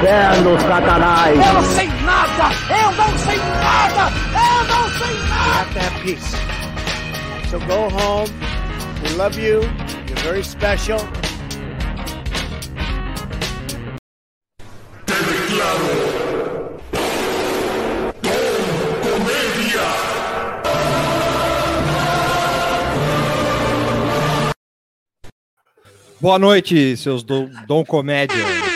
inferno, Satanás! Eu não sei nada! Eu não sei nada! Eu não sei nada! have to have peace. So go home. We love you. You're very special. Boa noite, seus Dom, dom Comédia.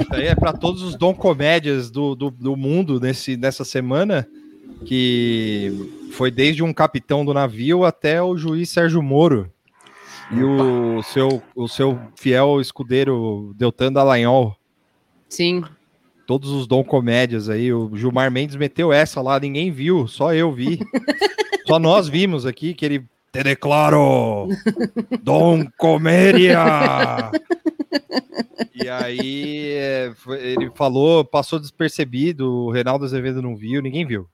Isso aí é para todos os Dom Comédias do, do, do mundo nesse, nessa semana, que foi desde um capitão do navio até o juiz Sérgio Moro e o seu, o seu fiel escudeiro Deltan Dallagnol. Sim. Todos os Dom Comédias aí. O Gilmar Mendes meteu essa lá, ninguém viu, só eu vi. só nós vimos aqui que ele. Te declaro! Dom Comédia! E aí é, foi- ele falou, passou despercebido, o Reinaldo Azevedo não viu, ninguém viu.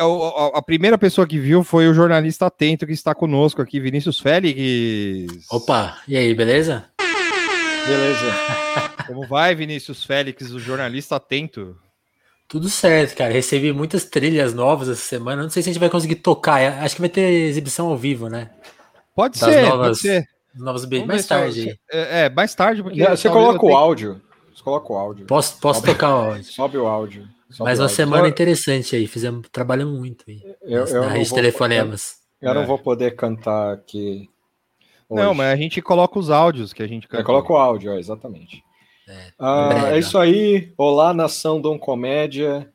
A, a- a primeira pessoa que viu foi o jornalista atento que está conosco aqui, Vinícius Félix. Opa, e aí, beleza? Beleza. Como vai, Vinícius Félix, o jornalista atento? Tudo certo, cara. Recebi muitas trilhas novas essa semana. Não sei se a gente vai conseguir tocar. Acho que vai ter exibição ao vivo, né? Pode Das ser, novas- pode ser. Novos Vamos mais eu- tarde. É, é, mais tarde, porque. Não, você coloca eu o tenha- áudio. Você coloca o áudio. Posso, posso tocar o áudio. Sobe o áudio. Sobe Mais o uma áudio. semana Eu- interessante aí. Fizemos, trabalhamos muito aí. eu, na eu não rede vou- Telefonemas. Eu não É. vou poder cantar aqui. Não, hoje. mas a gente coloca os áudios que a gente Eu coloco o áudio, ó, exatamente. Ah, breve. é isso aí. Olá, nação Dom Comédia.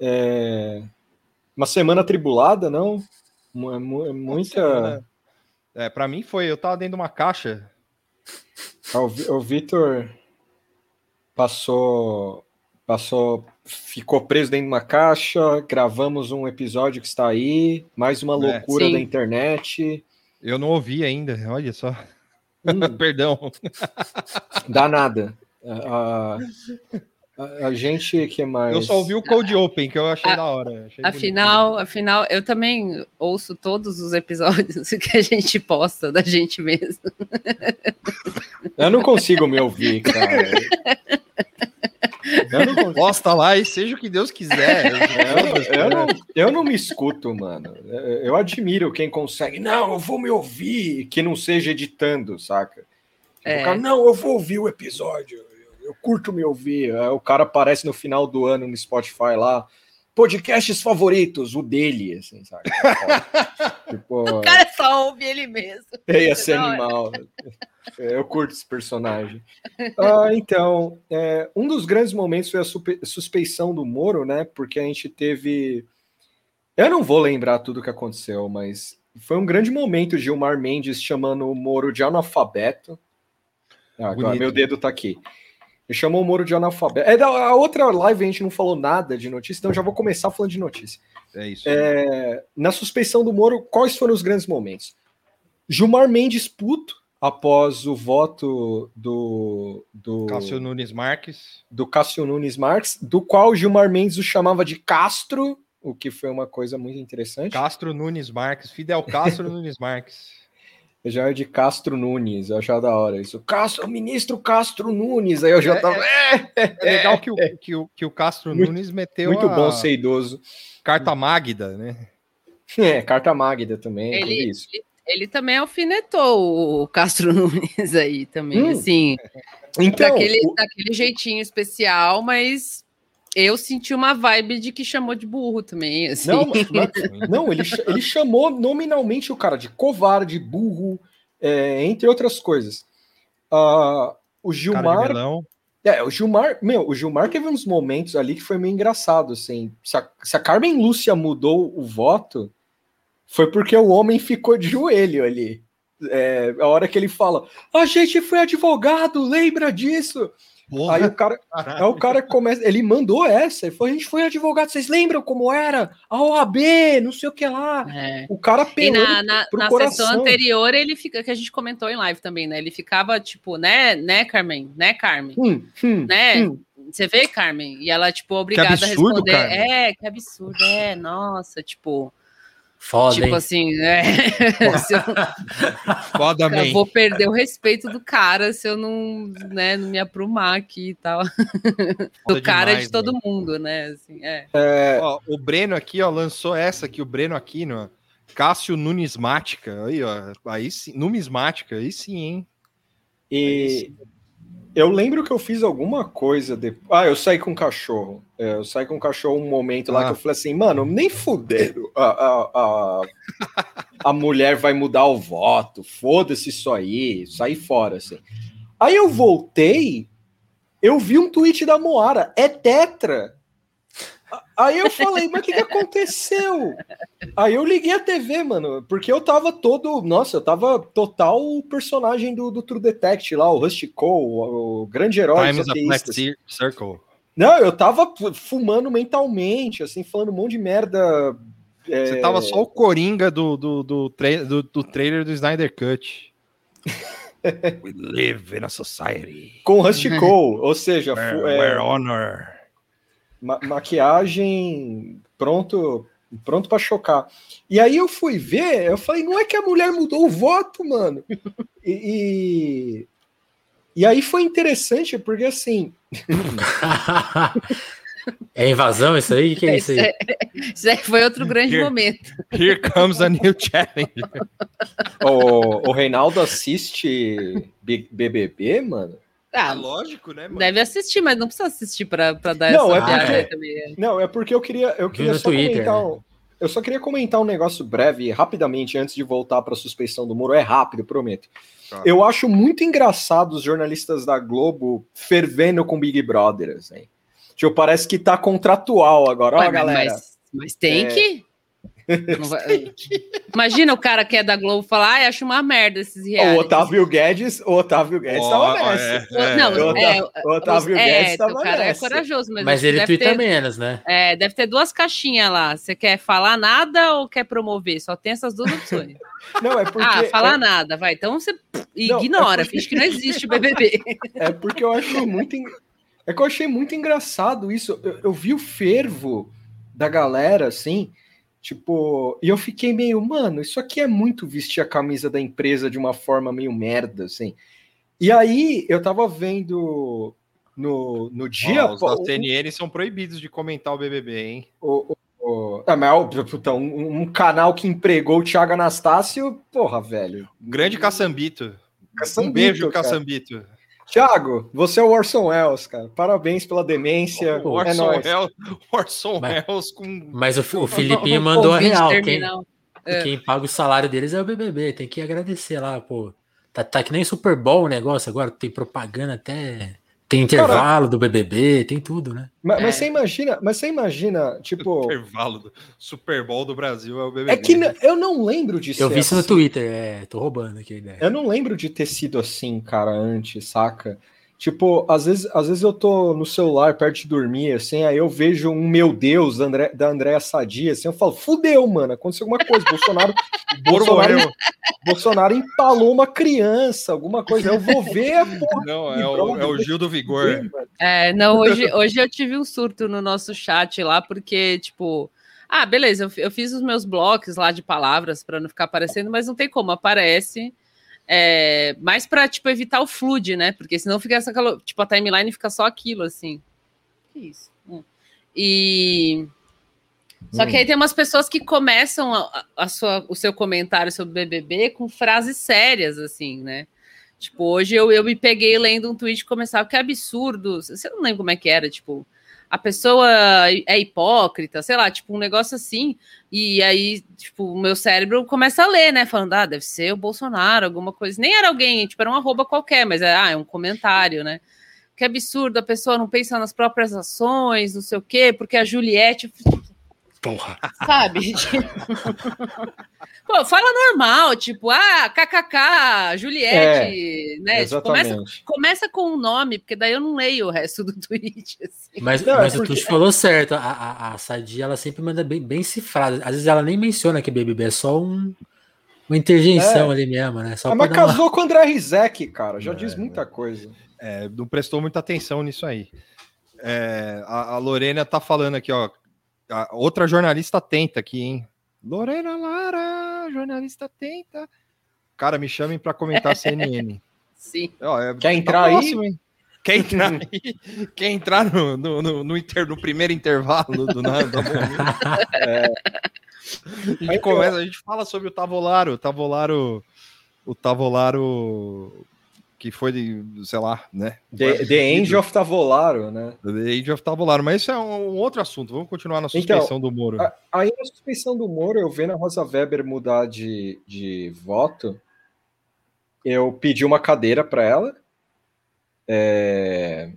É, Uma semana tribulada, não? É é Muita. É, pra mim foi, eu tava dentro de uma caixa. O, Vi- o Vitor passou, passou, ficou preso dentro de uma caixa. Gravamos um episódio que está aí. Mais uma loucura Sim. da internet. Eu não ouvi ainda, olha só. Hum, Perdão. dá nada. A, a- a gente que mais. Eu só ouvi o Cold Open, que eu achei A- da hora. achei Afinal, afinal, eu também ouço todos os episódios que a gente posta da gente mesmo. Eu não consigo me ouvir, cara. Eu não, consigo. Posta lá e seja o que Deus quiser. Eu, eu não, eu não me escuto, mano. Eu admiro quem consegue. Não, eu vou me ouvir, que não seja editando, saca? É. cara, não, eu vou ouvir o episódio. Eu, curto me ouvir. Aí o cara aparece no final do ano no Spotify lá. Podcasts favoritos, o dele, assim, sabe? tipo, O cara só ouve ele mesmo. Esse Da hora. animal. Eu curto esse personagem. Ah, então, é, um dos grandes momentos foi a suspeição do Moro, né? Porque a gente teve. Eu não vou lembrar tudo o que aconteceu, mas foi um grande momento Gilmar Mendes chamando o Moro de analfabeto. Ah, agora, meu dedo tá aqui. Ele chamou o Moro de analfabeto. É, da a outra live a gente não falou nada de notícia, então já vou começar falando de notícia. É isso. É, na suspeição do Moro, quais foram os grandes momentos? Gilmar Mendes puto após o voto do, do, Cássio Nunes Marques. do Cássio Nunes Marques, do qual Gilmar Mendes o chamava de Castro, o que foi uma coisa muito interessante. Castro Nunes Marques. Fidel Castro Nunes Marques. Eu já era de Castro Nunes, eu achava da hora isso. Castro, o ministro Castro Nunes, aí eu já É, tava. É legal que o, que o, que o Castro Muito- Nunes meteu muito a bom ser idoso. carta Magda, né? É, carta Magda também, Ele- isso. Ele também alfinetou o Castro Nunes aí também, Hum. assim, Então, daquele, o- daquele jeitinho especial, mas eu senti uma vibe de que chamou de burro também, assim. Não, mas- não ele, ele chamou nominalmente o cara de covarde, burro, é, entre outras coisas. Ah, o Gilmar. É, o Gilmar, meu, o Gilmar teve uns momentos ali que foi meio engraçado, assim. Se a, se a Carmen Lúcia mudou o voto, foi porque o homem ficou de joelho ali. É, a hora que ele fala, a gente foi advogado, lembra disso? Porra, Aí o cara, aí o cara começa, ele mandou essa, ele falou, a gente foi advogado, vocês lembram como era? A OAB, não sei o que lá. É. O cara E pegou na, na, na sessão anterior, ele fica, que a gente comentou em live também, né? Ele ficava tipo, né, né, Carmen? Né, Carmen? Hum, hum, Né? hum. Você vê, Carmen? E ela, tipo, obrigada absurdo, a responder. Carmen. É, que absurdo, é, nossa, tipo, Foda, tipo hein? assim, é, se eu, Foda, eu vou perder o respeito do cara se eu não, né, não me aprumar aqui e tal. do Foda cara demais, de todo mano. mundo, né? Assim, é. Ó, o Breno aqui, ó, lançou essa aqui, o Breno aqui, no Cássio Numismática. Aí, ó. Aí sim, numismática, aí sim, hein? E eu lembro que eu fiz alguma coisa depois. Ah, eu saí com o cachorro. É, eu saí com o cachorro um momento lá Ah. que eu falei assim, mano, nem fudendo. A, a, a, a mulher vai mudar o voto. Foda-se isso aí. Saí fora, assim. Aí eu voltei, eu vi um tweet da Moara. É tetra. Aí eu falei, mas o que, que aconteceu? Aí eu liguei a TV, mano, porque eu tava todo. Nossa, eu tava total o personagem do, do True Detect lá, o Rusty Cole, o, o grande herói Time is Circle. Não, eu tava fumando mentalmente, assim, falando um monte de merda. é, Você tava só o Coringa do, do, do, tra- do, do trailer do Snyder Cut. We live in a society com o Rusty Cole, ou seja, where, é, where honor. Ma- maquiagem pronto pronto para chocar. E aí eu fui ver, eu falei, não é que a mulher mudou o voto, mano. E, e, e aí foi interessante, porque assim, é invasão isso aí? O que é isso aí? Isso aí foi outro grande Here. momento. Here comes a new challenge. o, o Reinaldo assiste B- BBB, mano. Ah, lógico, né, mano? deve assistir, mas não precisa assistir para dar Não, essa é porque- também. é. Não, é porque eu queria, eu queria no só Twitter, comentar. né? um- Eu só queria comentar um negócio breve, rapidamente, antes de voltar para a suspeição do muro. É rápido, prometo. Tá. Eu acho muito engraçado os jornalistas da Globo fervendo com Big Brother, assim. Tipo, parece que tá contratual agora. Ó, mas- galera. Mas, mas tem É. que. Vai- Imagina o cara que é da Globo falar, ai, acho uma merda esses O reais. Otávio Guedes, o Otávio Guedes Ó, tava nessa. é, é. Não, O é, Otávio- o Otávio é, Guedes tava o cara nessa. é corajoso, mas, Mas ele deve twitta ter, menos, né? é, deve ter duas caixinhas lá. Você quer falar nada ou quer promover? Só tem essas duas opções. Não, é porque. ah, falar é, nada, vai. Então você pff, Não, ignora, é porque- finge que não existe o BBB. É porque eu acho muito. É que eu achei muito engraçado isso. Eu, eu vi o fervo da galera, assim, tipo, e eu fiquei meio, mano, isso aqui é muito vestir a camisa da empresa de uma forma meio merda, assim. E aí eu tava vendo no, no dia. Ó, os pô, da CNN são proibidos de comentar o BBB, hein? o, o, o- ah, mas, ó, puta, um, um canal que empregou o Thiago Anastácio, porra, velho. Grande Caçambito. Caçambito, um beijo, cara. Caçambito. Thiago, você é o Orson Welles, cara. Parabéns pela demência. é Orson. Welles, Orson Mas- Welles com. Mas o, o Filipinho mandou a real. Quem. É. quem paga o salário deles é o BBB. Tem que agradecer lá, pô. Tá, tá que nem Super Bowl o negócio agora. Tem propaganda até. Tem intervalo do BBB, tem tudo, né? Mas, mas É. você imagina, mas você imagina, tipo, Intervalo do Super Bowl do Brasil é o BBB. é que n- eu não lembro de Eu vi isso no assim. Twitter, é, tô roubando aqui a ideia. Eu não lembro de ter sido assim, cara, antes, saca? Tipo, às vezes, às vezes eu tô no celular perto de dormir, assim, aí eu vejo um meu Deus da, André, da Andréa Sadia, assim, eu falo, fudeu, mano, aconteceu alguma coisa, Bolsonaro, Bolsonaro. Bolsonaro empalou uma criança, alguma coisa, eu vou ver a porra. Não, é o, é o Gil do Vigor. É, não, hoje, hoje eu tive um surto no nosso chat lá, porque, tipo, ah, beleza, eu, eu fiz os meus blocos lá de palavras para não ficar aparecendo, mas não tem como, aparece. É, mais para tipo, evitar o flood, né? Porque senão fica essa, calo- tipo, a timeline fica só aquilo, assim. Que isso? Hum. E. Só que aí tem umas pessoas que começam a, a sua, o seu comentário sobre BBB com frases sérias, assim, né? Tipo, hoje eu, eu me peguei lendo um tweet que começava, que absurdo. Você não lembra como é que era, tipo, a pessoa é hipócrita, sei lá, tipo, um negócio assim. E aí, tipo, o meu cérebro começa a ler, né? Falando, ah, deve ser o Bolsonaro, alguma coisa. Nem era alguém, tipo, era um arroba qualquer, mas é, ah, é um comentário, né? que absurdo, a pessoa não pensa nas próprias ações, não sei o quê, porque a Juliette. Porra. Sabe? Pô, fala normal, tipo, ah, kkk, Juliette, é, né? Tipo, começa, começa com o um nome, porque daí eu não leio o resto do tweet. Assim. Mas, não, mas é porque... o Tuxo falou certo, a, a, a Sadia, ela sempre manda bem, bem cifrada. Às vezes ela nem menciona que BBB é só um, uma interjeição é. ali mesmo, né? Só ah, mas casou uma... com o André Rizek, cara, já é, diz muita coisa. É, não prestou muita atenção nisso aí. É, a, a, Lorena tá falando aqui, ó. Outra jornalista atenta aqui, hein? Lorena Lara, jornalista atenta. Cara, me chamem para comentar CNN. Sim. Ó, é, Quer entrar tá próximo, aí? Hein? Quer entrar aí? Quer entrar no, no, no, no, inter, no primeiro intervalo do nada? é. A gente começa, a gente fala sobre o Tavolaro, o Tavolaro, o Tavolaro que foi, sei lá, né? The, the Angel of Tavolaro, né? The Angel of Tavolaro, mas isso é um, outro assunto. Vamos continuar na suspeição então, do Moro. aí na suspeição do Moro, eu vendo a Rosa Weber mudar de, de voto, eu pedi uma cadeira para ela. É,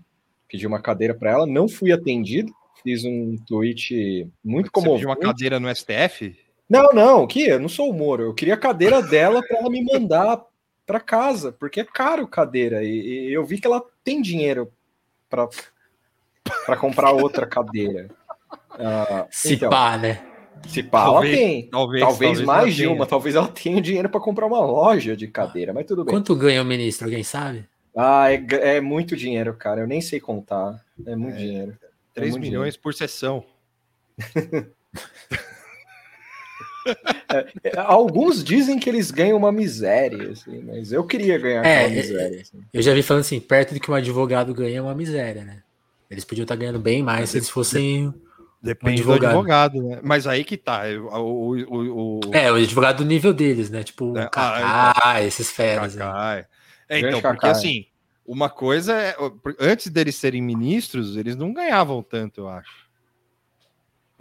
pedi uma cadeira para ela, não fui atendido. Fiz um tweet muito comum. Você pediu uma cadeira no STF? Não, não, que eu não sou o Moro. Eu queria a cadeira dela para ela me mandar para casa, porque é caro cadeira. E, e, eu vi que ela tem dinheiro para comprar outra cadeira. Uh, Se então, pá, né? Se pá, talvez, ela tem. Talvez, talvez, talvez mais de uma. Talvez ela tenha dinheiro para comprar uma loja de cadeira, mas tudo bem. Quanto ganha o ministro? Alguém sabe? Ah, é, é muito dinheiro, cara. Eu nem sei contar. É muito é, dinheiro. 3 é milhões dinheiro. por sessão. É, é, alguns dizem que eles ganham uma miséria, assim, mas eu queria ganhar é, uma miséria. Assim. Eu já vi falando assim, perto do que um advogado ganha é uma miséria, né? Eles podiam estar ganhando bem mais se eles fossem. Depende um advogado. do advogado, né? Mas aí que tá. O, o, o, É, o advogado do nível deles, né? Tipo, é, Kaká, ah, esses feras. Kaká, é. então, porque assim, uma coisa é. Antes deles serem ministros, eles não ganhavam tanto, eu acho.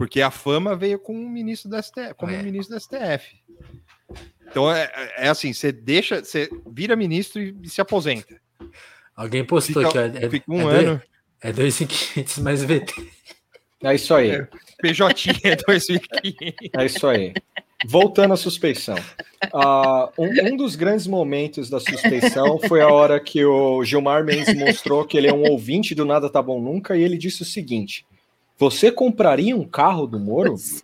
Porque a fama veio com o ministro da STF, como é. ministro da STF. Então é, é, assim, você deixa, você vira ministro e, se aposenta. Alguém postou fica, que é, fica um é ano. é 2.500 mais VT. É isso aí. É, PJ é 2.500. É isso aí. Voltando à suspeição. Uh, um, um, dos grandes momentos da suspeição foi a hora que o Gilmar Mendes mostrou que ele é um ouvinte do Nada Tá Bom Nunca e ele disse o seguinte: você compraria um carro do Moro? Sim.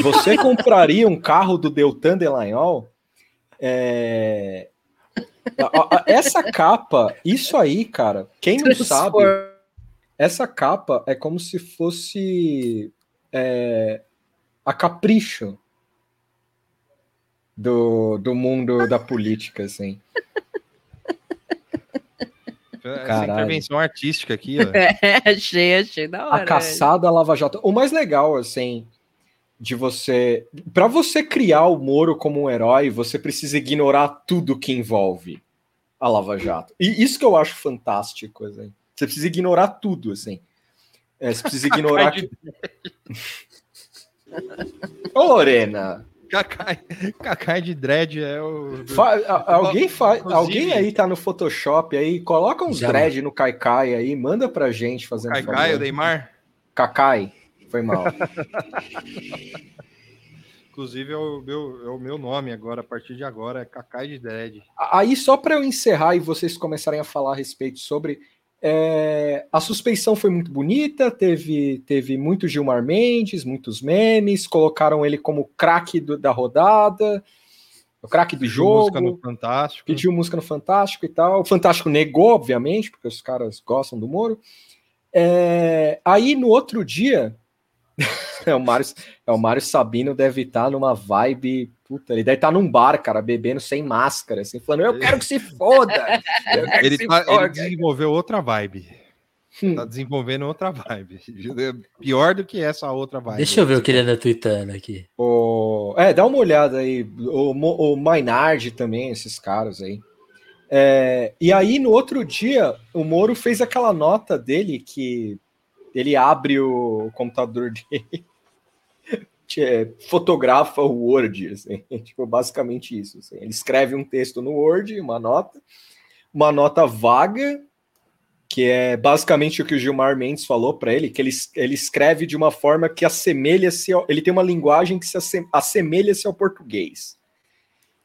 Você compraria um carro do Deltan Delagnol? É... Essa capa, isso aí, cara, quem não sabe, essa capa é como se fosse é, a capricho do, do mundo da política, assim. Essa intervenção artística aqui, ó. É, achei, achei da hora. A caçada à Lava Jato. O mais legal, assim, de você. para você criar o Moro como um herói, você precisa ignorar tudo que envolve a Lava Jato. E isso que eu acho fantástico, assim. Você precisa ignorar tudo, assim. É, você precisa ignorar. que... Ô, Lorena! Cacai, Cacai de dread é o. Fa alguém, fa alguém aí tá no Photoshop aí, coloca uns Já. dread no Cacai aí, manda pra gente fazendo Cacai, o Neymar? Cacai, foi mal. Inclusive é o, meu, é o meu nome agora, a partir de agora, é Cacai de Dread. Aí, só para eu encerrar e vocês começarem a falar a respeito sobre é, a suspeição foi muito bonita, teve, teve muito Gilmar Mendes, muitos memes, colocaram ele como craque da rodada, o craque do pediu jogo. Música no Fantástico. Pediu música no Fantástico e tal. O Fantástico negou, obviamente, porque os caras gostam do Moro. É, aí no outro dia, é, o Mário, é, o Mário Sabino deve estar numa vibe. Puta, ele deve estar num bar, cara, bebendo sem máscara, assim, falando: Eu quero que se foda! Ele, se tá, foda. ele, desenvolveu outra vibe. Hum. Tá desenvolvendo outra vibe. Pior do que essa outra vibe. Deixa eu ver o que ele anda tweetando aqui. O... É, dá uma olhada aí. O, o Maynard também, esses caras aí. É, e aí, no outro dia, o Moro fez aquela nota dele que ele abre o computador dele, fotografa o Word, assim, tipo, basicamente isso. Assim. Ele escreve um texto no Word, uma nota, uma nota vaga, que é basicamente o que o Gilmar Mendes falou para ele, que ele, ele escreve de uma forma que assemelha-se, ele tem uma linguagem que se asse- assemelha-se ao português.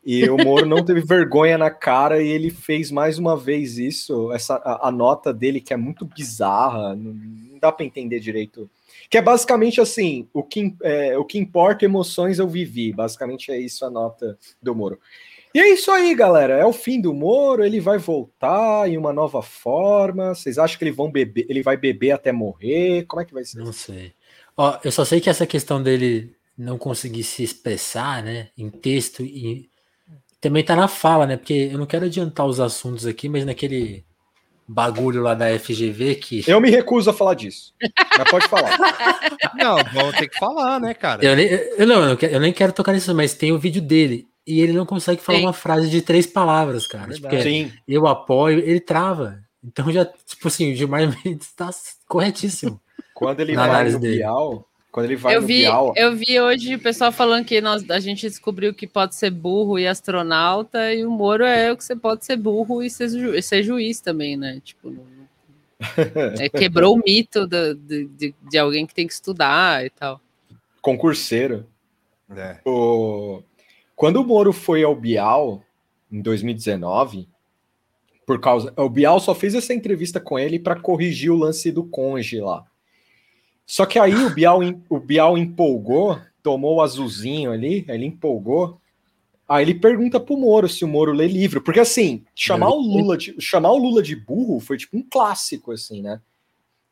E o Moro não teve vergonha na cara e ele fez mais uma vez isso, essa a, a nota dele que é muito bizarra, não, não dá para entender direito. Que é basicamente assim, o que, é, o que importa, emoções eu vivi. Basicamente é isso a nota do Moro. E é isso aí, galera. É o fim do Moro. Ele vai voltar em uma nova forma. Vocês acham que ele, vão beber, ele vai beber até morrer? Como é que vai ser? Não sei. Ó, eu só sei que essa questão dele não conseguir se expressar, né, em texto e também tá na fala, né? Porque eu não quero adiantar os assuntos aqui, mas naquele bagulho lá da FGV que Eu me recuso a falar disso. Mas pode falar. Não, vamos ter que falar, né, cara? eu, nem, eu, não, eu, não quero- eu nem quero tocar nisso, mas tem o vídeo dele e ele não consegue falar Sim. uma frase de três palavras, cara. Tipo, é, Sim. eu apoio, ele trava. Então já, tipo assim, o Gilmar Mendes tá corretíssimo. Quando ele Na vai no dele. Bial, quando ele vai Eu no vi, Bial, eu vi hoje o pessoal falando que nós, a gente descobriu que pode ser burro e astronauta, e o Moro é o que você pode ser burro e ser, ju- ser juiz também, né? Tipo, é, quebrou o mito do- de, de, de alguém que tem que estudar e tal. concurseiro. É. O... Quando o Moro foi ao Bial, em 2019, por causa. O Bial só fez essa entrevista com ele para corrigir o lance do conge lá. Só que aí o Bial, o Bial empolgou, tomou o azulzinho ali, ele empolgou. Aí ele pergunta pro Moro se o Moro lê livro. Porque assim, chamar o Lula de, chamar o Lula de burro foi tipo um clássico, assim, né?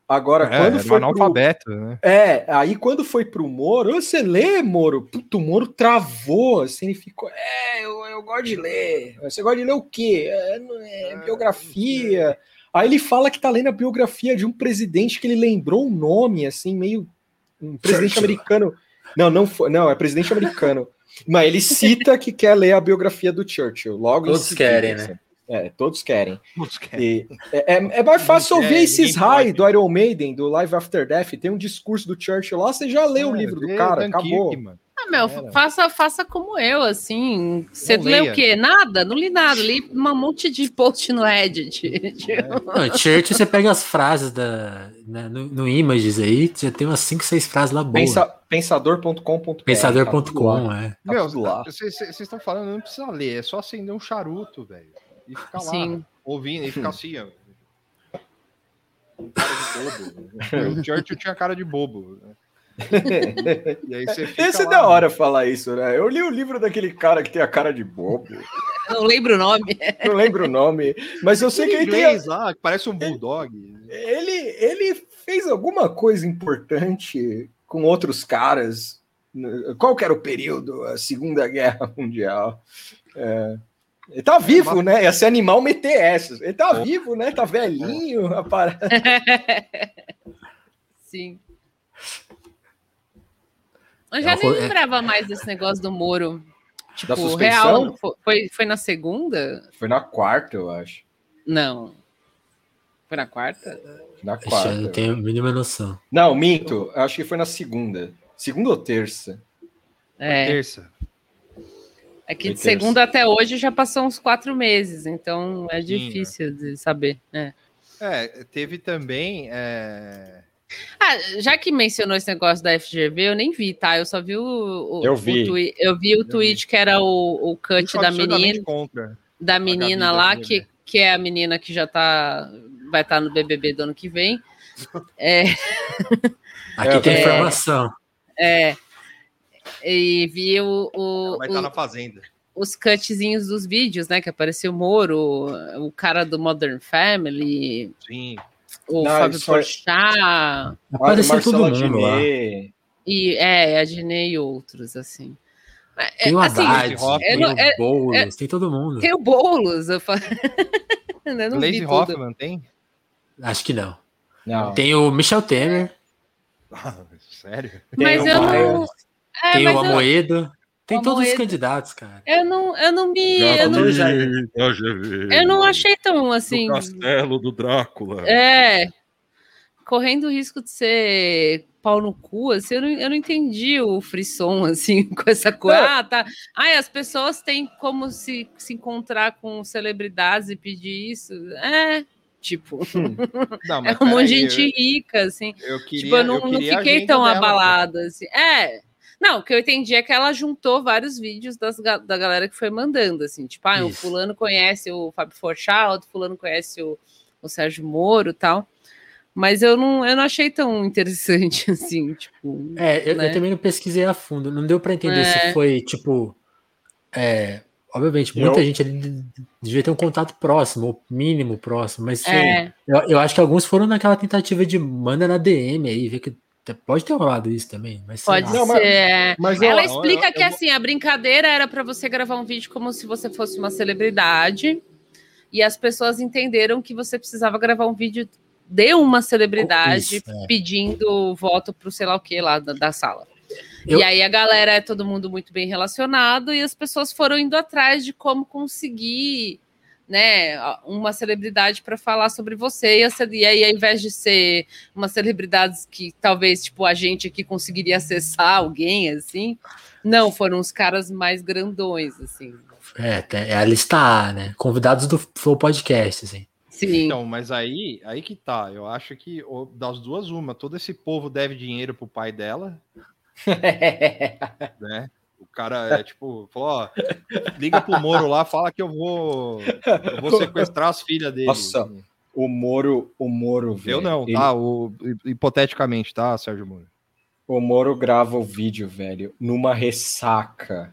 Agora, É, quando foi pro, analfabeto, né? é, aí quando foi pro Moro, você lê, Moro? Puta, o Moro travou, assim, ele ficou, é, eu, eu gosto de ler. Você gosta de ler o quê? É, é biografia. Aí ele fala que tá lendo a biografia de um presidente que ele lembrou o nome, assim, meio... Um presidente Churchill. americano. Não, não foi, não, é presidente americano. Mas ele cita que quer ler a biografia do Churchill. Logo Todos seguida, querem, né? assim. É, todos querem. Putz, cara. E é, é- é mais fácil ouvir esses high do Iron Maiden, do Live After Death. Tem um discurso do Churchill lá, você já leu o É, livro do cara, Dunkirk, acabou. mano. Ah, meu, Era. faça, faça como eu, assim. Você Não lê leia. o quê? Nada? Não li nada. Li um monte de post no Reddit. Tipo, Não, Church, você pega as frases da, né, no, no Images aí, já tem umas 5, 6 frases lá boas. Pensa, pensador.com.br. Pensador.com, é. Tá Meu, vocês estão falando, não precisa ler, é só acender um charuto, velho. E ficar lá, Sim. ouvindo, e ficar assim, ó. Cara de bobo. O Churchill tinha cara de bobo. Né? E aí você fica Esse é lá, da hora falar isso, né? Eu li o livro daquele cara que tem a cara de bobo. não lembro o nome. Não lembro o nome, mas eu sei que ele tem. lá, que parece um bulldog. Ele, ele fez alguma coisa importante com outros caras. Qual que era o período? A Segunda Guerra Mundial. É. Ele tá vivo, né? Esse animal meter essas. Ele tá vivo, né? Tá velhinho. Apare... Sim. Eu já nem é- lembrava mais desse negócio do Moro. Tipo, suspensão? real. fo- Foi, foi na segunda? Foi na quarta, eu acho. Não. Foi na quarta? Na Ixi, eu quarta. não tenho a mínima noção. Não, minto. Eu acho que foi na segunda. Segunda ou terça? É. Terça. É que Foi de terça. segunda até hoje já passou uns quatro meses, então é difícil de saber. né? É, teve também. é, Ah, já que mencionou esse negócio da FGV, eu nem vi, tá? Eu só vi o, o- Eu o vi. twi- eu vi o tweet que era o, o cut da menina, da menina Gabi, lá, da que, que é a menina que já tá. Vai estar no BBB do ano que vem. É, Aqui tem é. informação. é, e vi o, o- vai estar o- na fazenda. os cutzinhos dos vídeos, né? Que apareceu o Moro, o cara do Modern Family, Sim. O Não, Fábio é- Porchat, Apareceu todo mundo lá. E é, a Dinei e outros, assim. É, Tem o assim, Haddad, Rock, tem não- o é- Boulos, tem todo mundo. Tem o Boulos, eu falo. eu não tudo. Hoffman tem? Acho que não. Não. Tem o Michel Temer, Sério? Mas Tem eu o não. É, tem o eu- Amoedo. Tem todos os candidatos, cara. Eu não, eu não me. Eu não, eu não achei tão assim. castelo do Drácula. É. Correndo o risco de ser pau no cu, assim, eu não, eu não entendi o frisson, assim, com essa coisa. Ah, tá. Ai, as pessoas têm como se, se encontrar com celebridades e pedir isso. É. Tipo, Não, é um monte de gente rica, assim. Eu, eu queria, tipo, eu não, eu não fiquei tão dela, abalada. Assim. É. Não, o que eu entendi é que ela juntou vários vídeos das, da galera que foi mandando, assim, tipo, ah, o Isso. fulano conhece o Fábio Forchal, o fulano conhece o, o Sérgio Moro e tal. Mas eu não, eu não achei tão interessante assim, tipo. É, eu, né? eu também não pesquisei a fundo. Não deu pra entender É. se foi, tipo. É, obviamente, muita Eu- gente ali devia ter um contato próximo, ou mínimo próximo, mas É. eu, eu acho que alguns foram naquela tentativa de manda na DM aí, ver que pode ter rolado isso também. Mas Pode lá. ser. Não, mas- é. Mas eu- Ela eu- explica eu- que eu- assim, a brincadeira era para você gravar um vídeo como se você fosse uma celebridade. E as pessoas entenderam que você precisava gravar um vídeo de uma celebridade Isso, é. pedindo voto pro sei lá o que lá da, da sala. Eu- E aí a galera é todo mundo muito bem relacionado e as pessoas foram indo atrás de como conseguir, né, uma celebridade para falar sobre você. E, a e aí, ao invés de ser uma celebridade que talvez tipo a gente aqui conseguiria acessar alguém assim, não, foram os caras mais grandões assim. É, é a lista né? Convidados do Flow Podcast, assim. Sim. Então, mas aí, aí que tá. Eu acho que das duas, uma, todo esse povo deve dinheiro pro pai dela, né? O cara é tipo, falou, ó, liga pro Moro lá, fala que eu vou, eu vou sequestrar as filhas dele. Nossa, o Moro, o Moro, velho. eu não, ele- tá? O, hipoteticamente, tá, Sérgio Moro? O Moro grava o vídeo, velho, numa ressaca.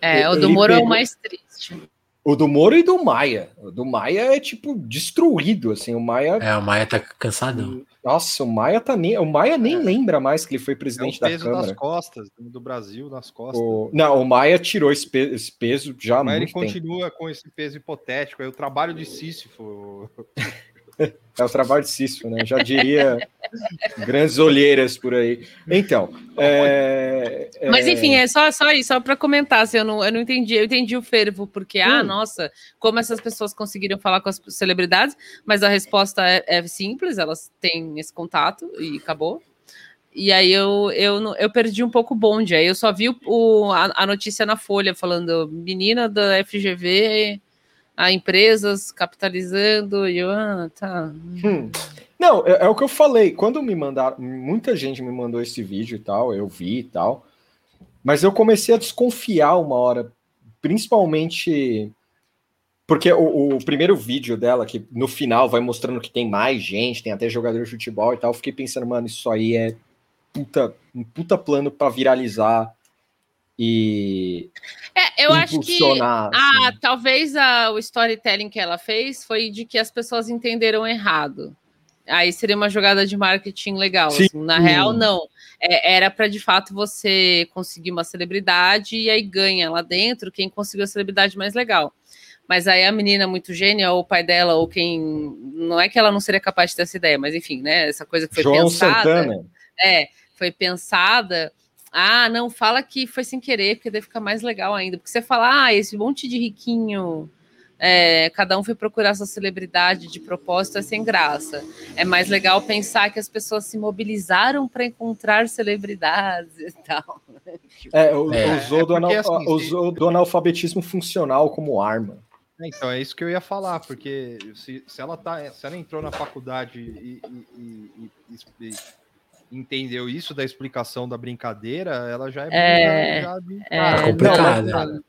É, o ele do Moro é o pegou- mais triste. O do Moro e do Maia. O do Maia é, tipo, destruído, assim. O Maia... É, o Maia tá cansadão. Nossa, o Maia tá nem... O Maia nem lembra mais que ele foi É o presidente da peso Câmara. das costas, do Brasil nas costas. O- Não, o Maia tirou esse, pe- esse peso já Mas ele tempo. continua com esse peso hipotético, é o trabalho de Sísifo. É o trabalho de Cício, né? Já diria grandes olheiras por aí. Então, é, é- Mas enfim, é só, só isso, só para comentar, assim, eu, não, eu não entendi, eu entendi o fervo, porque, ah, Hum. nossa, como essas pessoas conseguiram falar com as celebridades, mas a resposta é, é simples, elas têm esse contato e acabou. E aí eu, eu, eu perdi um pouco o bonde, aí eu só vi o, o- a, a notícia na Folha falando menina da FGV, a empresas capitalizando, e ah, tá. Hum. Não, é, é o que eu falei. Quando me mandaram, muita gente me mandou esse vídeo e tal, eu vi e tal. Mas eu comecei a desconfiar uma hora, principalmente porque o, o primeiro vídeo dela, que no final vai mostrando que tem mais gente, tem até jogador de futebol e tal, eu fiquei pensando, mano, isso aí é puta, um puta plano pra viralizar e É, eu acho que. Ah, assim. talvez a- o storytelling que ela fez foi de que as pessoas entenderam errado. Aí seria uma jogada de marketing legal. Sim. assim. Na real, não. É, era para de fato você conseguir uma celebridade e aí ganha lá dentro quem conseguiu a celebridade mais legal. Mas aí a menina muito gênia, ou o pai dela, ou quem. Não é que ela não seria capaz de ter essa ideia, mas enfim, né? Essa coisa que foi João pensada. Santana. É, foi pensada. Ah, não, fala que foi sem querer, porque deve ficar mais legal ainda. Porque você fala, ah, esse monte de riquinho, é, cada um foi procurar sua celebridade de propósito, é sem graça. É mais legal pensar que as pessoas se mobilizaram para encontrar celebridades e tal. É, o- É, usou, é do, anal- porque, assim, usou do analfabetismo funcional como arma. É, Então, é isso que eu ia falar, porque se, se ela tá, se ela entrou na faculdade e, e- e- e- e entendeu isso da explicação da brincadeira, ela já é, É, já é, Não, né?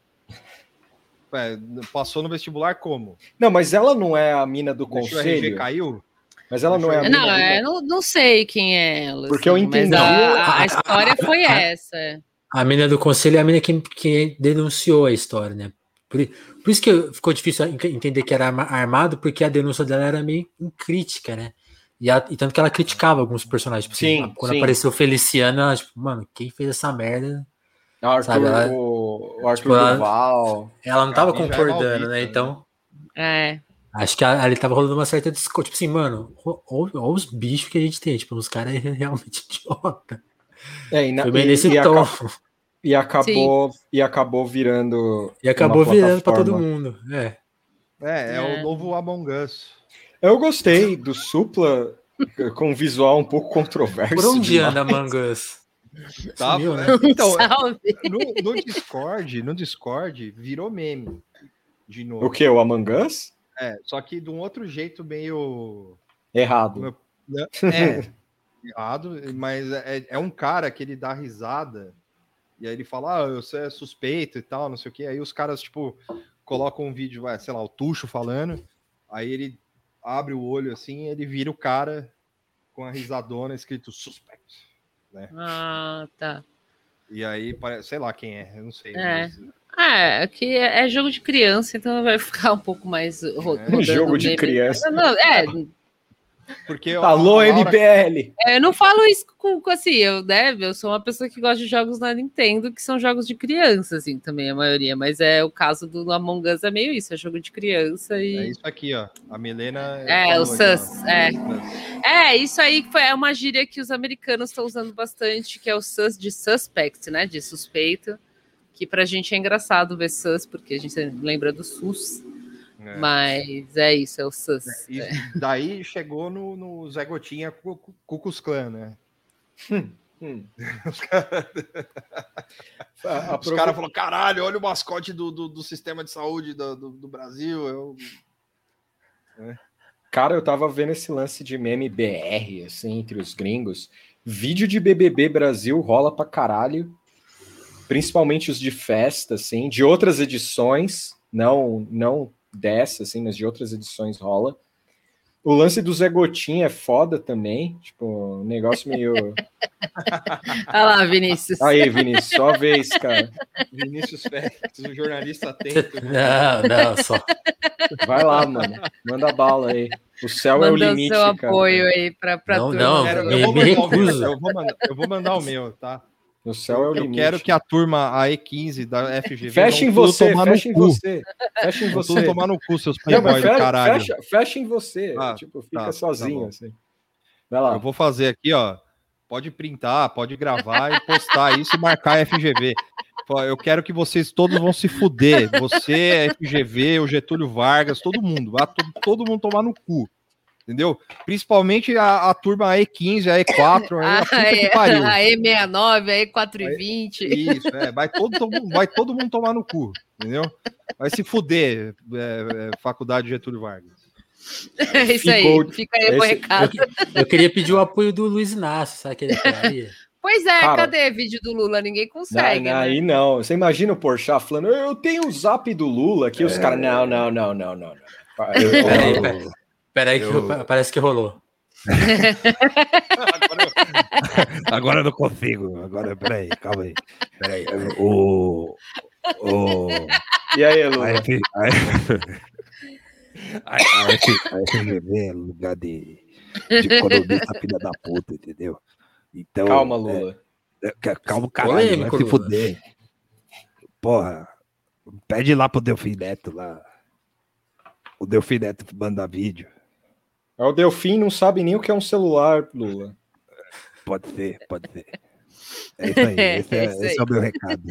é, passou no vestibular como? Não, mas ela não é a mina do Deixou o RG conselho. caiu? Mas ela não é a mina Não, do é, não, não sei quem é ela. Porque eu assim, entendi. Mas a, a história foi essa. A mina do conselho é a mina que, que denunciou a história, né? Por, por isso que eu- ficou difícil en- entender que era arma- armado, porque a denúncia dela era meio crítica, né? E, a- e tanto que ela criticava alguns personagens. Tipo, assim, Sim, quando sim. apareceu o Feliciano, ela, tipo, mano, quem fez essa merda? Arthur, Sabe, ela- o, o Arthur Tipo, ela- Duval. Ela não tava é concordando, maldita, né? Então, É. acho que ali tava rolando uma certa discórdia. Tipo assim, mano, olha os bichos que a gente tem. Tipo, os caras é realmente idiota. É, e, na- Foi bem e- nesse e tom. aca- e acabou, e acabou virando. E acabou virando pra todo mundo. É. É, é, É. o novo Among Us. Eu gostei do Supla com um visual um pouco controverso. Por onde demais. anda Mangas? Tá? Sumiu, né? Então, Salve. no, no Discord, no Discord, virou meme. De novo. O que? O Among Us? É, só que de um outro jeito meio. Errado. É, errado, mas é, é um cara que ele dá risada e aí ele fala, ah, você é suspeito e tal, não sei o que. Aí os caras, tipo, colocam um vídeo, vai, sei lá, o Tuxo falando, aí ele abre o olho assim, ele vira o cara com a risadona escrito suspect. Né? Ah, tá. E aí, parece, sei lá quem é, eu não sei. É. mas- Ah, aqui é, é jogo de criança, então vai ficar um pouco mais ro- rodando jogo de criança. Não, é, Porque Alô, MBL! é, eu não falo isso com, com, assim, eu deve, eu sou uma pessoa que gosta de jogos da Nintendo, que são jogos de criança, assim, também, a maioria, mas é o caso do Among Us é meio isso, é jogo de criança e. É isso aqui, ó. A Milena. É, o sus, é. É, isso aí que foi, é uma gíria que os americanos estão usando bastante, que é o sus de suspect, né? De suspeito. Que pra gente é engraçado ver sus, porque a gente lembra do SUS. É. Mas é isso, é o sus. E É. daí chegou no, no Zé Gotinha Cu- Cu- Cucus Clã, né? Hum. Os caras A- Os caras falaram: caralho, olha o mascote do, do, do sistema de saúde do, do, do Brasil. Eu... Cara, eu tava vendo esse lance de meme BR, assim, entre os gringos. Vídeo de BBB Brasil rola pra caralho. Principalmente os de festa, assim, de outras edições. Não, não dessa, assim, mas de outras edições rola. O lance do Zé Gotinha é foda também. Tipo, um negócio meio. Olha lá, Vinícius. Aí, Vinícius, só a vez, cara. Vinícius Félix, o jornalista atento. Não, não, só. Vai lá, mano. Manda bala aí. O céu é o limite, seu cara. apoio aí pra, pra Não, turma. não, me- eu, vou me o meu, recuso. eu, vou mandar, eu vou mandar o meu, tá? O céu é o Eu limite. quero que a turma, a E15 da FGV. Fecha em você, no fecha em cu. você. Fecha em você. tomar no cu, seus Não, mas playboy do caralho. fecha, fecha em você. Ah, tipo, fica tá, tá sozinho, bom. assim. Vai lá. Eu vou fazer aqui, ó. Pode printar, pode gravar e postar isso e marcar a FGV. Eu quero que vocês todos vão se fuder. Você, FGV, o Getúlio Vargas, todo mundo. Vai to- todo mundo tomar no cu. Entendeu? Principalmente a, a turma A E15, a E4, aí a. A E69, a E420. Isso, é, vai todo, todo- vai todo mundo tomar no cu, entendeu? Vai se fuder, é, é, Faculdade Getúlio Vargas. É isso aí, Ficou- fica aí o recado. Eu queria pedir o apoio do Luiz Inácio, sabe aquele cara aí? Pois é, Cara, cadê vídeo do Lula? Ninguém consegue. Não, não, né? aí não. Você imagina o Porchat falando, eu tenho o zap do Lula aqui, É. os caras, não, não, não, não, não. não. Eu- eu- Peraí, eu- que parece que rolou. Agora eu não consigo. Agora, peraí, calma aí. Peraí. O. O. E aí, A, Lula? F, a, a, a, F, a FGV é lugar de, de economista filha da puta, entendeu? Então. Calma, é, Lula. é, ca- calma, caralho. Polêmico, vai se fuder. Porra. Pede lá pro Delfim Neto lá. O Delfim Neto manda vídeo. É O Delfim não sabe nem o que é um celular, Lula. Pode ser, pode ser. É isso aí. Esse é, É isso aí. esse é o meu recado.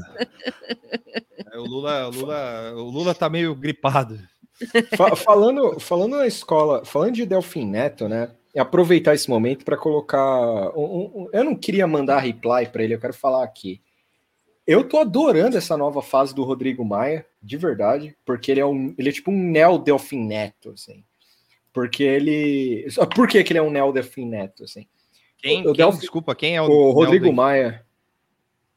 É, o, Lula, o, Lula, o Lula tá meio gripado. Fa- falando, falando na escola, falando de Delfim Neto, né? e Aproveitar esse momento para colocar. um- um- eu não queria mandar reply para ele, eu quero falar aqui. Eu tô adorando essa nova fase do Rodrigo Maia, de verdade, porque ele é um, ele é tipo um neo Delfim Neto, assim. Porque ele, por que, que ele é um neo Delfim Neto, assim? Quem, O quem- Delphi- desculpa, quem é o, O Rodrigo? Maia.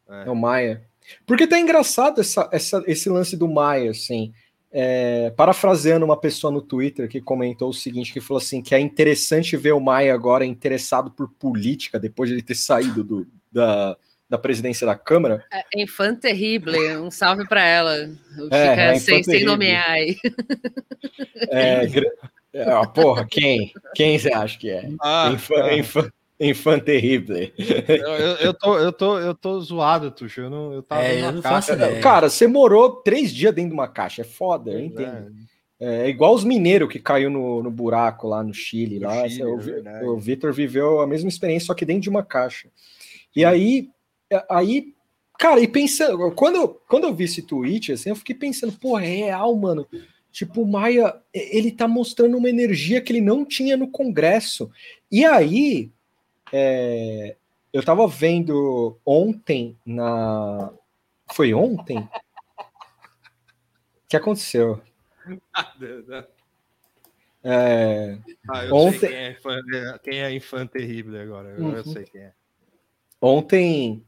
É. É. o Maia. Porque tá engraçado essa, essa- esse lance do Maia, assim. É, parafraseando uma pessoa no Twitter que comentou o seguinte, que falou assim, que é interessante ver o Maia agora interessado por política, depois de ele ter saído do- da, da presidência da Câmara. É, Infante Terrible, um salve pra ela. Fica É, sem, sem nomear aí. É, é, ah, porra, quem? Quem você acha que é? Ah, Infan, ah. infan, infan Terrible. Eu, eu- eu tô, eu, tô, eu tô zoado, Tuxo. Eu não, eu tava É, numa eu não caixa. faço. Cara, você morou três dias dentro de uma caixa, é foda, eu Pois entendo. é. É igual os mineiros que caiu no, no buraco lá no Chile. No lá, Chile, o, é o Vitor viveu a mesma experiência, só que dentro de uma caixa. E aí, é, aí, cara, e pensando, quando, quando eu vi esse tweet, assim, eu fiquei pensando, pô, é real, mano. Tipo, o Maia, ele tá mostrando uma energia que ele não tinha no Congresso. E aí, é, eu tava vendo ontem na. Foi ontem? O que aconteceu? É, Ah, eu Ontem- sei quem é, fã, quem é terrível agora. Eu, eu Uhum. sei quem é. Ontem,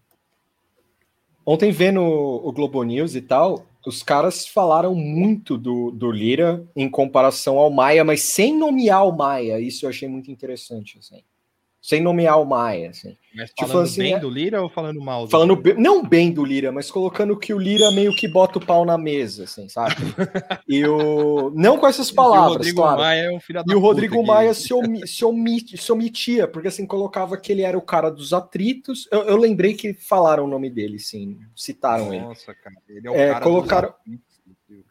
ontem vendo o Globo News e tal, os caras falaram muito do, do Lira em comparação ao Maia, mas sem nomear o Maia. Isso eu achei muito interessante, assim. Sem nomear o Maia, assim. Mas Tipo falando assim, bem é- do Lira ou falando mal? Do Falando Lira? não bem do Lira, mas colocando que o Lira meio que bota o pau na mesa, assim, sabe? E o não com essas E o palavras, Rodrigo claro. Maia é um filho da E o Rodrigo que- Maia se, omi- se, omi- se omitia, porque assim, colocava que ele era o cara dos atritos. Eu, eu lembrei que falaram o nome dele, sim, citaram ele. Nossa, cara. Ele é o É, cara colocaram-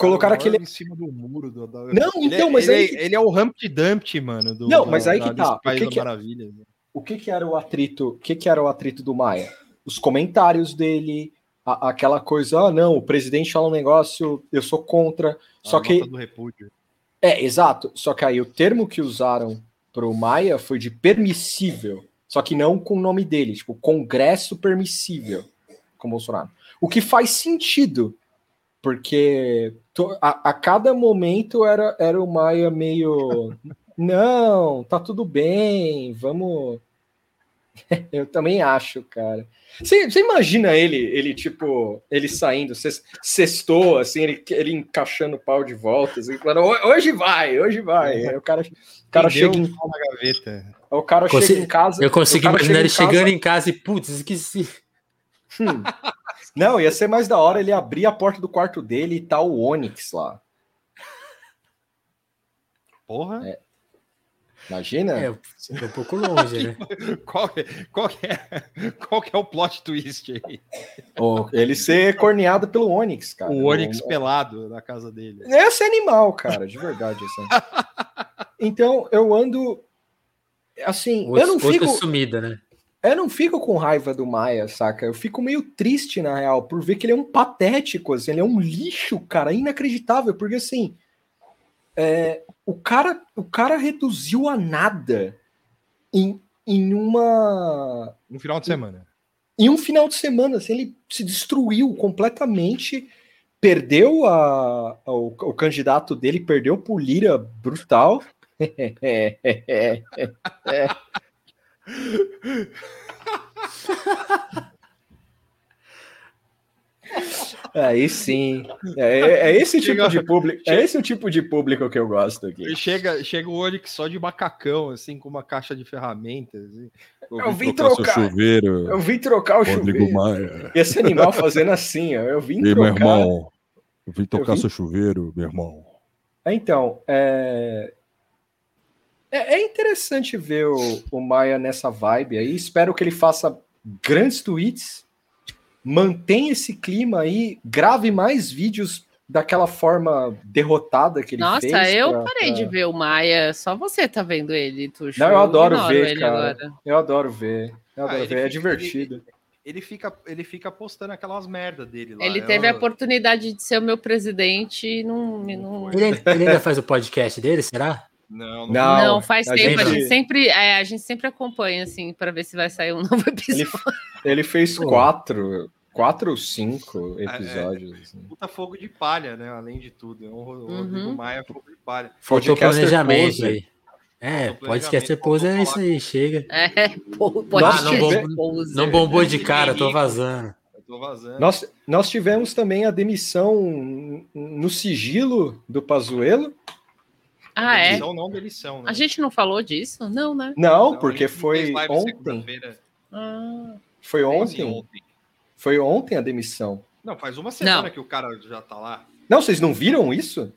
mora aquele- em cima do muro. Do, da- Não, ele então, é, mas ele, aí é- ele é o Humpty Dumpty, mano. Do, Não, da- mas aí que tá. O que que Maravilhas. né? O que, que era o atrito? O que, que era o atrito do Maia? Os comentários dele, a- aquela coisa, ah, não, o presidente fala um negócio, eu sou contra. Só A que do repúdio. É, exato. Só que aí o termo que usaram pro Maia foi de permissível. Só que não com o nome dele, tipo, Congresso permissível com o Bolsonaro. O que faz sentido, porque a, a cada momento era, era o Maia meio. Não, tá tudo bem, vamos. Eu também acho, cara. Você, você imagina ele, ele tipo, ele saindo, sextou, assim, ele, ele encaixando o pau de volta, assim, falando, "Ho- hoje vai, hoje vai. Aí o cara, o cara Entendeu? chega em, na gaveta. o cara Consi- chega em casa. Eu consigo cara imaginar ele em casa- chegando em casa e, putz, esqueci. Hum. Não, ia ser mais da hora ele abrir a porta do quarto dele e tá o Onix lá. Porra. É. Imagina? É, é um pouco longe, né? Qual, que- qual, que é, qual que é o plot twist aí? Ou ele ser corneado pelo Onix, cara. o Onix pelado na casa dele. Esse é animal, cara, de verdade. Assim. Então, eu ando. Assim, eu não fico. sumida, né? Eu não fico com raiva do Maia, saca? Eu fico meio triste, na real, por ver que ele é um patético, assim, ele é um lixo, cara, inacreditável, porque assim. é, o, cara, o cara reduziu a nada em, em uma. No final de semana. Em um final de semana, assim, ele se destruiu completamente, perdeu a, a- o, o candidato dele, perdeu pro Lira brutal. Aí sim. É, é esse tipo de público. É esse o tipo de público que eu gosto aqui. Chega, chega o Onix só de macacão, assim, com uma caixa de ferramentas. assim. Eu vim trocar trocar. chuveiro. Eu vim trocar o Rodrigo chuveiro. Maia. Esse animal fazendo assim, ó. Eu vim E aí, meu trocar. irmão? Eu vim tocar vim- seu chuveiro, meu irmão. Então, é... é é interessante ver o, o Maia nessa vibe aí. Espero que ele faça grandes tweets, mantenha esse clima aí, grave mais vídeos daquela forma derrotada que ele Nossa, fez. eu pra- parei pra- de ver o Maia. Só você tá vendo ele, Tuxo. Não, eu adoro ignoro ver, ele cara. agora. Eu adoro ver. Eu Ah, adoro ele ver. É fica- divertido. Ele fica, ele fica postando aquelas merda dele lá. Ele Eu- teve a oportunidade de ser o meu presidente e não. não... Ele, ele ainda faz o podcast dele, será? Não, Não, Não, faz a tempo. A gente- gente sempre, é, a gente sempre acompanha, assim, para ver se vai sair um novo Ele, episódio. ele fez Pô. quatro, quatro ou cinco é. episódios. assim. Puta fogo de palha, né? Além de tudo. É um Ro- Uhum. Rodrigo Maia fogo de palha. Faltou planejamento pose. aí. É, Faltou podcaster planejamento, pode é isso aí, chega. É, pô, pode Nossa, não bom- poser. Não bombou de cara, tô vazando. Nós, nós tivemos também a demissão no sigilo do Pazuello. Ah, é? Demissão, não demissão, né? A gente não falou disso? Não, né? Não, Não, porque foi ontem. Ah, Foi ontem. ontem? Foi ontem a demissão. Não, faz uma semana Não. que o cara já tá lá. Não, vocês não viram isso?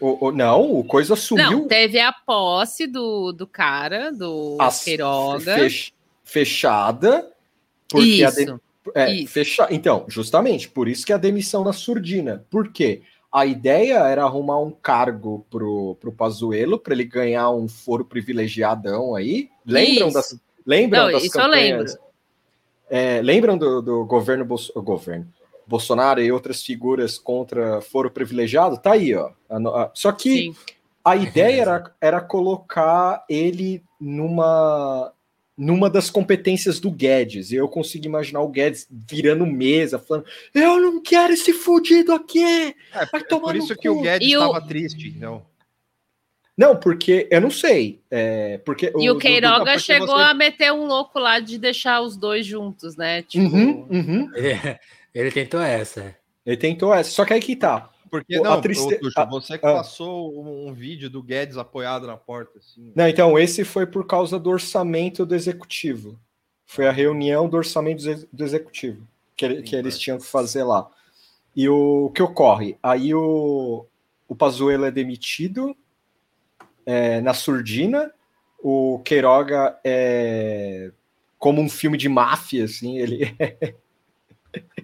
O, o- não, o coisa Não, sumiu. teve a posse do, do cara, do as- Queiroga. fech- fechada. Porque a de- Isso. É, Isso. fecha... Então, justamente, por isso que a demissão na surdina. Por quê? A ideia era arrumar um cargo pro, pro Pazuello, para ele ganhar um foro privilegiadão aí. Lembram Isso. das, lembram Não, das isso eu campanhas? É, lembram do, do governo, Bolso- governo Bolsonaro e outras figuras contra foro privilegiado? Tá aí, ó. Só que Sim. a ideia era, era colocar ele numa numa das competências do Guedes. E eu consigo imaginar o Guedes virando mesa, falando: Eu não quero esse fudido aqui! É, Vai é tomar por no isso cu. que o Guedes o- estava triste, então. Não, porque eu não sei. É, porque E o do- Queiroga chegou você- a meter um louco lá de deixar os dois juntos, né? Tipo, Uhum, uhum. Ele, ele tentou essa. Ele tentou essa. Só que aí que tá. Porque O- a não, triste- Tuxo, você que ah. passou um, um vídeo do Guedes apoiado na porta, assim. Não, então, esse foi por causa do orçamento do executivo. Foi a reunião do orçamento do ex- do executivo que, ele- que eles tinham que fazer lá. E o, o que ocorre? Aí o, o Pazuello é demitido é, na surdina, o Queiroga é como um filme de máfia, assim, ele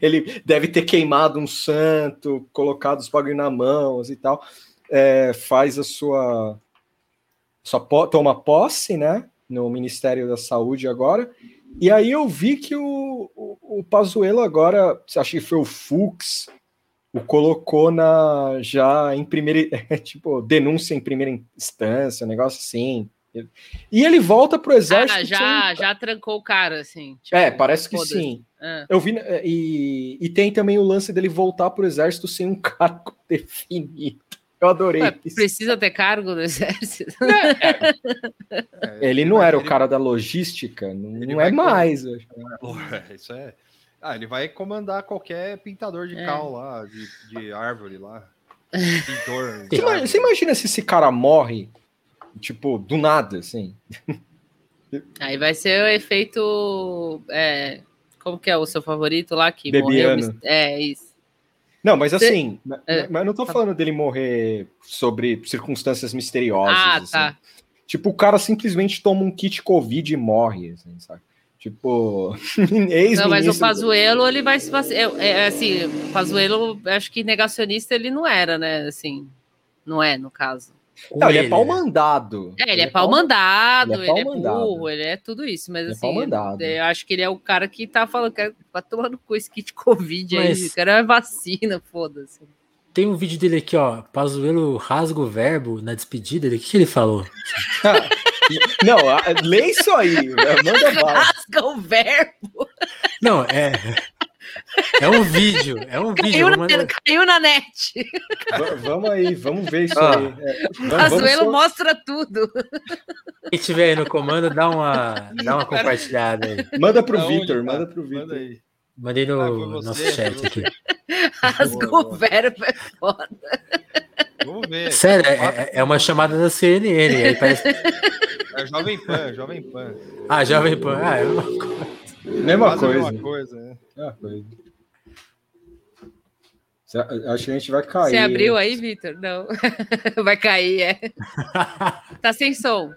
ele deve ter queimado um santo, colocado os bagulho na mão e tal, é, faz a sua po- toma posse, né, no Ministério da Saúde agora. E aí eu vi que o, o, o Pazuello agora, acho que foi o Fux, o colocou na já em primeira, tipo, denúncia em primeira instância, um negócio assim. E ele volta pro exército. ah, sem- já, já trancou o cara, assim. tipo, É, parece que sim. É. Eu vi é, e, e tem também o lance dele voltar pro exército sem um cargo definido. Eu adorei. Ué, isso. precisa ter cargo no exército? É, Ele não era o cara da logística, não, não é com- mais. eu acho. É, Isso é. Ah, ele vai comandar qualquer pintador de É. cal lá, de, de árvore lá. Pintor. Você imagina se esse cara morre, tipo, do nada, assim? Aí vai ser o efeito. é, como que é o seu favorito lá que Bebiano. morreu? É, isso. Não, mas assim, ma- é. mas eu não tô falando dele morrer sobre circunstâncias misteriosas. Ah, assim. tá. Tipo, o cara simplesmente toma um kit Covid e morre, assim, sabe? Tipo, ex Não, mas o Pazuello, ele vai se vaci- é, é, assim, o Pazuello, acho que negacionista ele não era, né? Assim, não é, no caso. Não, ele é Ele, pau né? mandado. É, ele é pau mandado, ele é ele é, burro, ele é tudo isso, mas Ele é assim, mandado. eu acho que ele é o cara que tá falando que vai tomar no cu esse kit Covid aí, Mas- o cara é vacina, foda-se. Tem um vídeo dele aqui, ó. Pazuello rasga o verbo na despedida. Ele, o que, que ele falou? Não, lê isso aí. Manda bala. Rasga o verbo, Não, é. É um vídeo. É um vídeo. caiu, eu na, mandar- caiu na net. Va- Vamos aí, vamos ver isso Ah. aí. É, vamos- só- mostra tudo. Quem tiver aí no comando, dá uma, dá uma compartilhada aí. Manda pro Vitor, tá? manda pro Manda Vitor. aí. Mandei no Ah, você, nosso chat aqui. Rasga Boa, o verbo, é foda. Vamos ver. Sério, é, é- é uma chamada da CNN. Aí parece... É Jovem Pan, Jovem Pan. Ah, Jovem Pan. Ah, é uma coisa. Mesma coisa. mesma coisa, né? Mesma coisa. Acho que a gente vai cair. Você abriu aí, Vitor? Não. Vai cair, é. Tá sem som.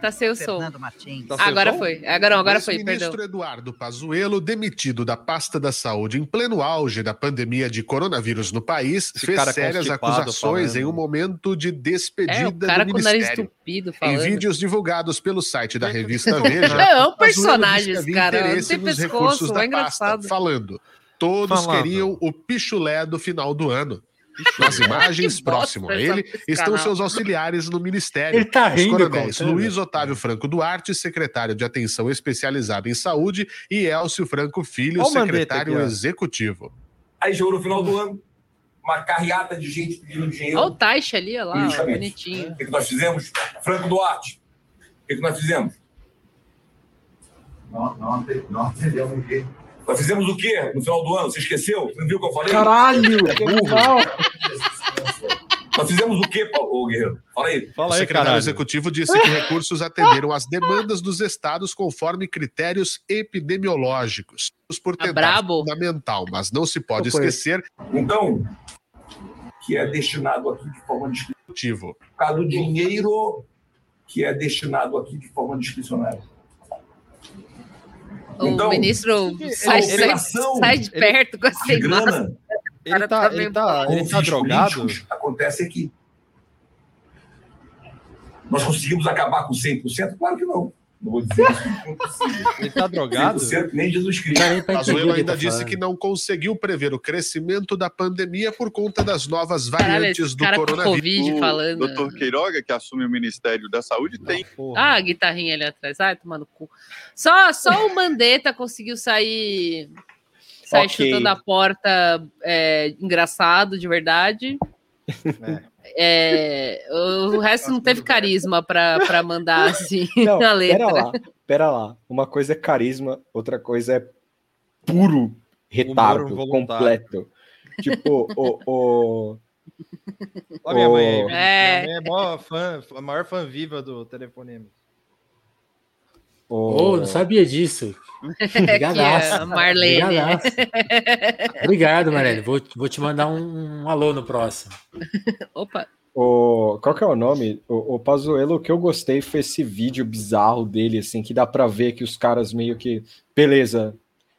Tá sem o som. Fernando Martins. Tá sem Agora som? foi. Agora não, agora O foi, perdão. Eduardo Pazuello, demitido da pasta da saúde em pleno auge da pandemia de coronavírus no país, Esse fez cara sérias acusações falando. em um momento de É, o despedida cara do com o nariz ministério. entupido Em falando. vídeos divulgados pelo site da revista Veja, É, é um personagem cara. Não tem pescoço, recursos é da engraçado. pasta, falando. Todos Falando. queriam o pichulé do final do ano. Nas imagens próximo a ele estão canal. seus auxiliares no ministério. Ele tá Os rindo, coronéis contando. Luiz Otávio Franco Duarte, secretário de Atenção Especializada em Saúde, e Elcio Franco Filho, Ó o Mandetta secretário executivo. Aí chegou no final do ano, uma carreata de gente pedindo dinheiro. Olha o Taixa ali, olha lá, ó, bonitinho. O que, que nós fizemos? Franco Duarte, o que, que nós fizemos? Não, não, não entendemos o quê? Nós fizemos o quê no final do ano? Você esqueceu? Você não viu o que eu falei? Caralho! que legal. Nós fizemos o quê, Paulo Guerreiro? Fala aí. O Fala aí, secretário caralho. executivo disse que recursos atenderam às demandas dos estados conforme critérios epidemiológicos. Por Tá tentar brabo? fundamental, mas não se pode foi? esquecer Então, que é destinado aqui de forma discricionária. Por causa do dinheiro que é destinado aqui de forma discricionária. O Então, ministro sai, sai- sai de perto com essa imagem. grana, Ele tá, tá ele tá, ele tá drogado? acontece aqui. Nós conseguimos acabar com 100%? Claro que não. Não vou dizer isso, não é. Ele tá drogado? 100% nem Jesus Cristo. O que ainda tá disse que não conseguiu prever o crescimento da pandemia por conta das novas variantes do com coronavírus. Covid falando. Doutor Queiroga, que assume o Ministério da Saúde, tem Porra. Ah, a guitarrinha ali atrás. Ai, tomando cu. Só, só o Mandetta conseguiu sair, sair Ok. chutando a porta é, engraçado, de verdade. É. É, o resto não teve carisma pra, pra mandar assim Não, a letra. pera lá, pera lá. Uma coisa é carisma, outra coisa é puro retardo completo. Tipo, o, o, Olha minha mãe aí. É. Minha mãe é maior fã, a maior fã viva do telefonema. Oh, não sabia disso. Obrigadaço. Marlene. Obrigadaço. Obrigado, Marlene. Vou, vou te mandar um, um alô no próximo. Opa, O, qual que é o nome? O, o Pazuello, o que eu gostei foi esse vídeo bizarro dele, assim, que dá pra ver que os caras meio que. Beleza,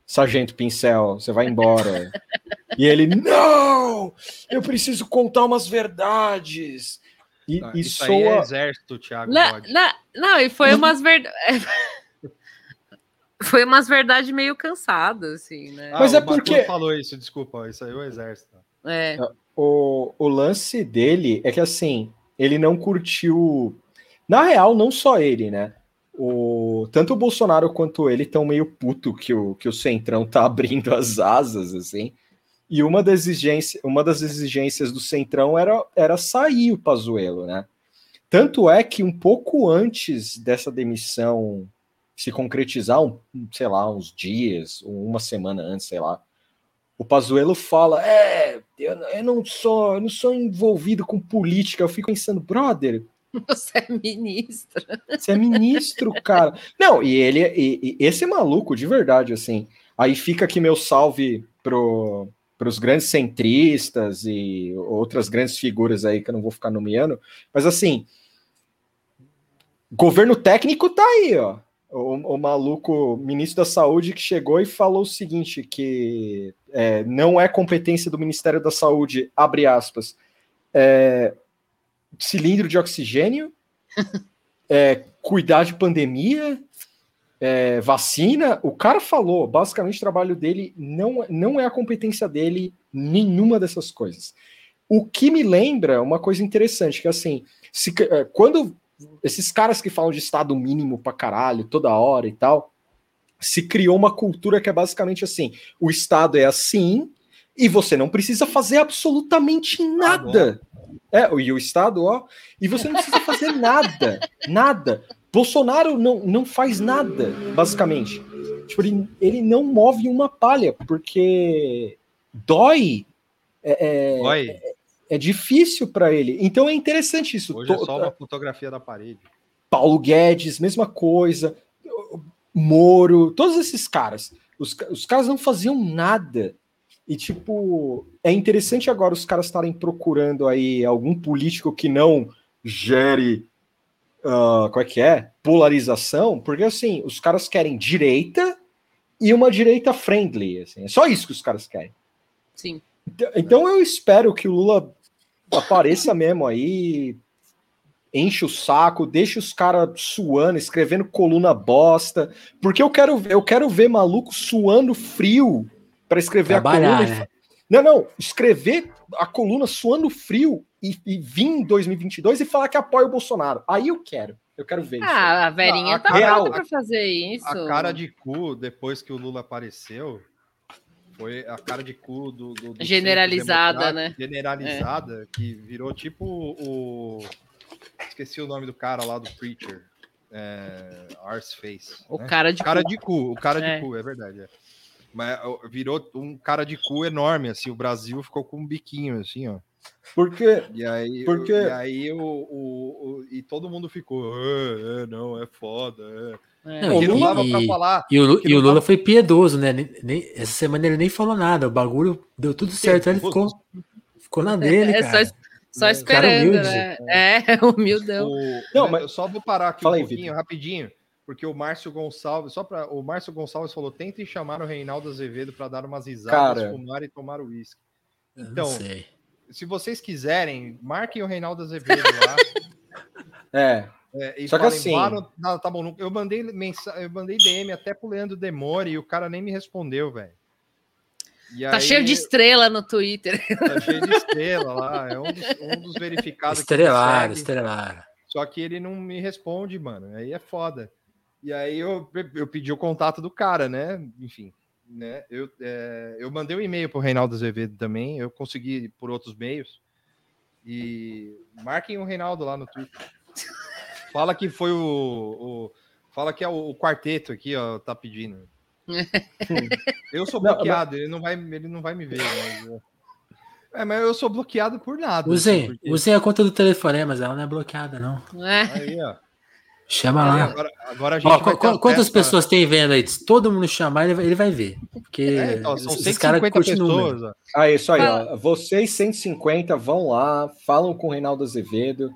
Sargento Pincel, você vai embora. e ele, não! Eu preciso contar umas verdades. E, Ah, e Isso aí é soa. exército, Thiago. Na- na- não, e foi umas verdades. Foi umas verdades meio cansadas, assim, né? Ah, Mas o é Batu porque- falou isso, desculpa, isso aí é o exército. É. O, o lance dele é que assim, ele não curtiu. Na real, não só ele, né? O, tanto o Bolsonaro quanto ele estão meio puto que o, que o Centrão tá abrindo as asas, assim. E uma das, exigências, uma das exigências do Centrão era, era sair o Pazuello, né? Tanto é que um pouco antes dessa demissão se concretizar, um, sei lá, uns dias, uma semana antes, sei lá, o Pazuello fala: É, eu, eu não sou, eu não sou envolvido com política. Eu fico pensando, brother, Você é ministro. você é ministro, cara. Não, e ele, e, e esse maluco, de verdade, assim. Aí fica aqui meu salve pro, pros grandes centristas e outras grandes figuras aí que eu não vou ficar nomeando. Mas assim, governo técnico tá aí, ó. O, o maluco ministro da Saúde que chegou e falou o seguinte: que é, não é competência do Ministério da Saúde, abre aspas, é, cilindro de oxigênio, é, cuidar de pandemia, é, vacina. O cara falou, basicamente, o trabalho dele não, não é a competência dele nenhuma dessas coisas. O que me lembra uma coisa interessante, que assim, se, é, quando esses caras que falam de estado mínimo pra caralho, toda hora e tal, se criou uma cultura que é basicamente assim: o estado é assim e você não precisa fazer absolutamente nada. É, e o estado, ó, e você não precisa fazer nada, nada. Bolsonaro não, não faz nada, basicamente. Tipo, ele, ele não move uma palha, porque dói. É, é, Dói. é difícil para ele. Então é interessante isso. Hoje é To- só uma fotografia da parede. Paulo Guedes, mesma coisa. Moro, todos esses caras. Os, os caras não faziam nada. E, tipo, é interessante agora os caras estarem procurando aí algum político que não gere. ah, qual é que é? Polarização, porque assim, os caras querem direita e uma direita friendly. Assim, é só isso que os caras querem. Sim. Então- Então eu espero que o Lula apareça mesmo aí, enche o saco, deixa os caras suando, escrevendo coluna bosta, porque eu quero ver, eu quero ver maluco suando frio para escrever Trabalhar, a coluna. e né? Não, não, escrever a coluna suando frio e, e vir em 2022 e falar que apoia o Bolsonaro. Aí eu quero, eu quero ver isso. Ah, a Verinha a tá real- pronta pra fazer isso. A cara de cu, depois que o Lula apareceu, foi a cara de cu do. do- do Generalizada, né? Generalizada, que virou tipo o. Esqueci o nome do cara lá do Preacher. É, Arseface. O né? cara de cara cu. de cu, o cara É. de cu, é verdade. é. Mas virou um cara de cu enorme, assim. O Brasil ficou com um biquinho, assim, ó. Porque E aí, Porque- e aí o, o- o- e todo mundo ficou, "Ah, é, não, é foda. É. É. Não, e, e- falar. e o, e o Lula dava- foi piedoso, né? Nem- nem- essa semana ele nem falou nada. O bagulho deu tudo certo. Ele ficou, ficou na dele, É cara. só, só É, esperando, humilde. né? É, humildão. O- Não, mas- Eu só vou parar aqui Fala um aí, pouquinho, rapidinho, porque o Márcio Gonçalves, só para o Márcio Gonçalves falou, tentem chamar o Reinaldo Azevedo para dar umas risadas, Cara. fumar e tomar uísque. Eu não Então, sei. se vocês quiserem, marquem o Reinaldo Azevedo lá. é, é, e Só que assim- "Vá no- não, tá bom, não- eu mandei mensa... eu mandei DM até pro Leandro Demore e o cara nem me respondeu, velho. Tá aí, cheio de estrela no Twitter. Tá cheio de estrela lá, é um dos, um dos verificados. Estrelar, estrelar. Só que ele não me responde, mano. Aí é foda. E aí eu, eu pedi o contato do cara, né? Enfim, né? Eu, é, eu mandei um e-mail pro Reinaldo Azevedo também. Eu consegui por outros meios. E marquem o Reinaldo lá no Twitter. Fala que foi o. o- fala que é o, o quarteto aqui, ó, tá pedindo. Eu sou Não, bloqueado, ele, não vai, ele não vai me ver. Mas, é, mas eu sou bloqueado por nada. assim, Usem, porque- usem a conta do telefone, mas ela não é bloqueada, não. É. Aí, ó. Chama Aí, lá. agora, agora a gente Ó, vai qu- quantas acesso a- pessoas tem vendo aí? Se todo mundo chamar, ele vai, ele vai ver. Porque É, então, são esses caras 150 curtem número. pessoas. ó. Ah, isso aí, ó. Vocês 150 vão lá, falam com o Reinaldo Azevedo.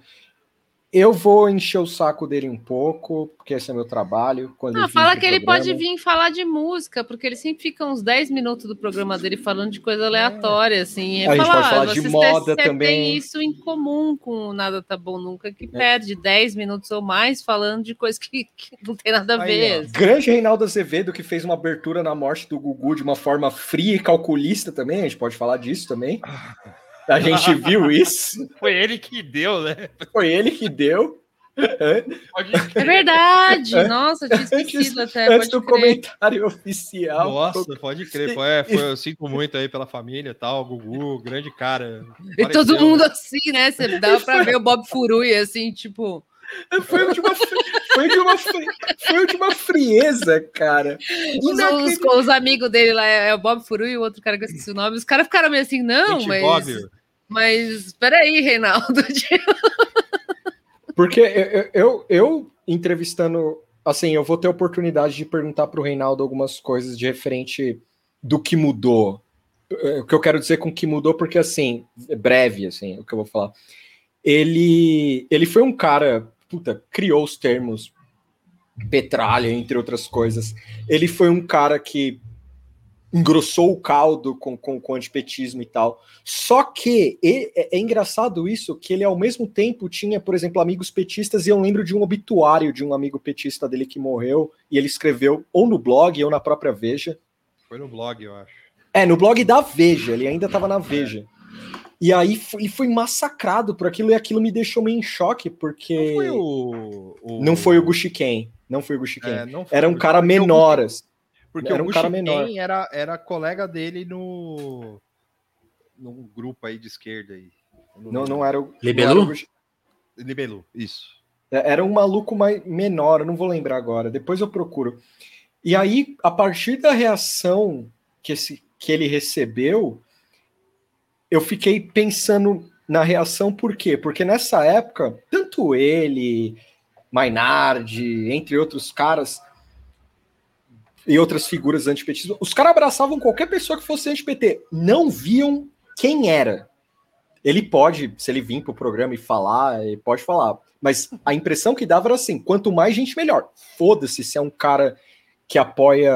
Eu vou encher o saco dele um pouco, porque esse é meu trabalho. Quando Ah, fala que ele programa. pode vir falar de música, porque ele sempre fica uns 10 minutos do programa dele falando de coisa aleatória, assim. E A gente fala, pode "Ah, falar de vocês moda têm- também." É. tem isso em comum com o Nada Tá Bom Nunca, que perde 10 minutos ou mais falando de coisa que, que não tem nada a Aí, ver. ó. assim. Grande Reinaldo Azevedo, que fez uma abertura na morte do Gugu de uma forma fria e calculista também. A gente pode falar disso também. A gente viu isso. Foi ele que deu, né? Foi ele que deu. É verdade, nossa, eu tinha esquecido até. Antes do crer. comentário oficial. Nossa, pode crer. Foi, é, foi- eu sinto muito aí pela família e tal. Gugu, grande cara. E todo mundo né? assim, né? Você dá pra ver o Bob Furui assim, tipo. Foi de uma, foi de uma, foi de uma frieza, cara. Os, os, os amigos dele lá é o Bob Furui e o outro cara que eu esqueci o nome. Os caras ficaram meio assim, não, Gente, mas. Bob. Mas peraí, Reinaldo. Porque eu, eu, eu- eu entrevistando, assim, eu vou ter a oportunidade de perguntar para o Reinaldo algumas coisas de referente do que mudou. Eh, O que eu quero dizer com que mudou, porque assim, é breve, assim, o que eu vou falar. Ele, ele foi um cara, puta, criou os termos petralha, entre outras coisas. Ele foi um cara que engrossou o caldo com, com, com o antipetismo e tal. Só que e- é, é engraçado isso, que ele ao mesmo tempo tinha, por exemplo, amigos petistas, e eu lembro de um obituário de um amigo petista dele que morreu, e ele escreveu ou no blog ou na própria Veja. Foi no blog, eu acho. É, no blog da Veja, ele ainda estava na Veja. E aí e foi massacrado por aquilo, e aquilo me deixou meio em choque, porque. Foi o, o- Não foi o Gushiken. Não foi o Gushiken. É, não foi Era um cara menor. Porque era o um cara menor. Era, era colega dele no, no grupo aí de esquerda aí. Não, não era o. Libelu? não era o Gushi- Libelu, isso. É, Era um maluco mais menor, eu não vou lembrar agora, depois eu procuro. E aí, a partir da reação que, esse, que ele recebeu, eu fiquei pensando na reação, por quê? Porque nessa época, tanto ele, Mainardi, entre outros caras, e outras figuras antipetistas, os caras abraçavam qualquer pessoa que fosse anti-PT, não viam quem era. Ele pode, se ele vir pro programa e falar, ele pode falar. Mas a impressão que dava era assim: quanto mais gente, melhor. Foda-se se é um cara que apoia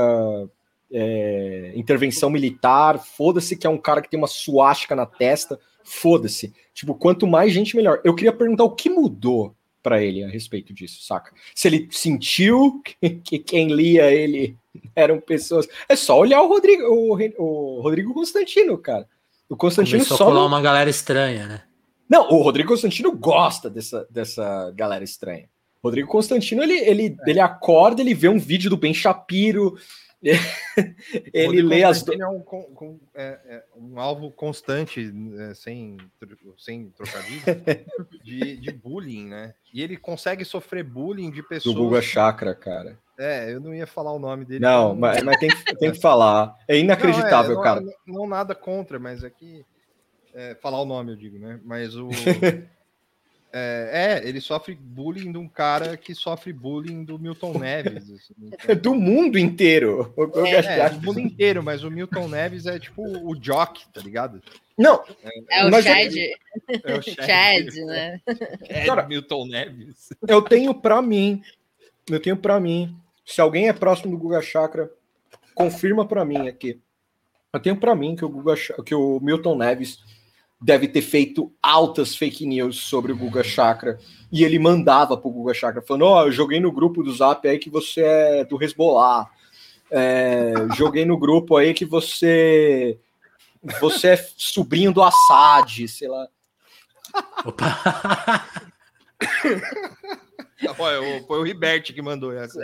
é, intervenção militar, foda-se que é um cara que tem uma suástica na testa, foda-se. Tipo, quanto mais gente, melhor. Eu queria perguntar o que mudou para ele a respeito disso, saca? Se ele sentiu que, que quem lia ele eram pessoas. É só olhar o Rodrigo, o, o Rodrigo Constantino, cara. O Constantino Começou a só. colar não- uma galera estranha, né? não, o Rodrigo Constantino gosta dessa, dessa galera estranha. Rodrigo Constantino, ele, ele, ele acorda, ele vê um vídeo do Ben Shapiro, ele lê as. Constantino É um, com- com- é- é um alvo constante, é, sem, sem trocadilho, de, de bullying, né? E ele consegue sofrer bullying de Do pessoas. Guga Chakra, cara. É, eu não ia falar o nome dele. Não, mas, mas tem, que- tem que falar. É inacreditável, não, é, cara. Não, não nada contra, mas aqui. É, falar o nome, eu digo, né? Mas o. é, é, ele sofre bullying de um cara que sofre bullying do Milton Neves. assim, então- Do mundo inteiro. O É, Chakra. do mundo inteiro, mas o Milton Neves é tipo o Jock, tá ligado? Não, É o Mas Chad. É o Chad. Chad, né? É Cara, Milton Neves. eu tenho pra mim, eu tenho pra mim, se alguém é próximo do Guga Chakra, confirma pra mim aqui. Eu tenho pra mim que o Guga que o Milton Neves deve ter feito altas fake news sobre o Guga Chakra e ele mandava pro Guga Chakra falando: "Ó, eu joguei no grupo do Zap aí que você é do Hezbollah. É, joguei no grupo aí que você você é sobrinho do Assad, sei lá. Opa! Olha, foi o Ribert que mandou essa.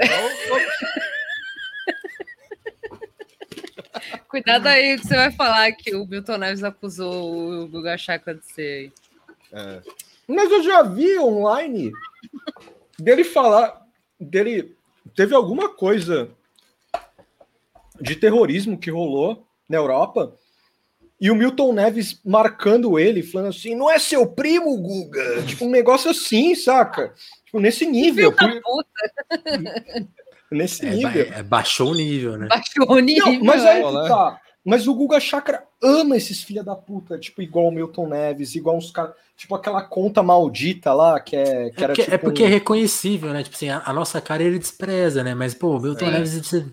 Cuidado aí que você vai falar que o Milton Neves acusou o Guga Chakra de ser. É. Mas eu já vi online dele falar. dele. Teve alguma coisa de terrorismo que rolou na Europa. E o Milton Neves marcando ele, falando assim: não é seu primo, Guga? Tipo, um negócio assim, saca? Tipo, nesse nível. Filho da Por- Nesse É, nível. ba- é, baixou o nível, né? Baixou o nível. Não, mas aí é. que tá. Mas o Guga Chakra ama esses filha da puta, tipo, igual o Milton Neves, igual uns caras. Tipo aquela conta maldita lá, que, é, que É era porque, tipo. é porque é um- reconhecível, né? Tipo assim, a, a nossa cara ele despreza, né? Mas, pô, o Milton É. Neves. você-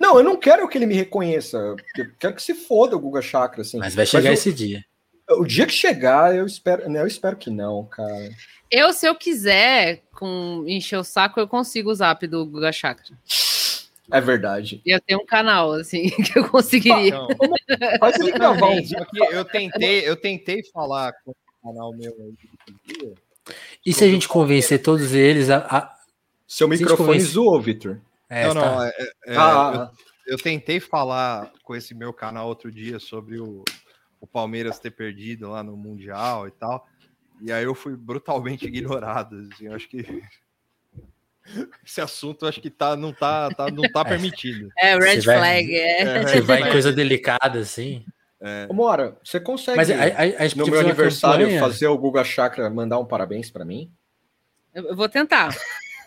Não, eu não quero que ele me reconheça. Eu quero que se foda o Guga Chakra, assim. Mas vai chegar eu- esse dia. O dia que chegar, eu espero. Não, eu espero que não, cara. Eu, se eu quiser com encher o saco, eu consigo o zap do Guga Chakra. É verdade. Eu tenho um canal, assim, que eu conseguiria. Não. Faz ele gravar um Só que eu tentei, eu tentei falar com o canal meu aí. E se a gente convencer todos eles a. a- Seu se microfone convencer- zoou, Vitor. É, não, tá. não, é- é- Ah, eu, eu tentei falar com esse meu canal outro dia sobre o, o Palmeiras ter perdido lá no Mundial e tal. E aí eu fui brutalmente ignorado. assim, eu acho que esse assunto acho que tá, não, tá, tá, não tá permitido. É, red Você vai- flag, é. Você vai em coisa delicada, assim. É, Ô, Mora, você consegue, Mas a, a, a gente no meu aniversário, campanha- fazer o Guga Chakra mandar um parabéns pra mim? Eu eu vou tentar.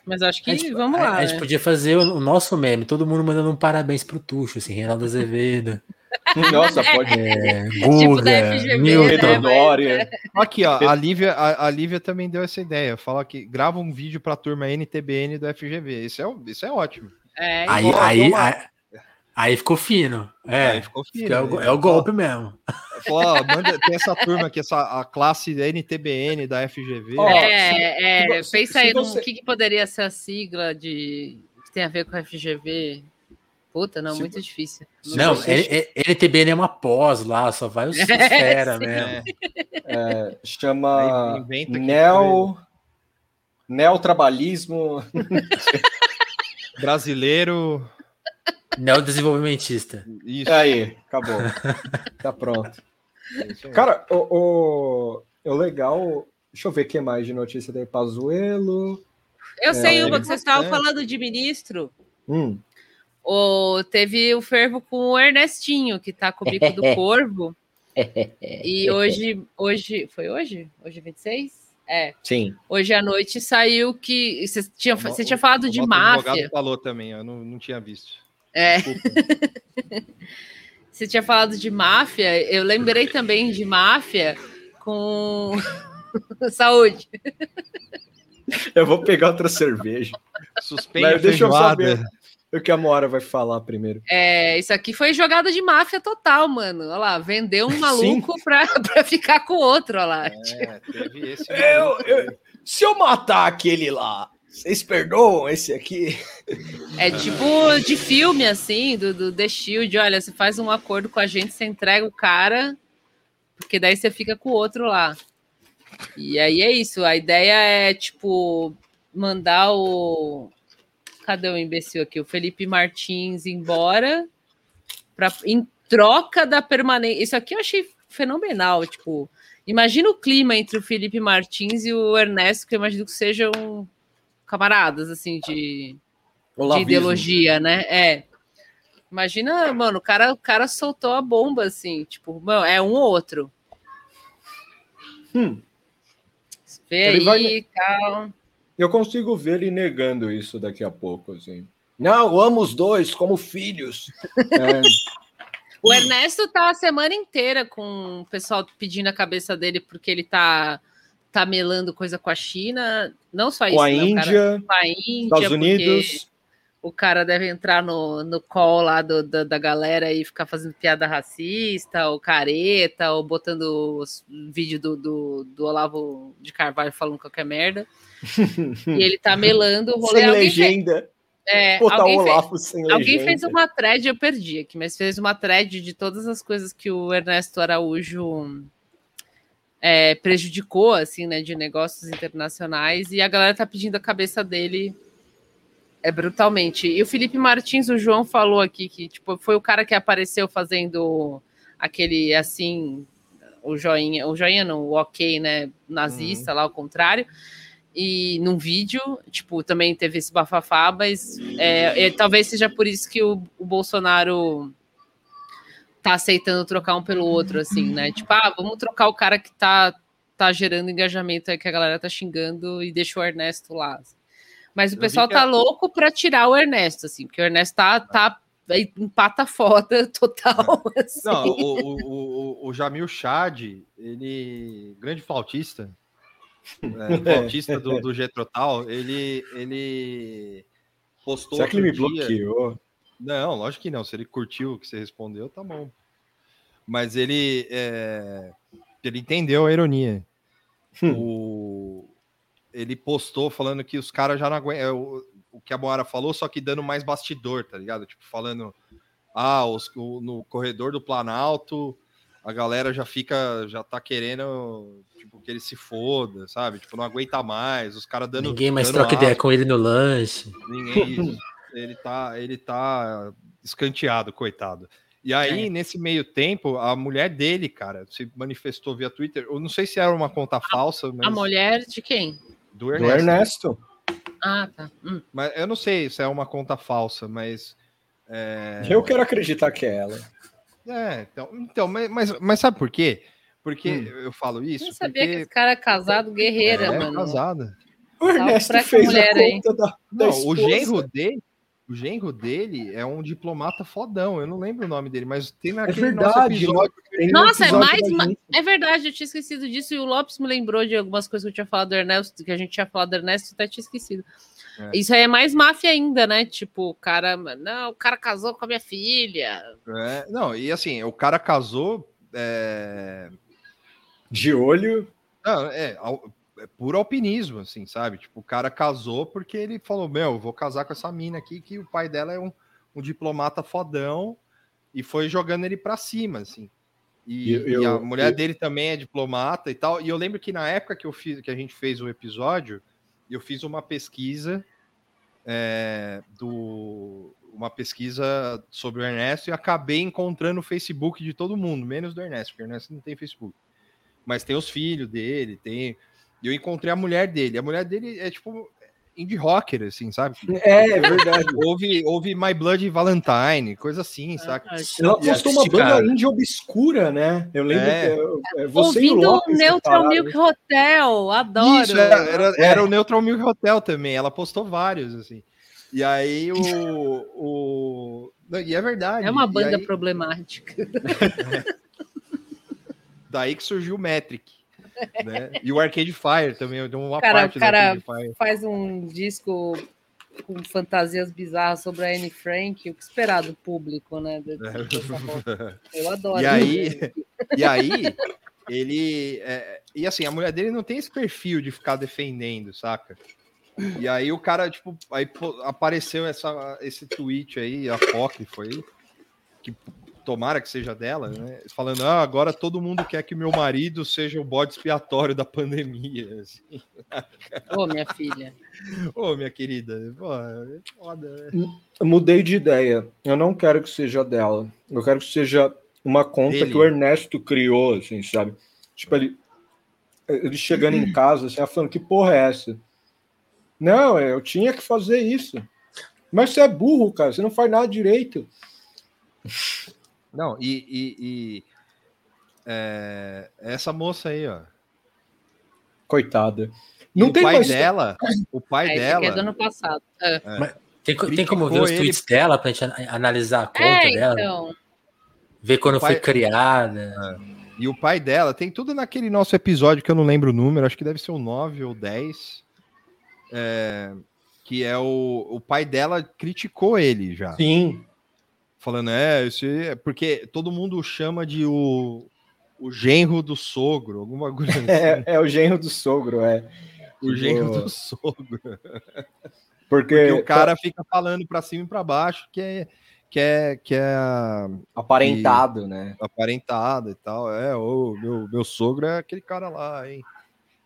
Mas acho que gente, vamos lá. a gente né? podia fazer o, o nosso meme, todo mundo mandando um parabéns pro Tuxo, assim, Reinaldo Azevedo, Nossa, pode. é, Tipo Guga, da FGV, Milton. né? Dória. Aqui, ó, a Lívia, a, a Lívia também deu essa ideia. Fala que grava um vídeo pra turma NTBN do FGV. Isso é, isso é ótimo. É, Aí, aí, aí, aí ficou fino. É, Aí ficou fino, é, o, né? é o golpe mesmo. Falou, ó, manda- tem essa turma aqui, essa, a classe NTBN da FGV. Ó, É, se- é, se- pensa se aí você- no que, que poderia ser a sigla de que tem a ver com a FGV. Puta, não, Se- muito difícil. Não, ele- NTBN é uma pós lá, só vai o fera sim. mesmo. É, chama Neo. Neotrabalhismo. Brasileiro. Neodesenvolvimentista. Isso. Aí, acabou. Tá pronto. é. Cara, o, o, o legal. Deixa eu ver o que mais de notícia daí. Pazuelo. Eu sei É, uma que vocês estavam falando de ministro. Hum, O, teve o fervo com o Ernestinho, que tá com o bico do corvo. E hoje, hoje, foi hoje? Hoje é 26? É. sim. Hoje à noite saiu que. Você tinha, O- você tinha falado o de advogado máfia. falou também, eu não, não tinha visto. É. Você tinha falado de máfia. Eu lembrei também de máfia com. Saúde. Eu vou pegar outra cerveja. Suspende Mas a deixa eu saber o que a Mora vai falar primeiro. É, isso aqui foi jogada de máfia total, mano. Olha lá, vendeu um maluco pra, pra ficar com o outro, olha lá. É, teve esse. Eu- eu-. Se eu matar aquele lá, vocês perdoam esse aqui? É tipo de filme, assim, do, do The Shield. Olha, você faz um acordo com a gente, você entrega o cara, porque daí você fica com o outro lá. E aí é isso. A ideia é, tipo, mandar o. Cadê o imbecil aqui? O Felipe Martins embora pra, em troca da permanência. Isso aqui eu achei fenomenal. Tipo, imagina o clima entre o Felipe Martins e o Ernesto, que eu imagino que sejam camaradas, assim, de de Olavismo. ideologia, né? É. Imagina, mano, o cara, o cara soltou a bomba assim, tipo, mano, é um ou outro. Hum. Vê Ele aí, vai- tal. Eu consigo ver ele negando isso daqui a pouco, assim. Não, eu amo os dois como filhos. É, O Ernesto tá a semana inteira com o pessoal pedindo a cabeça dele porque ele tá tá melando coisa com a China, não só isso, com a né, o cara- Índia, com a Índia, Estados porque Unidos. O cara deve entrar no, no call lá do- da, da galera e ficar fazendo piada racista, ou careta, ou botando os vídeo do, do, do Olavo de Carvalho falando qualquer merda. E ele tá melando o rolê. Sem Alguém fez- legenda. é, Botar o alguém fez- Olavo sem legenda. Alguém fez uma thread, eu perdi aqui, mas fez uma thread de todas as coisas que o Ernesto Araújo é, prejudicou, assim, né, de negócios internacionais, e a galera tá pedindo a cabeça dele é, brutalmente. E o Felipe Martins, o João falou aqui que tipo, foi o cara que apareceu fazendo aquele, assim, o joinha, o joinha não, o ok, né, nazista, lá ao contrário, e num vídeo, tipo, também teve esse bafafá, mas é, é, talvez seja por isso que o, o Bolsonaro tá aceitando trocar um pelo outro, assim, né? Tipo, ah, vamos trocar o cara que tá, tá gerando engajamento aí, que a galera tá xingando e deixa o Ernesto lá. Mas o Eu pessoal tá a- louco pra tirar o Ernesto, assim, porque o Ernesto tá, tá em pata foda total. assim. Não, o, o, o, o Jamil Chad, ele. Grande flautista. é, flautista do, do G-Total, ele, ele postou. Será que ele me dia- bloqueou? Não, lógico que não. Se ele curtiu o que você respondeu, tá bom. Mas ele. é, ele entendeu a ironia. O, ele postou falando que os caras já não aguentam. O, o que a Moara falou, só que dando mais bastidor, tá ligado? Tipo, falando. Ah, os, o- no corredor do Planalto, a galera já fica. Já tá querendo. Tipo, que ele se foda, sabe? Tipo, não aguenta mais. Os caras dando. Ninguém mais dando troca ideia com ele no lanche. Ninguém. ele tá, ele tá escanteado, coitado. E aí, É. nesse meio tempo, a mulher dele, cara, se manifestou via Twitter. Eu não sei se era uma conta falsa, mas A mulher de quem? Do Do Ernesto. Ernesto. Ah, tá. Hum. Mas eu não sei se é uma conta falsa, mas é, Eu quero acreditar que é ela. é, então, então mas, mas, mas sabe por quê? Porque eu falo isso? Nem sabia que porque esse cara é casado, guerreira, é mano. casada. O Ernesto fez a mulher aí. conta da, da Não, o genro dele, o genro dele é um diplomata fodão. Eu não lembro o nome dele, mas tem naquele nosso verdade, episódio. Nossa, é mais. É verdade, eu tinha esquecido disso. E o Lopes me lembrou de algumas coisas que eu tinha falado do Ernesto, que a gente tinha falado do Ernesto, até tinha esquecido. É. Isso aí é mais máfia ainda, né? Tipo, o cara. Não, o cara casou com a minha filha. É, não, e assim, o cara casou. É, De olho. não, é, é puro alpinismo, assim, sabe? Tipo, o cara casou porque ele falou: Meu, eu vou casar com essa mina aqui, que o pai dela é um, um diplomata fodão, e foi jogando ele pra cima, assim. E, Eu- e a eu- mulher eu- dele também é diplomata e tal. E eu lembro que na época que eu fiz, que a gente fez o episódio, eu fiz uma pesquisa é, do uma pesquisa sobre o Ernesto e acabei encontrando o Facebook de todo mundo, menos do Ernesto, porque o Ernesto não tem Facebook. Mas tem os filhos dele, tem. E eu encontrei a mulher dele. A mulher dele é tipo indie rocker, assim, sabe? É, é verdade. Houve, houve My Blood Valentine, coisa assim, saca? Ela E postou uma banda índia obscura, né? Eu lembro É. que eu- é, você e o Ouvindo Lopes o Neutral. Milk Hotel, adoro. Isso, era, era, É. era o Neutral Milk Hotel também. Ela postou vários, assim. E aí o. o... E é verdade. É uma banda aí- problemática. Daí que surgiu o Metric. Né? E o Arcade Fire também, deu uma Cara, parte o cara do Arcade Fire. faz um disco com fantasias bizarras sobre a Anne Frank, o que esperar do público, né? Eu adoro. E aí, e aí ele. é, e assim, a mulher dele não tem esse perfil de ficar defendendo, saca? E aí o cara, tipo, aí apareceu essa, esse tweet aí, apócrifo aí, que tomara que seja dela, né? Falando, ah, agora todo mundo quer que meu marido seja o bode expiatório da pandemia. Assim. Ô, minha filha. Ô, minha querida, pô, é foda, né? Mudei de ideia. Eu não quero que seja dela. Eu quero que seja uma conta Dele. que o Ernesto criou, assim, sabe? Tipo, ele, ele chegando em casa, assim, falando, que porra é essa? Não, eu tinha que fazer isso. Mas você é burro, cara. Você não faz nada direito. Não, e, e- e, é, essa moça aí, ó. Coitada. E Não o tem pai mais- dela, o pai É, esse dela. é do ano passado. É, Mas tem, tem como ver os ele- tweets dela pra gente an- analisar a conta É, dela? então. Ver quando pai- foi criada. E o pai dela tem tudo naquele nosso episódio que eu não lembro o número, acho que deve ser o 9 ou 10. é, que é o, o pai dela criticou ele já. Sim. Falando, é, esse, é porque todo mundo chama de o, o genro do sogro, alguma coisa assim. É, é o genro do sogro, é. O genro Tipo, do sogro. Porque, Porque o cara fica falando pra cima e pra baixo que é que é que é aparentado, né? aparentado e tal. É, o meu, meu sogro é aquele cara lá, hein?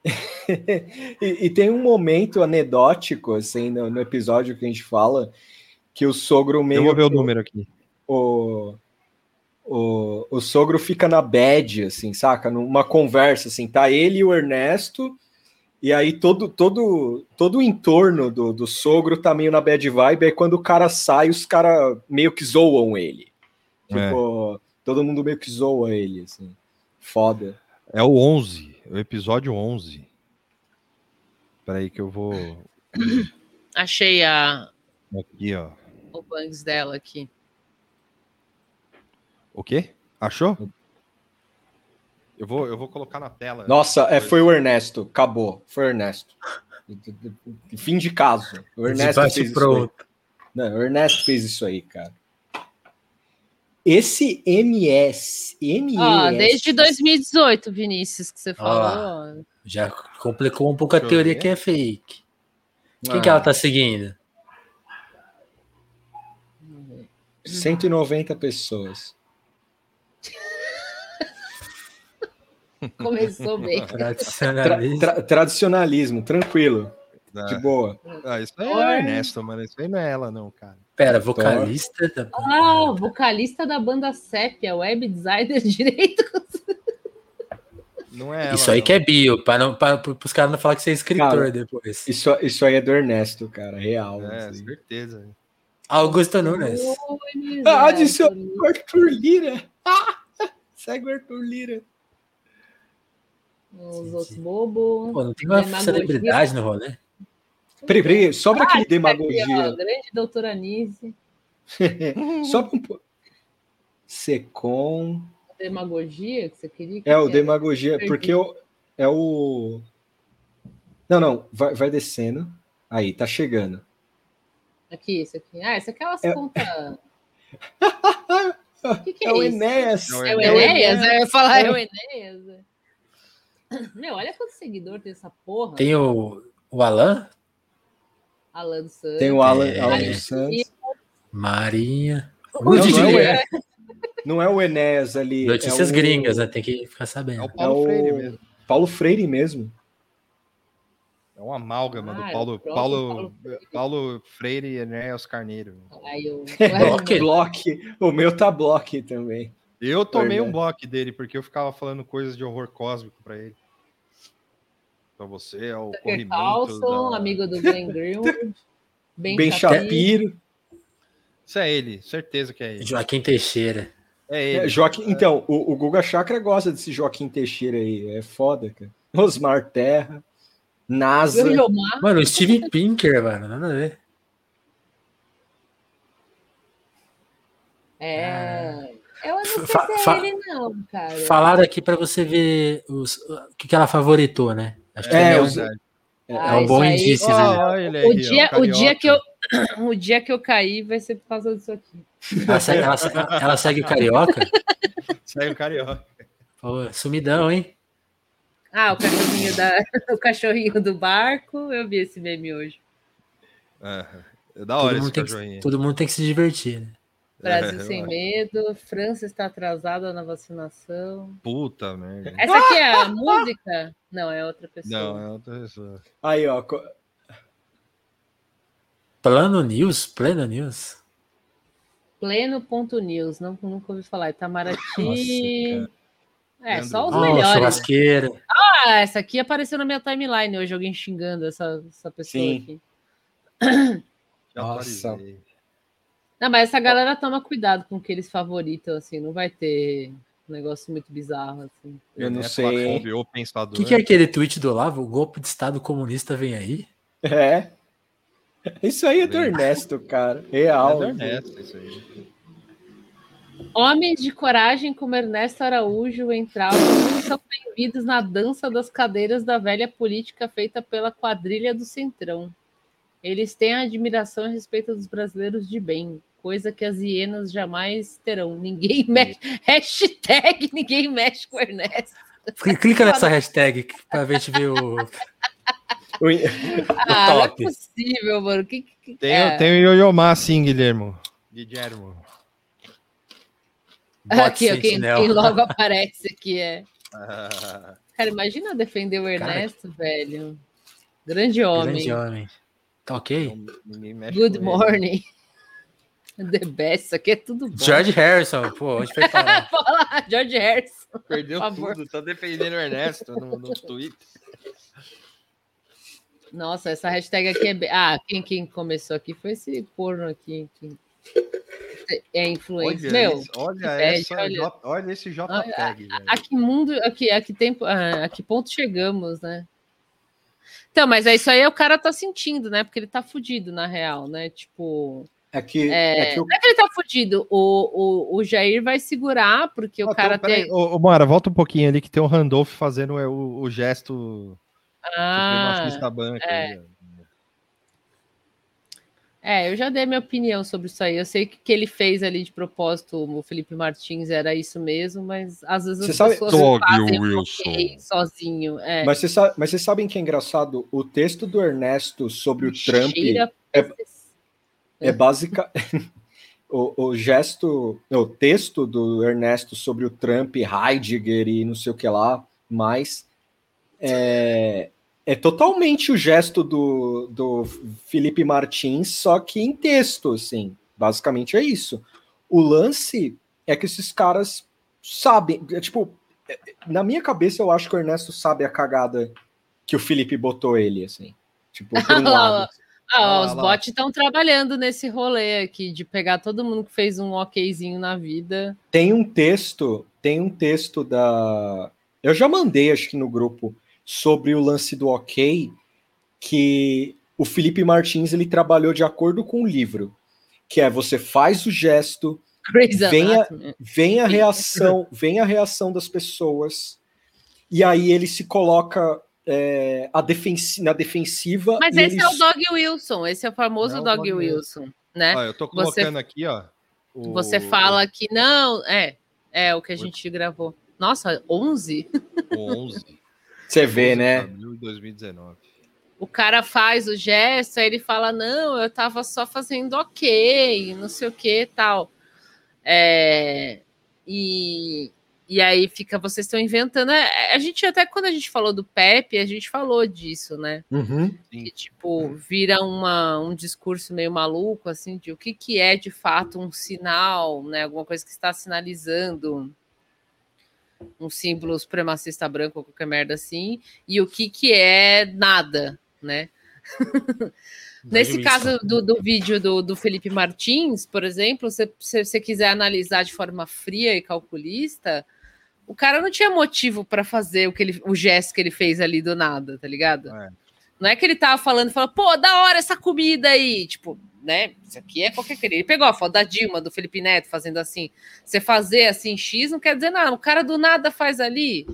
e, e tem um momento anedótico, assim, no, no episódio que a gente fala, que o sogro meio. Eu vou ver o número aqui. O, o, o sogro fica na bad, assim, saca? Numa conversa, assim, tá ele e o Ernesto, e aí todo todo todo o entorno do, do sogro tá meio na bad vibe, aí quando o cara sai, os caras meio que zoam ele. Tipo, todo mundo meio que zoa ele, assim. Foda. É o 11, o episódio 11. Peraí que eu vou Achei a, aqui, ó. o bangs dela aqui. O quê? Achou? Eu vou, eu vou colocar na tela. Nossa, é, foi o Ernesto, acabou. Foi o Ernesto. Fim de caso. O Ernesto fez isso pronto. aí. Não, o Ernesto fez isso aí, cara. Esse MS, MES, Ó, desde 2018, Vinícius, que você falou. Já complicou um pouco a teoria que é fake. Quem Ah. que ela tá seguindo? 190 pessoas. Começou bem. Tra- Tradicionalista. tra- tradicionalismo, tranquilo, Ah, de boa. ah, isso aí é o Ernesto, mano. Isso aí não é ela, não, cara. Pera, vocalista da Ah, o vocalista da banda Sépia, web designer direito. Não é ela. Isso aí não. que é bio, para não, para os caras não falar que você é escritor Cara, depois. Isso, isso aí é do Ernesto, cara, real. É, assim. certeza. Augusto Nunes. Ah, adicionou o Arthur Lira. Ah, segue o Arthur Lira. Os outros bobos. Pô, não tem uma Demagogia. celebridade no rolê. Peraí, peraí, sobra Ah, aquele tá aqui, ó, demagogia. grande doutora Anise. Sobra um pouco. Secom. Demagogia que você queria? que É, o que demagogia, porque o, é o. Não, não, vai, vai descendo. Aí, tá chegando. Aqui, isso aqui. Ah, isso aqui é umas É- contas. O que, que é, É o isso? Enéas. É o É o Enéas. Enéas? Eu ia falar, é É. o Enéas. Meu, olha quanto seguidor tem essa porra. Tem o, o Alan, Alan Santos. Tem o Alan, É. Alan Santos. Marinha. Não, O não, é o, é. Não é o Enéas ali. Notícias é o- gringas, né? Tem que ficar É sabendo. o É Paulo o Freire mesmo. Paulo Freire mesmo. É um amálgama Ah, do é o Paulo, Paulo, Paulo Paulo Freire e Enéas Carneiro. Aí eu... Bloque. Bloque. O meu tá bloque também. Eu tomei um bloco dele, porque eu ficava falando coisas de horror cósmico pra ele. Pra você, é o Tucker corrimento. Carlson, da- amigo do Glenn Greenwood. Ben, Ben Shapiro. Isso é ele, certeza que é ele. Joaquim Teixeira. É É, ele. Joaquim, então, o, o Guga Chakra gosta desse Joaquim Teixeira aí. É foda, cara. Osmar Terra. NASA. Mano, o Steve Pinker, mano, nada a ver. É. Eu não sei se é ele, não, cara. Falaram aqui pra você ver os, o que, que ela favoritou, né? Acho que É, é, um, os- é Ah, um bom aí- indício. Ó, né? ele O aí, ó, dia, o, dia que eu, o dia que eu cair vai ser por causa disso aqui. Ela, segue, ela ela segue o Carioca? Saiu o carioca. Pô, sumidão, hein? Ah, o cachorrinho, da, o cachorrinho do barco. Eu vi esse meme hoje. É, é da hora Todo esse mundo, tem cachorrinho. que, todo mundo tem que se divertir, né? Brasil É, sem medo. França está atrasada na vacinação. Puta merda. Essa aqui é a música? Não, é outra pessoa. Não, é outra pessoa. Aí, ó. co- Plano News? Pleno News? Pleno.news. Não, nunca ouvi falar. Itamaraty. Nossa, é, Leandro só os melhores. churrasqueira. Ah, essa aqui apareceu na minha timeline hoje, alguém xingando essa, essa pessoa Sim. aqui. Nossa. Não, mas essa galera toma cuidado com o que eles favoritam, assim, não vai ter um negócio muito bizarro, assim. Eu não É sei. O pensador. que, que é aquele tweet do Olavo? O golpe de Estado comunista vem aí? É. Isso aí é do. Ernesto, cara. É Real. do Ernesto, isso aí. Homens de coragem como Ernesto Araújo entraram são bem-vindos na dança das cadeiras da velha política feita pela quadrilha do Centrão. Eles têm a admiração e respeito dos brasileiros de bem, coisa que as hienas jamais terão. Ninguém mexe. Hashtag ninguém mexe com o Ernesto. Cli- Clica nessa hashtag pra ver te ver o. O- Ah, não é top. possível, mano. Que, que, Tem, é. tem o Yoyomá, sim, Guilhermo. Guilhermo. Aqui, ó, quem, quem logo aparece aqui é. Cara, imagina defender o Cara, Ernesto, velho. Grande homem. Grande homem. Tá ok? Good morning. The best, isso aqui é tudo bom. George Harrison, pô, onde foi parar? Fala, George Harrison. Perdeu tudo, tá defendendo o Ernesto no, no Twitter. Nossa, essa hashtag aqui é. Ah, quem, quem começou aqui foi esse porno aqui. que- É influência. Olha, Meu, olha, bad, essa, olha. J- olha esse JPEG, velho. a que mundo, a que, a que tempo, a, a que ponto chegamos, né? Então, mas é isso aí, o cara tá sentindo, né? Porque ele tá fudido, na real, né? Tipo. É que, É, é que o- Não é que ele tá fudido, o, o, o Jair vai segurar, porque o Ah, cara então, tem. Ô, ô, Mara, volta um pouquinho ali que tem o Randolph fazendo é, o, o gesto Ah, banco. é. aí, ó. É, eu já dei minha opinião sobre isso aí. Eu sei que o que ele fez ali de propósito, o Felipe Martins, era isso mesmo, mas às vezes Você as sabe- pessoas Dog fazem Wilson. sozinho. É. Mas, você sabe, mas vocês sabem que é engraçado? O texto do Ernesto sobre o Trump Cheira é, é básica. o, o gesto, o texto do Ernesto sobre o Trump, Heidegger e não sei o que lá, mais é, é totalmente o gesto do, do Felipe Martins, só que em texto, assim. Basicamente é isso. O lance é que esses caras sabem, é, tipo, é, na minha cabeça eu acho que o Ernesto sabe a cagada que o Felipe botou ele, assim. Tipo, por um lado. ó. Ah, Olha os lá. bots estão trabalhando nesse rolê aqui de pegar todo mundo que fez um okzinho na vida. Tem um texto, tem um texto da. Eu já mandei, acho que no grupo, sobre o lance do ok, que o Felipe Martins ele trabalhou de acordo com o livro, que é você faz o gesto, vem a, vem a reação, vem a reação das pessoas, e aí ele se coloca é, a defensi na defensiva. Mas esse ele é o Dog Wilson, esse é o famoso É o Dog Wilson, né? Ó, eu tô Você- colocando aqui, ó. o- Você fala que não, é, é o que a gente gravou. Nossa, 11? o 11. Você vê, 11 de né? abril de 2019. O cara faz o gesto, aí ele fala: Não, eu tava só fazendo ok, não sei o que tal. É, e, e aí fica, vocês estão inventando. É, A gente, até quando a gente falou do Pepe, a gente falou disso, né? Uhum. Que, tipo, vira uma, um discurso meio maluco, assim, de o que, que é de fato um sinal, né? Alguma coisa que está sinalizando um símbolo supremacista branco qualquer merda assim, e o que, que é nada, né? Nesse caso do, do vídeo do, do Felipe Martins, por exemplo, se se você quiser analisar de forma fria e calculista, o cara não tinha motivo para fazer o, que ele, o gesto que ele fez ali do nada, tá ligado? Não é que ele tava falando, falou, pô, da hora essa comida aí, tipo, né? Isso aqui é qualquer coisa. Ele pegou a foto da Dilma, do Felipe Neto, fazendo assim. Você fazer assim, X não quer dizer nada. O cara do nada faz ali,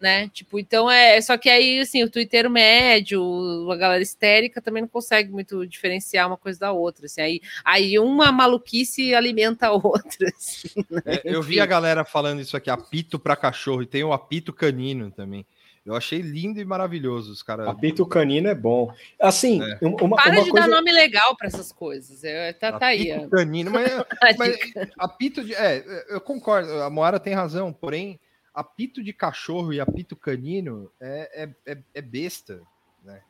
né? Tipo, então é. Só que aí, assim, o Twitter médio, a galera histérica também não consegue muito diferenciar uma coisa da outra. Assim, aí, aí uma maluquice alimenta a outra. assim, né? É, eu vi a galera falando isso aqui, apito para cachorro, e tem o apito canino também. Eu achei lindo e maravilhoso os caras. Apito canino é bom. Assim, um- uma, Para uma de coisa. dar nome legal para essas coisas. Eu, tá, tá aí. Apito ó. canino, mas, A mas dica. apito de. É, eu concordo, a Moara tem razão, porém, apito de cachorro e apito canino é, é, é, é besta, né?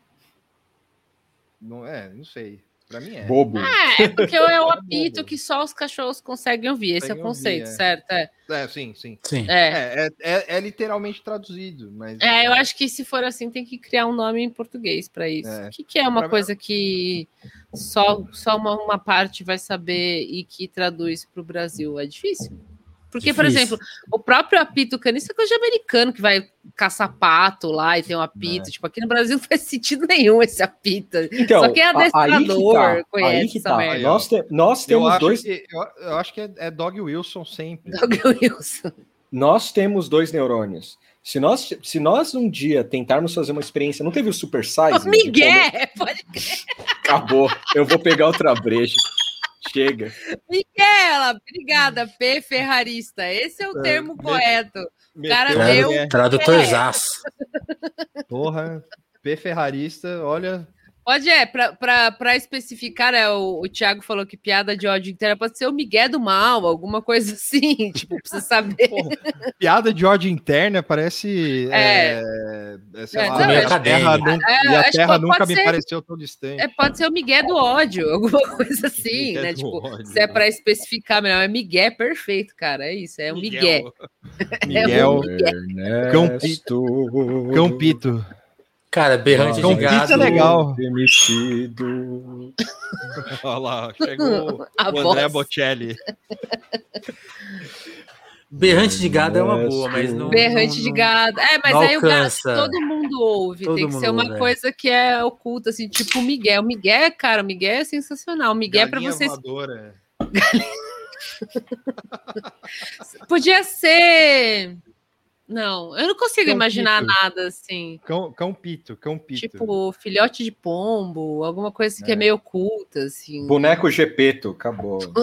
Não é, não sei. Pra mim é. Bobo. Ah, é porque é o apito que só os cachorros conseguem ouvir. Esse é o conceito, ouvir, é. certo? É. É, sim, sim. Sim. É. É, é, é- é literalmente traduzido, mas. É, eu acho que se for assim, tem que criar um nome em português para isso. É. O que, que é uma Pra- coisa que só, só uma, uma parte vai saber e que traduz para o Brasil? É difícil. Porque, por Difícil. exemplo, o próprio apito canino, isso é coisa de americano que vai caçar pato lá e tem um apito. Tipo, aqui no Brasil não faz sentido nenhum esse apito. Então, Só quem é a- aí que adestrador tá, conhece aí que tá. merda. Nós, te- nós temos acho, dois. que, eu, eu acho que é, é Dog Wilson sempre. Dog Wilson. Nós temos dois neurônios. Se nós, se nós um dia tentarmos fazer uma experiência, não teve o Super Size? de Miguel! Pode Acabou. Eu vou pegar outra breja. Chega. Miquela, obrigada, P Ferrarista. Esse é o termo me- correto. O cara meteu- deu. É. Tradutorzaço. Porra, P Ferrarista, olha, Pode, é, pra especificar, né, o, o Thiago falou que piada de ódio interna pode ser o Miguel do mal, alguma coisa assim, tipo, você saber. Piada de ódio interna parece. É. é, sei É, lá, não, é- a Terra, é, nunca, é, e a terra me ser- pareceu tão distante. É, pode ser o Miguel do ódio, alguma coisa assim, Miguel né? Tipo, ódio, se é pra especificar melhor, é Miguel, perfeito, cara, é isso, é o Miguel. Miguel. É o Campito. Campito. Cara, berrante de Campito gado. é legal. Demitido. Olha lá, chegou A o André voz. Bocelli. Berrante de gado é uma boa, mas não. Berrante não- de gado. É, mas aí o gado alcança. todo mundo ouve. Todo Tem que ser uma ouve, é. coisa que é oculta, assim, tipo o Miguel. O Miguel, cara, o Miguel é sensacional. O Miguel é pra Galinha vocês. voadora. Podia ser. Não, eu não consigo Cão imaginar Pito. nada assim. Cão, cão Pito, Cão Pito. Tipo, filhote de pombo, alguma coisa que é meio oculta, assim. Boneco Gepeto, acabou.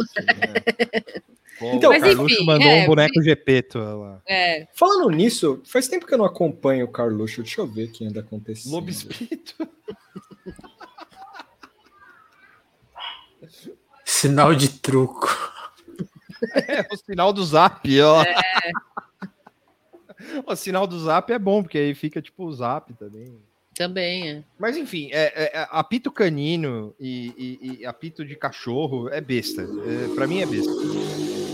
Pô, Então, o Mas Carluxo enfim, mandou é, um boneco Gepeto. olha lá. É. Falando nisso, faz tempo que eu não acompanho o Carluxo. Deixa eu ver o que anda acontecendo. Lobo Espírito. Sinal de truco. É, o sinal do zap, ó. É. O sinal do zap é bom, porque aí fica tipo o zap também. Também é. Mas enfim, é, é- é- apito canino e, e- e apito de cachorro é besta. É, pra mim é besta.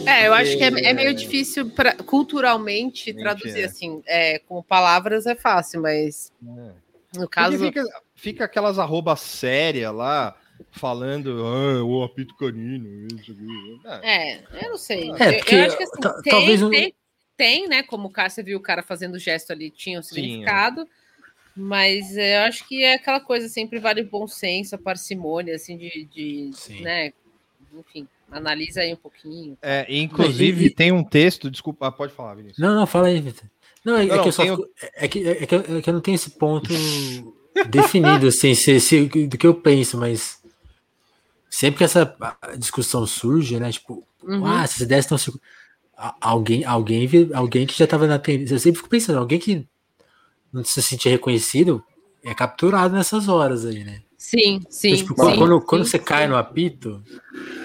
É, eu acho que é, é É. meio difícil pra, culturalmente traduzir é. assim. É, com palavras é fácil, mas no Porque caso. fica, fica aquelas arrobas sérias lá, falando, ah, o apito canino. Isso, aqui. Ah, É, eu não sei. É, eu, porque eu acho que assim, tem, talvez um- tem, né? Como o você viu o cara fazendo o gesto ali, tinha um significado. Mas eu acho que é aquela coisa, sempre vale o bom senso, a parcimônia, assim, de, de né? Enfim, analisa aí um pouquinho. É, inclusive, tem um texto, desculpa, ah, pode falar, Vinícius. Não, não, fala aí, Vitor. Não, é, Não, é que eu só é que, é, que eu, é que eu não tenho esse ponto definido, assim, se, se- do que eu penso, mas sempre que essa discussão surge, né, tipo, Uhum. ah, essas ideias estão se... a- Alguém, alguém, alguém que já estava na tendência, eu sempre fico pensando, alguém que não se sentir reconhecido é capturado nessas horas aí, né? Sim, sim. Então, tipo, quando, sim, quando, sim, quando você sim. cai no apito,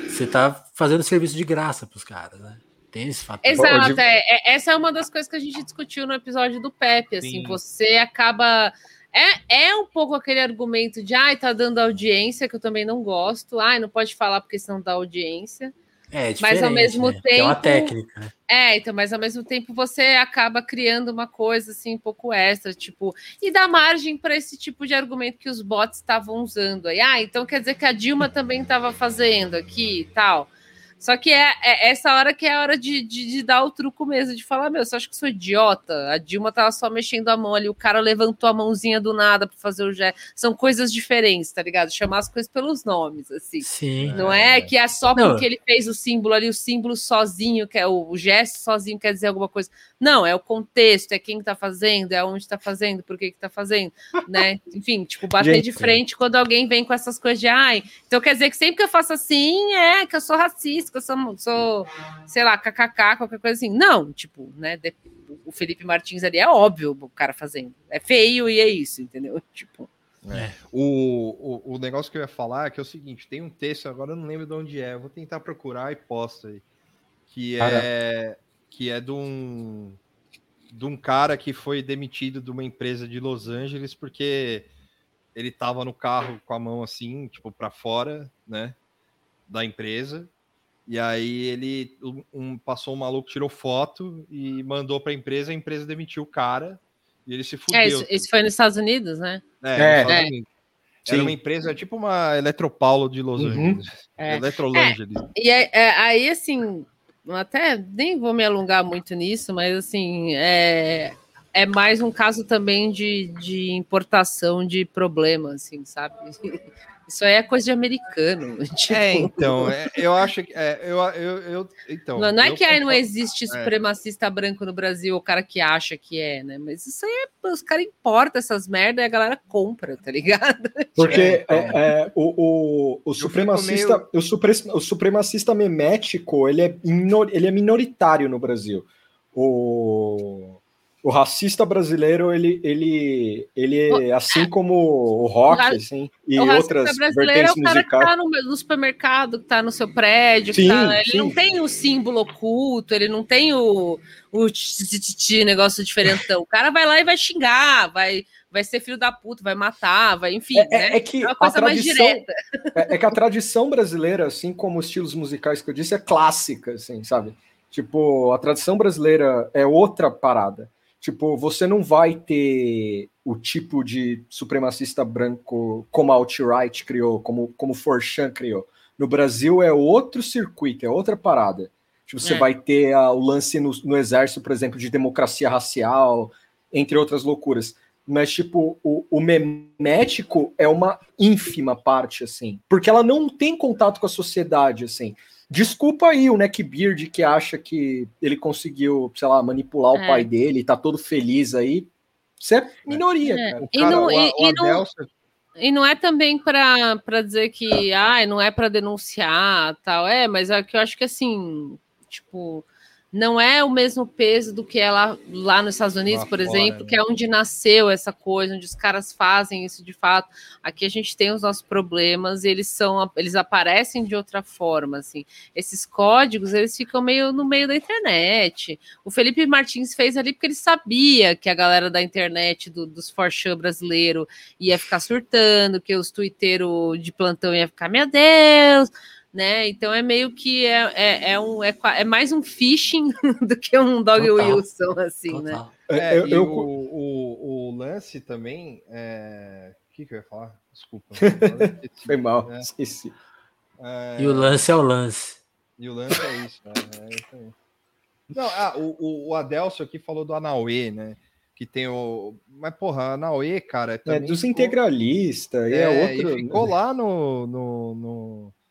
você tá fazendo serviço de graça pros caras, né? Tem esse fator. Exato, é, é- essa é uma das coisas que a gente discutiu no episódio do Pepe, assim, Sim. você acaba é, é um pouco aquele argumento de ai, tá dando audiência, que eu também não gosto, ai, não pode falar porque senão dá audiência. É, mas ao mesmo né? tempo. É uma técnica, né? É, então, mas ao mesmo tempo você acaba criando uma coisa assim um pouco extra, tipo, e dá margem para esse tipo de argumento que os bots estavam usando aí. Ah, então quer dizer que a Dilma também estava fazendo aqui e tal. Só que é, é essa hora que é a hora de, de, de dar o truco mesmo, de falar, meu, você acha que eu sou idiota? A Dilma tava só mexendo a mão ali, o cara levantou a mãozinha do nada para fazer o gesto. São coisas diferentes, tá ligado? Chamar as coisas pelos nomes, assim. Sim. Não é que é só Não. porque ele fez o símbolo ali, o símbolo sozinho, que é o, o gesto sozinho quer dizer alguma coisa. Não, é o contexto, é quem tá fazendo, é onde tá fazendo, por que que tá fazendo, né? Enfim, tipo, bater Gente. de frente quando alguém vem com essas coisas de ai, então quer dizer que sempre que eu faço assim, é que eu sou racista, que eu sou, sou sei lá, kkk, qualquer coisa assim. Não, tipo, né, de- o Felipe Martins ali é óbvio o cara fazendo. É feio e é isso, entendeu? Tipo, O, o, o negócio que eu ia falar é que é o seguinte: tem um texto, agora eu não lembro de onde é, vou tentar procurar e posto aí. Que é, que é de um, de um cara que foi demitido de uma empresa de Los Angeles porque ele tava no carro com a mão assim, tipo, para fora, né? Da empresa. E aí ele um, passou um maluco, tirou foto e mandou para a empresa, a empresa demitiu o cara e ele se fudeu. é, isso, isso foi nos Estados Unidos, né? É, É. É. Unidos. Sim. Era uma empresa tipo uma Eletropaulo de Los Uhum. Angeles. É. Eletrolângeles. E é- é, aí, assim, até nem vou me alongar muito nisso, mas assim, é, é mais um caso também de, de importação de problema, assim, sabe? Isso aí é coisa de americano. tipo, É, então, é, eu acho que. É, eu, eu, eu- então, não, não é que aí não existe é. supremacista branco no Brasil, o cara que acha que é, né? Mas isso aí é, os caras importam essas merda e a galera compra, tá ligado? Porque é, é, o, o, o, supremacista, meio- o, supre, o supremacista memético ele é, minor, ele é minoritário no Brasil. O, o racista brasileiro, ele, ele, ele é assim como o rock, ra- assim, e o racista outras brasileiro é vertentes o cara que musicais. tá no, no supermercado, que tá no seu prédio, que Sim, tá- ele sim. não tem o símbolo oculto, ele não tem o, o tititi, negócio diferentão. O cara vai lá e vai xingar, vai, vai ser filho da puta, vai matar, vai, enfim, É, né? é que uma a coisa mais tradição, direta. é, é que a tradição brasileira, assim como os estilos musicais que eu disse, é clássica, assim, sabe? Tipo, a tradição brasileira é outra parada. Tipo, você não vai ter o tipo de supremacista branco como a Alt-Right criou, como, como Forchan criou. No Brasil é outro circuito, é outra parada. Tipo, você É. vai ter ah, o lance no, no exército, por exemplo, de democracia racial, entre outras loucuras. Mas, tipo, o, o memético é uma ínfima parte, assim. Porque ela não tem contato com a sociedade, assim. Desculpa aí o Neckbeard que acha que ele conseguiu, sei lá, manipular o É. pai dele e tá todo feliz aí. Isso é minoria, É. cara. E não- e- e Adelson- E não é também para dizer que ah, não é para denunciar tal, é, mas é que eu acho que assim, tipo, não é o mesmo peso do que é lá, lá nos Estados Unidos, Lá por fora, exemplo, né? que é onde nasceu essa coisa, onde os caras fazem isso de fato. Aqui a gente tem os nossos problemas e eles são, eles aparecem de outra forma, assim. Esses códigos, eles ficam meio no meio da internet. O Felipe Martins fez ali porque ele sabia que a galera da internet, do, dos forchan brasileiro, ia ficar surtando, que os twitteiros de plantão ia ficar, meu Deus, né? Então é meio que é, é, é um, é, é mais um phishing do que um Dog Total. Wilson, assim, né? Total. É, Eu- e eu- o, o, o lance também. é, O que, que eu ia falar? Desculpa. Foi mal, É, esqueci. é, E o lance é o lance. E o lance é isso, né? É isso aí. Não, ah, o, o, o Adelso aqui falou do Anauê, né? Que tem o. Mas, porra, Anauê, cara. É também dos ficou- integralistas, e é, É, outro. e ficou lá no. no, no- é,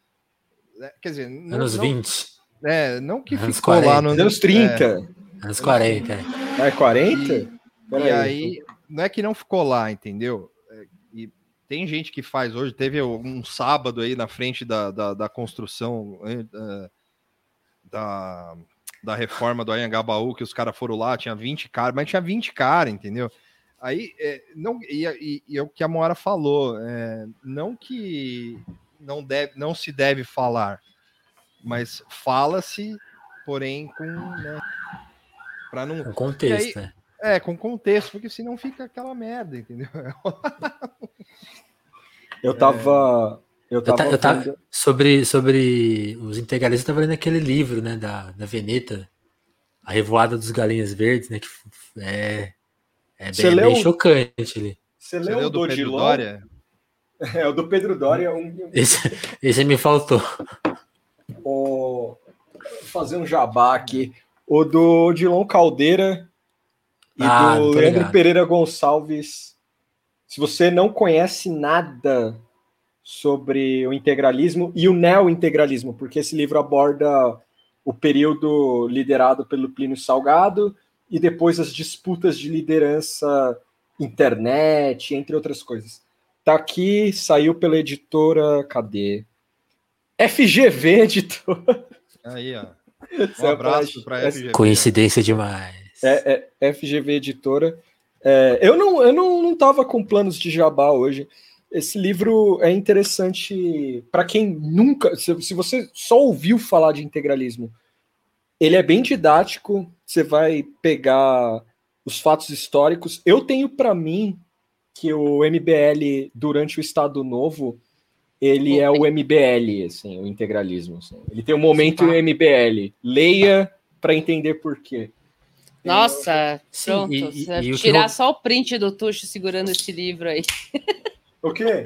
Quer dizer, não, Anos não, 20, é, não que Anos ficou lá 40. no. Anos 30. anos 40. é. Ah, é 40? E Peraí. aí, não é que não ficou lá, entendeu? É, E tem gente que faz hoje, teve um sábado aí na frente da, da, da construção da, da, da reforma do Anhangabaú, que os caras foram lá, tinha 20 caras, mas tinha 20 caras, entendeu? Aí, é, não, e, e, e é o que a Moara falou, é, não que não, deve, não se deve falar, mas fala-se, porém, com. Né, para não. Com contexto, aí- né? É, com contexto, porque senão fica aquela merda, entendeu? Eu tava. Eu Eu, tava. ta- eu tava- vendo- sobre, sobre os integralistas, eu tava lendo aquele livro, né, da, da Veneta, A Revoada dos Galinhas Verdes, né, que é, é bem, leu- bem chocante ali. Você Você leu do Dodilon? Dória? É, o do Pedro Dória. Um, Esse, esse me faltou. o, fazer um jabá aqui. O do Odilon Caldeira e Ah, do Leandro ligado. Pereira Gonçalves. Se você não conhece nada sobre o integralismo e o neo-integralismo, porque esse livro aborda o período liderado pelo Plínio Salgado e depois as disputas de liderança internet, entre outras coisas. Tá aqui, saiu pela editora, cadê? FGV Editora. Aí, ó. Um é abraço pra- para FGV. Coincidência demais. É, é FGV Editora. É, eu não, eu não, não tava com planos de jabá hoje. Esse livro é interessante para quem nunca. Se, se você só ouviu falar de integralismo, ele é bem didático. Você vai pegar os fatos históricos. Eu tenho para mim que o MBL durante o Estado Novo ele é o MBL, assim, o integralismo. assim. Ele tem um momento MBL. Leia para entender por quê. Nossa, Sim, pronto. e- e- e o tirar só o print do Tuxo segurando esse livro aí. O quê?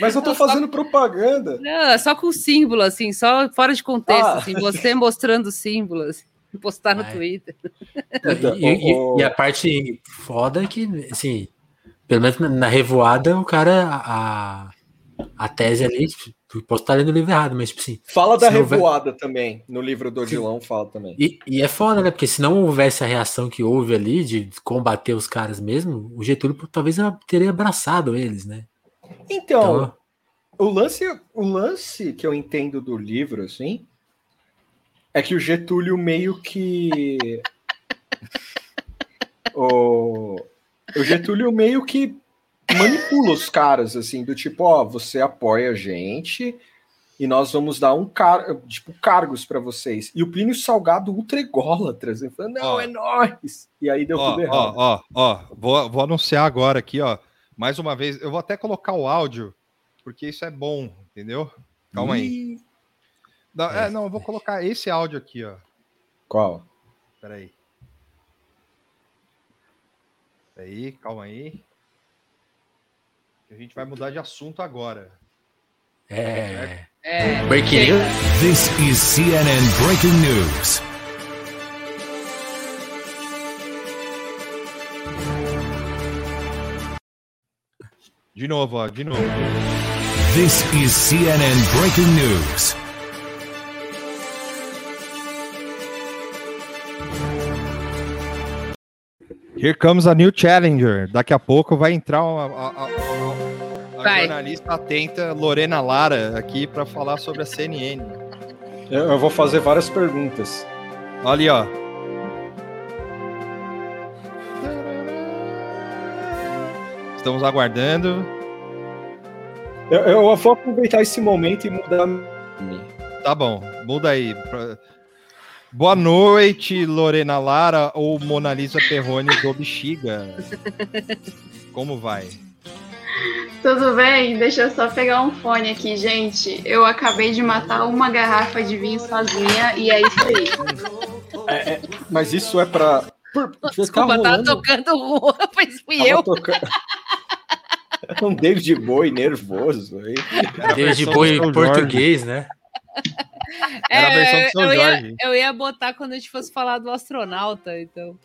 Mas eu tô fazendo propaganda. Não, é só com símbolo, assim, só fora de contexto, Ah. assim, você mostrando símbolos, postar no Ah, é. Twitter. E, e- e a parte foda é que, assim, pelo menos na, na revoada, o cara, a, a tese ali, tipo, posso estar lendo o livro errado, mas, tipo assim, Fala da não houver- revoada também. No livro do Odilon fala também. E, e é foda, né? Porque se não houvesse a reação que houve ali de combater os caras mesmo, o Getúlio talvez teria abraçado eles, né? Então, o lance, o lance que eu entendo do livro, assim, é que o Getúlio meio que. o, o Getúlio meio que manipula os caras, assim, do tipo, ó, você apoia a gente e nós vamos dar um car tipo, cargos para vocês. E o Plínio Salgado ultra ególatra, assim, falando, não, Ó. é nóis. E aí deu Ó, tudo errado. ó, ó, ó, vou, vou anunciar agora aqui, ó. Mais uma vez, eu vou até colocar o áudio, porque isso é bom, entendeu? Calma aí. Ih, Não, é, não, eu vou colocar esse áudio aqui, ó. Qual? Peraí. Peraí, calma aí. A gente vai mudar de assunto agora. É. É, Breaking news. This is CNN Breaking News. De novo, ó, de novo. This is CNN Breaking News. Here comes a new challenger. Daqui a pouco vai entrar uma, a, a- a- a Vai. jornalista atenta Lorena Lara aqui para falar sobre a CNN. Eu, eu vou fazer várias perguntas. Olha ali, ó. Estamos aguardando. Eu, eu vou aproveitar esse momento e mudar. Tá bom, muda aí. pra- Boa noite, Lorena Lara ou Mona Lisa Perrone do Bexiga. Como vai? Tudo bem? Deixa eu só pegar um fone aqui, gente. Eu acabei de matar uma garrafa de vinho sozinha e é isso aí. É, é, mas isso é pra. Desculpa, tá tava rolando- tocando rua, mas fui tava eu. tocando- É um David Bowie nervoso aí. David Bowie português, né? Era a versão do São É, eu, ia, Jorge. eu ia botar quando a gente fosse falar do astronauta, então.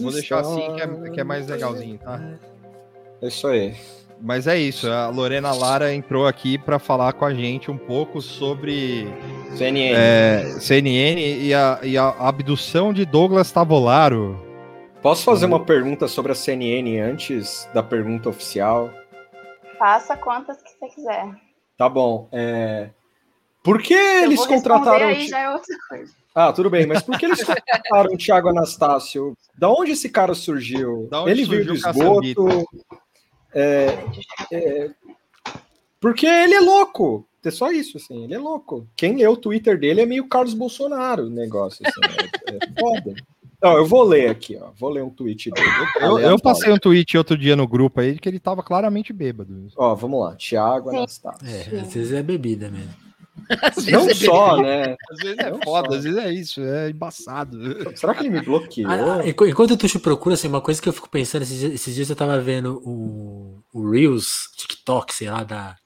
Vou deixar assim que é, que é mais legalzinho, tá? É isso aí. Mas é isso, a Lorena Lara entrou aqui para falar com a gente um pouco sobre CNN. é, CNN e a, e a abdução de Douglas Tavolaro. Posso fazer uma pergunta sobre a CNN antes da pergunta oficial? Faça quantas que você quiser. Tá bom. É... Por que Eu eles contrataram. aí já é outra coisa. Ah, tudo bem, mas por que eles contrataram o Thiago Anastácio? Da onde esse cara surgiu? Da onde Ele veio do esgoto. É, é, porque ele é louco. É só isso, assim. Ele é louco. Quem lê o Twitter dele é meio Carlos Bolsonaro o negócio. Assim, é, é foda. Não, eu vou ler aqui, ó. Vou ler um tweet dele. Eu, eu passei um tweet outro dia no grupo aí de que ele tava claramente bêbado. Ó, vamos lá. Thiago Anastácio. É, às vezes é bebida mesmo. Não só, né? Às vezes é Não foda, só. às vezes é isso, é embaçado. Será que ele me bloqueou? Ah, enqu- enquanto o Tuxo procura, assim, uma coisa que eu fico pensando, esses dias, esses dias eu tava vendo o, o Reels, TikTok, sei lá, da,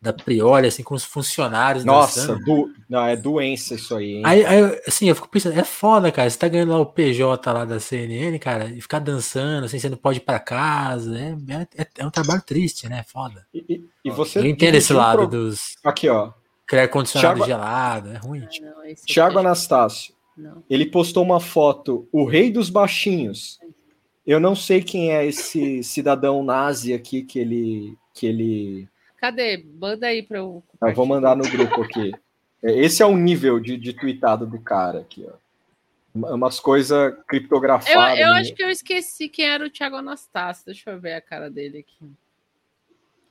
da Prioli, assim, com os funcionários Nossa, do... não, é doença isso aí, hein? Aí, aí, assim, eu fico pensando, é foda, cara. Você tá ganhando lá o PJ lá da CNN, cara, e ficar dançando, assim, você não pode ir pra casa. É, é, é um trabalho triste, né? Foda. E, e- e você eu entendo esse lado pro- dos Aqui, ó. Criar condicionado Thiago- gelado, é ruim. Não, esse Thiago Anastácio. Não. Ele postou uma foto, o rei dos baixinhos. Eu não sei quem é esse cidadão nazi aqui que ele que ele Cadê? Manda aí pra eu. eu vou mandar no grupo aqui. É, Esse é o nível de, de tweetado do cara aqui, ó. Uma- Umas coisas Eu, criptografadas. eu né? acho que eu esqueci quem era o Thiago Anastácio. Deixa eu ver a cara dele aqui.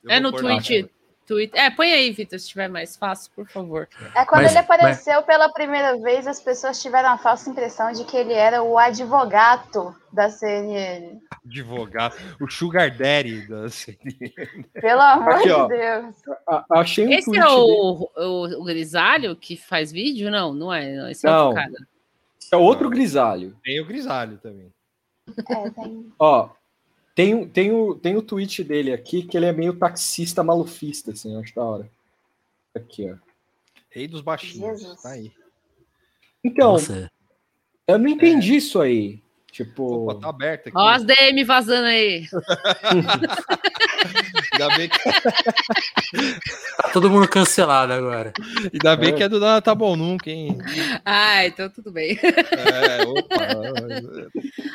Eu É no tweet. Tweet. É, põe aí, Vitor, se tiver mais fácil, por favor. É quando Mas- ele apareceu pela primeira vez, as pessoas tiveram a falsa impressão de que ele era o advogado da CNN. Advogado, o Sugar Daddy da CNN. Pelo amor Aqui, ó. de Deus. A- achei um Esse é o, o, o Grisalho que faz vídeo? Não, não é. não, Esse é Não. outro cara. É outro grisalho. Tem o Grisalho também. É, tem- Ó, tem, o- tem, o, tem o tweet dele aqui que ele é meio taxista malufista, assim, eu acho da hora. Aqui, ó. Rei dos baixinhos. Jesus. Tá aí. Então, Nossa, eu não entendi isso aí. Tipo. Opa, tá aberto aqui. Ó, as DM vazando aí. Ainda bem que, tá todo mundo cancelado agora. ainda bem É. que é do Nada Tá Bom Nunca, hein? Ah, então tudo bem. É, opa.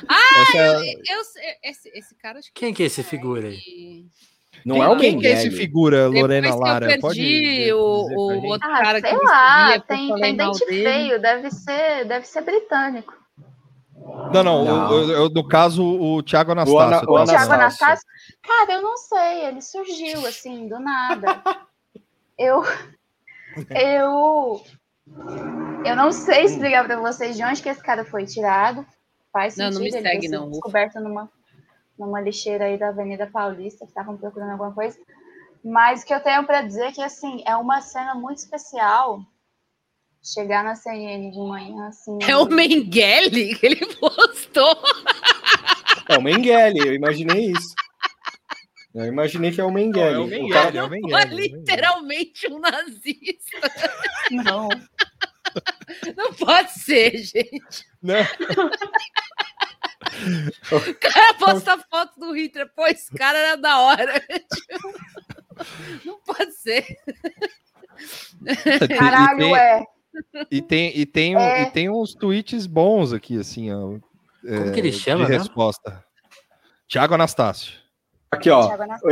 Ah, Essa é- eu, eu sei- esse, esse cara acho que Quem que é esse figura aí? Não é o Quem que é esse figura, Lorena Depois que Lara? eu Pode perdi dizer- o, o outro Ah, cara que sei lá, eu tem, tem dente dele. feio, deve ser, deve ser britânico. Não, não, Não. o- o- no caso, o Thiago Ana- Anastácio. o tá? O Thiago Anastácio. Anastácio? Cara, eu não sei, ele surgiu assim, do nada. Eu. Eu. Eu não sei explicar pra vocês de onde que esse cara foi tirado. Faz Não, sentido. não me ele segue, não, descoberto numa, numa lixeira aí da Avenida Paulista, que estavam procurando alguma coisa. Mas o que eu tenho pra dizer é que, assim, é uma cena muito especial chegar na CNN de manhã, assim. É o Mengele que ele postou. É o Mengele, eu imaginei isso. Eu imaginei que é o Mengele. É o O Mengele, cara- é o Mengele. é o literalmente um nazista. Não. Não pode ser, gente. Não. O cara posta foto do Hitler. Pô, esse cara era da hora. Não pode ser. Caralho, é. E tem, e, tem, É. e tem uns tweets bons aqui, assim, ó. Como que ele chama, De né? resposta. Thiago Anastácio. Aqui, ó.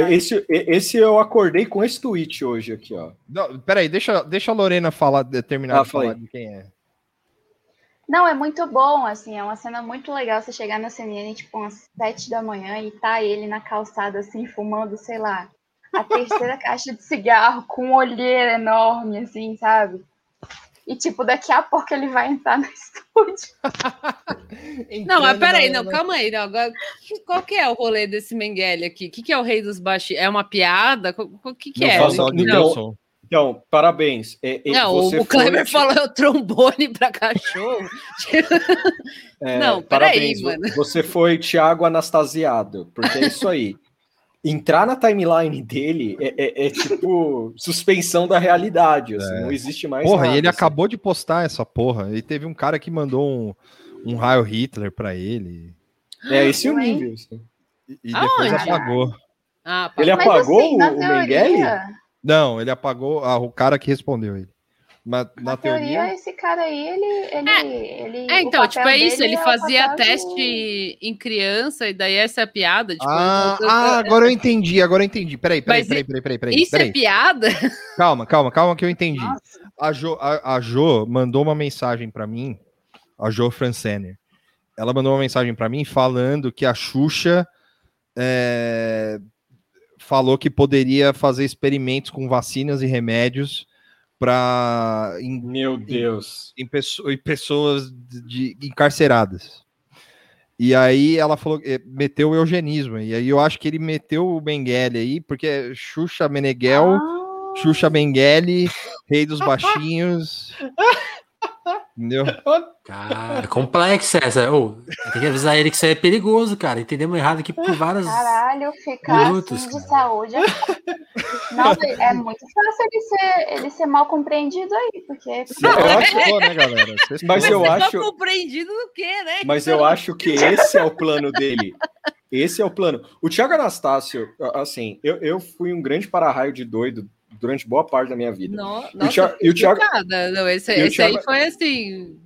Esse, esse eu acordei com esse tweet hoje aqui, ó. Não, peraí, deixa, deixa a Lorena falar, terminar Ah, de falar de quem é. Não, é muito bom, assim, é uma cena muito legal você chegar na CNN, tipo, umas sete da manhã e tá ele na calçada, assim, fumando, sei lá, a terceira caixa de cigarro com um olheiro enorme, assim, sabe? E, tipo, daqui a pouco ele vai entrar no estúdio. Não, mas peraí, não, calma aí. Não, agora, qual que é o rolê desse Mengele aqui? O que, que é o rei dos baixinhos? É uma piada? O que, que Não é? Não, então, então, parabéns. É, é, não, você o, o Kleber foi- falou o trombone pra cachorro. É, Não, peraí, mano. Você foi Thiago Anastasiado, porque é isso aí. Entrar na timeline dele é, é- é tipo suspensão da realidade, assim, não existe mais Porra, nada, e ele assim. acabou de postar essa porra. E teve um cara que mandou um, um raio Hitler pra ele. É esse o Ué. nível. assim. E, e depois apagou. Ah, Ele apagou assim, o, o Mengele? teoria, Não, ele apagou ah, o cara que respondeu ele. Mas na na teoria, teoria. esse cara aí, ele... ele, ele É, então, tipo, é isso, ele é fazia teste em criança, e daí essa é a piada. Tipo, Ah, eu- eu- ah, agora eu entendi, agora eu entendi. Peraí, peraí, Mas peraí, peraí, peraí, peraí. Isso peraí. é piada? Calma, calma, calma que eu entendi. A Jo, a, a Jo mandou uma mensagem pra mim, a Jo Francener. Ela mandou uma mensagem pra mim falando que a Xuxa é, falou que poderia fazer experimentos com vacinas e remédios para em, Meu Deus. em, pesso- em pessoas de, de- encarceradas. E aí ela falou, eh, meteu o eugenismo. E aí eu acho que ele meteu o Mengele aí, porque é Xuxa Meneghel, Xuxa Mengele, Rei dos Baixinhos. Entendeu? Cara, é complexa essa. Ô, tem que avisar ele que isso aí é perigoso, cara. Entendemos errado aqui por várias. Caralho, ficar Minutos, assim de saúde. é- Não, é muito fácil ele ser, ele ser mal compreendido aí, porque. Eu acho- Sextou, né, galera? Sextou. Mas eu tá acho, compreendido no quê, né? mas eu acho que esse é o plano dele. Esse é o plano. O Thiago Anastácio, assim, eu, eu fui um grande para-raio de doido durante boa parte da minha vida. No- E o Thiago- e o Thiago-. Não, esse esse aí Thiago- foi assim.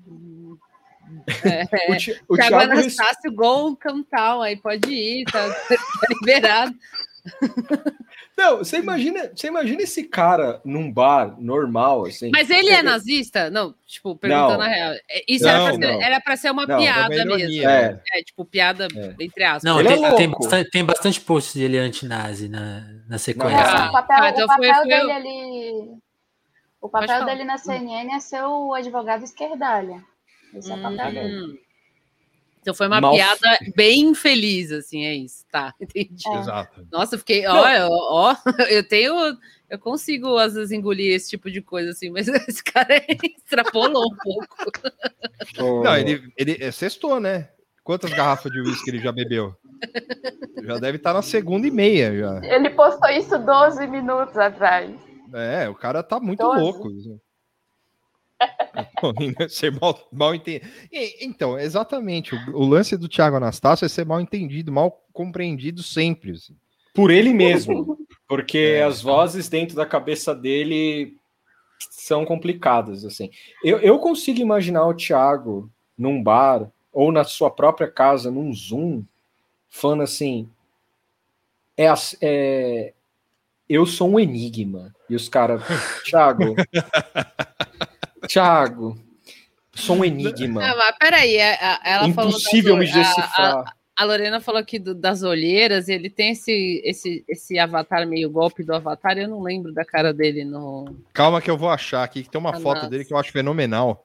É, O, Ti- o Thiago Thiago Anastácio, gol cantal, aí pode ir, tá, tá liberado. Não, você imagina, você imagina esse cara num bar normal, assim. Mas ele é nazista? Não, tipo, perguntando Não. a real. É, Isso Não, era, pra ser, ser uma Não, piada é uma mesmo. né? É. tipo, piada entre aspas. Não, Ele é tem, tem, louco. bastante, tem bastante post dele anti-nazi na, na sequência. É, Ah, o papel, ah, então o papel foi- foi dele o- ali. O papel dele na CNN é ser o advogado esquerdalha. Esse é o papel dele. Então foi uma Mal- piada bem feliz, assim, é isso. Tá, entendi. É. Exato. Nossa, eu fiquei, ó, ó, ó, eu tenho, eu consigo às vezes engolir esse tipo de coisa assim, mas esse cara extrapolou um pouco. Não, ele, ele é, sextou, né? Quantas garrafas de uísque ele já bebeu? Já deve estar na segunda e meia já. Ele postou isso 12 minutos atrás. É, o cara tá muito Doze. louco. ser mal, mal entendido. Então, exatamente. O, o lance do Thiago Anastácio é ser mal entendido, mal compreendido sempre. assim. Por ele mesmo. Porque É. as vozes dentro da cabeça dele são complicadas, assim. Eu, eu consigo imaginar o Thiago num bar ou na sua própria casa, num Zoom, falando assim: é, as- é, eu sou um enigma. E os caras, Thiago, Thiago, Sou um enigma. Ah, mas peraí, a- a- ela falou. Impossível me ol- a- decifrar. A, a Lorena falou aqui do- das olheiras, e ele tem esse, esse, esse avatar meio golpe do avatar, eu não lembro da cara dele no. Calma que eu vou achar aqui, que tem uma Ah, foto nossa. dele que eu acho fenomenal.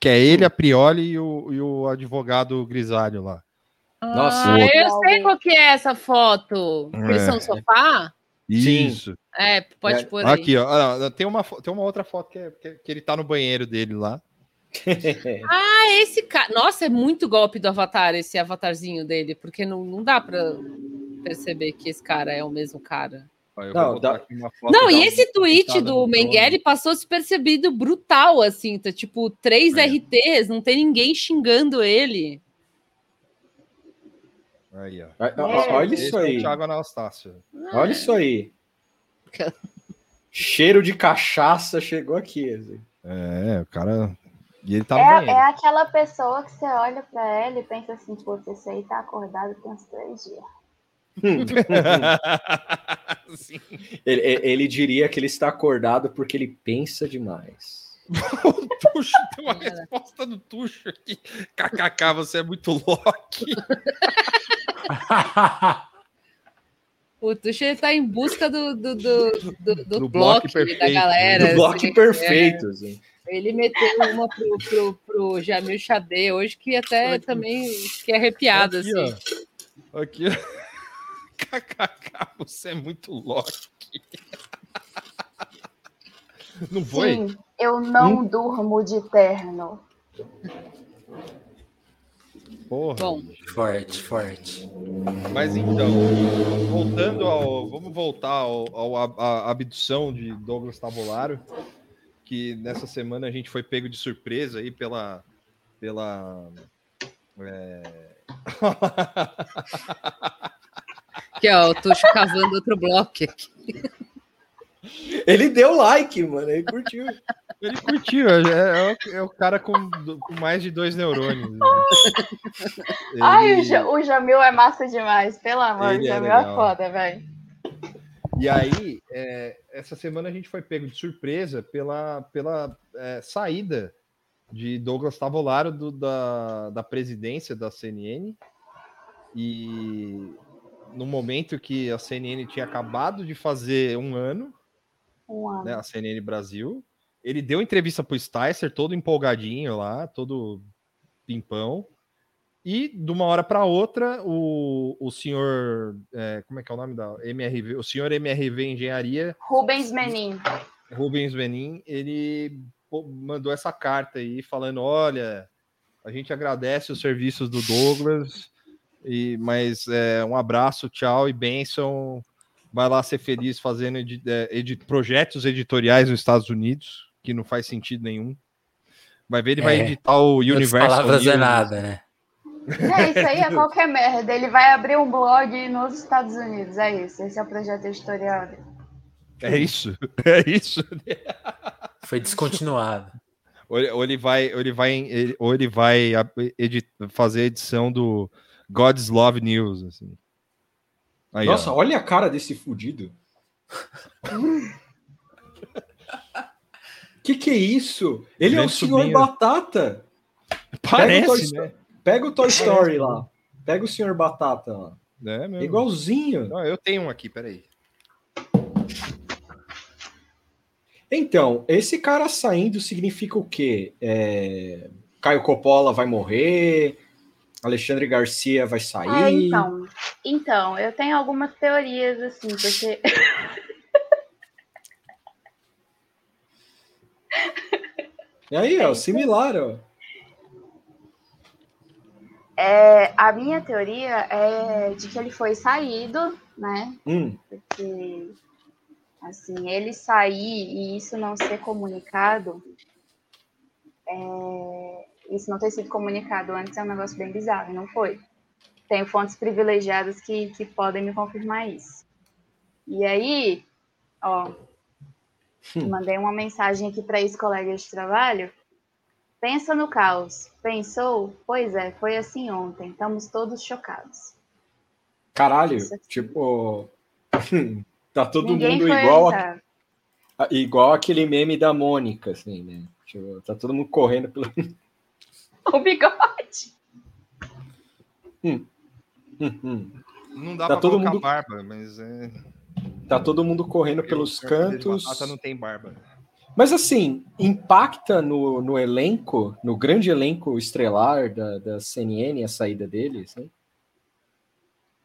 Que é ele, a Prioli e o, e o advogado grisalho lá. ah, eu sei qual que é essa foto. Que Eles É. são no sofá? Isso. É, pode pôr aí. Aqui, ó. Ah, Tem uma, tem uma outra foto que, é, que, é- que ele tá no banheiro dele lá. Ah, esse cara. Nossa, é muito golpe do avatar, esse avatarzinho dele, porque não, não dá pra perceber que esse cara é o mesmo cara. Eu Não, dá- Não, e esse tweet do Mengele passou despercebido brutal, assim, tá tipo, três RTs, não tem ninguém xingando ele. Aí, ó. Olha- Olha Esse isso é aí. Thiago Anastácio. Olha isso aí. Cheiro de cachaça chegou aqui. assim. É, o cara. E ele tá É, é aquela pessoa que você olha pra ela e pensa assim, putz, esse aí tá acordado tem uns três dias. ele, ele- ele diria que ele está acordado porque ele pensa demais. Tuxo, tem uma resposta do Tuxo aqui. KKK, você é muito Loki. O Tuxo ele tá em busca do, do, do, do, do Do bloco bloco da perfeito. galera. Do bloco assim, perfeito. é. assim. Ele meteu uma pro, pro, pro Jamil Xadê hoje que até também fiquei arrepiado, Aqui, assim. ó. Aqui. KKK, você é muito Loki. Não foi? Sim, eu não Hum? durmo de terno. Porra. Bom. Forte, forte. Mas então, voltando ao. Vamos voltar ao, ao- à- abdução de Douglas Tavolaro, que nessa semana a gente foi pego de surpresa aí pela. pela é, Aqui, ó, o Tuxo cavando outro bloco aqui. Ele deu like, mano. Ele curtiu. Ele curtiu, é, é o, é o cara com, com mais de dois neurônios. né? Ai, o, Ele- Ja- o Jamil é massa demais, pelo amor, o Ele é Jamil é, legal. foda, velho. E aí, é, essa semana a gente foi pego de surpresa pela, pela é, saída de Douglas Tavolaro do- da, da presidência da CNN. E no momento que a CNN tinha acabado de fazer um ano, Um ano. né, a CNN Brasil, ele deu entrevista para o Sticer, todo empolgadinho lá, todo pimpão. E de uma hora para outra, o, o senhor, é, como é que é o nome da MRV? O senhor MRV Engenharia, Rubens Menin. Rubens Benin, ele mandou essa carta aí falando: olha, a gente agradece os serviços do Douglas, e, mas é, um abraço, tchau e benção. Vai lá ser feliz fazendo edi- é, edi- projetos editoriais nos Estados Unidos, que não faz sentido nenhum. Vai ver, ele vai É. editar o Universal palavras é nada, né? É, isso aí é qualquer merda. Ele vai abrir um blog nos Estados Unidos, é isso. Esse é o projeto editorial dele. É isso, é isso. Foi descontinuado. Ou ele, ou ele vai, ou ele vai, ou ele vai a- edi- fazer a edição do God's Love News, assim. Aí, ó. Nossa, olha a cara desse fudido. que que é isso? Ele é o senhor. Batata. Parece, Pega o Toy, né? Pega o Toy Story lá. Pega o senhor Batata lá. É mesmo. Igualzinho. Não, eu tenho um aqui, peraí. Então, esse cara saindo significa o quê? É, Caio Coppola vai morrer, Alexandre Garcia vai sair. É, então. Então, eu tenho algumas teorias, assim, porque. E aí, ó, similar, ó. É, a minha teoria é de que ele foi saído, né? Hum, Porque, assim, ele sair e isso não ser comunicado, é, isso não ter sido comunicado antes é um negócio bem bizarro, e não foi. Tenho fontes privilegiadas que, que podem me confirmar isso. E aí, ó, mandei uma mensagem aqui para esse colega de trabalho. Pensa no caos. Pensou? Pois é, foi assim ontem. Estamos todos chocados. caralho, tipo. tá todo Ninguém mundo igual, a- igual aquele meme da Mônica, assim, né? Tipo, tá todo mundo correndo pelo. o bigode. Hum. Hum, hum. Não dá Tá pra todo colocar mundo- barba, mas é. Tá todo mundo correndo pelos cantos. Batata não tem barba. Mas assim, impacta no, no elenco, no grande elenco estrelar da, da CNN a saída deles, né?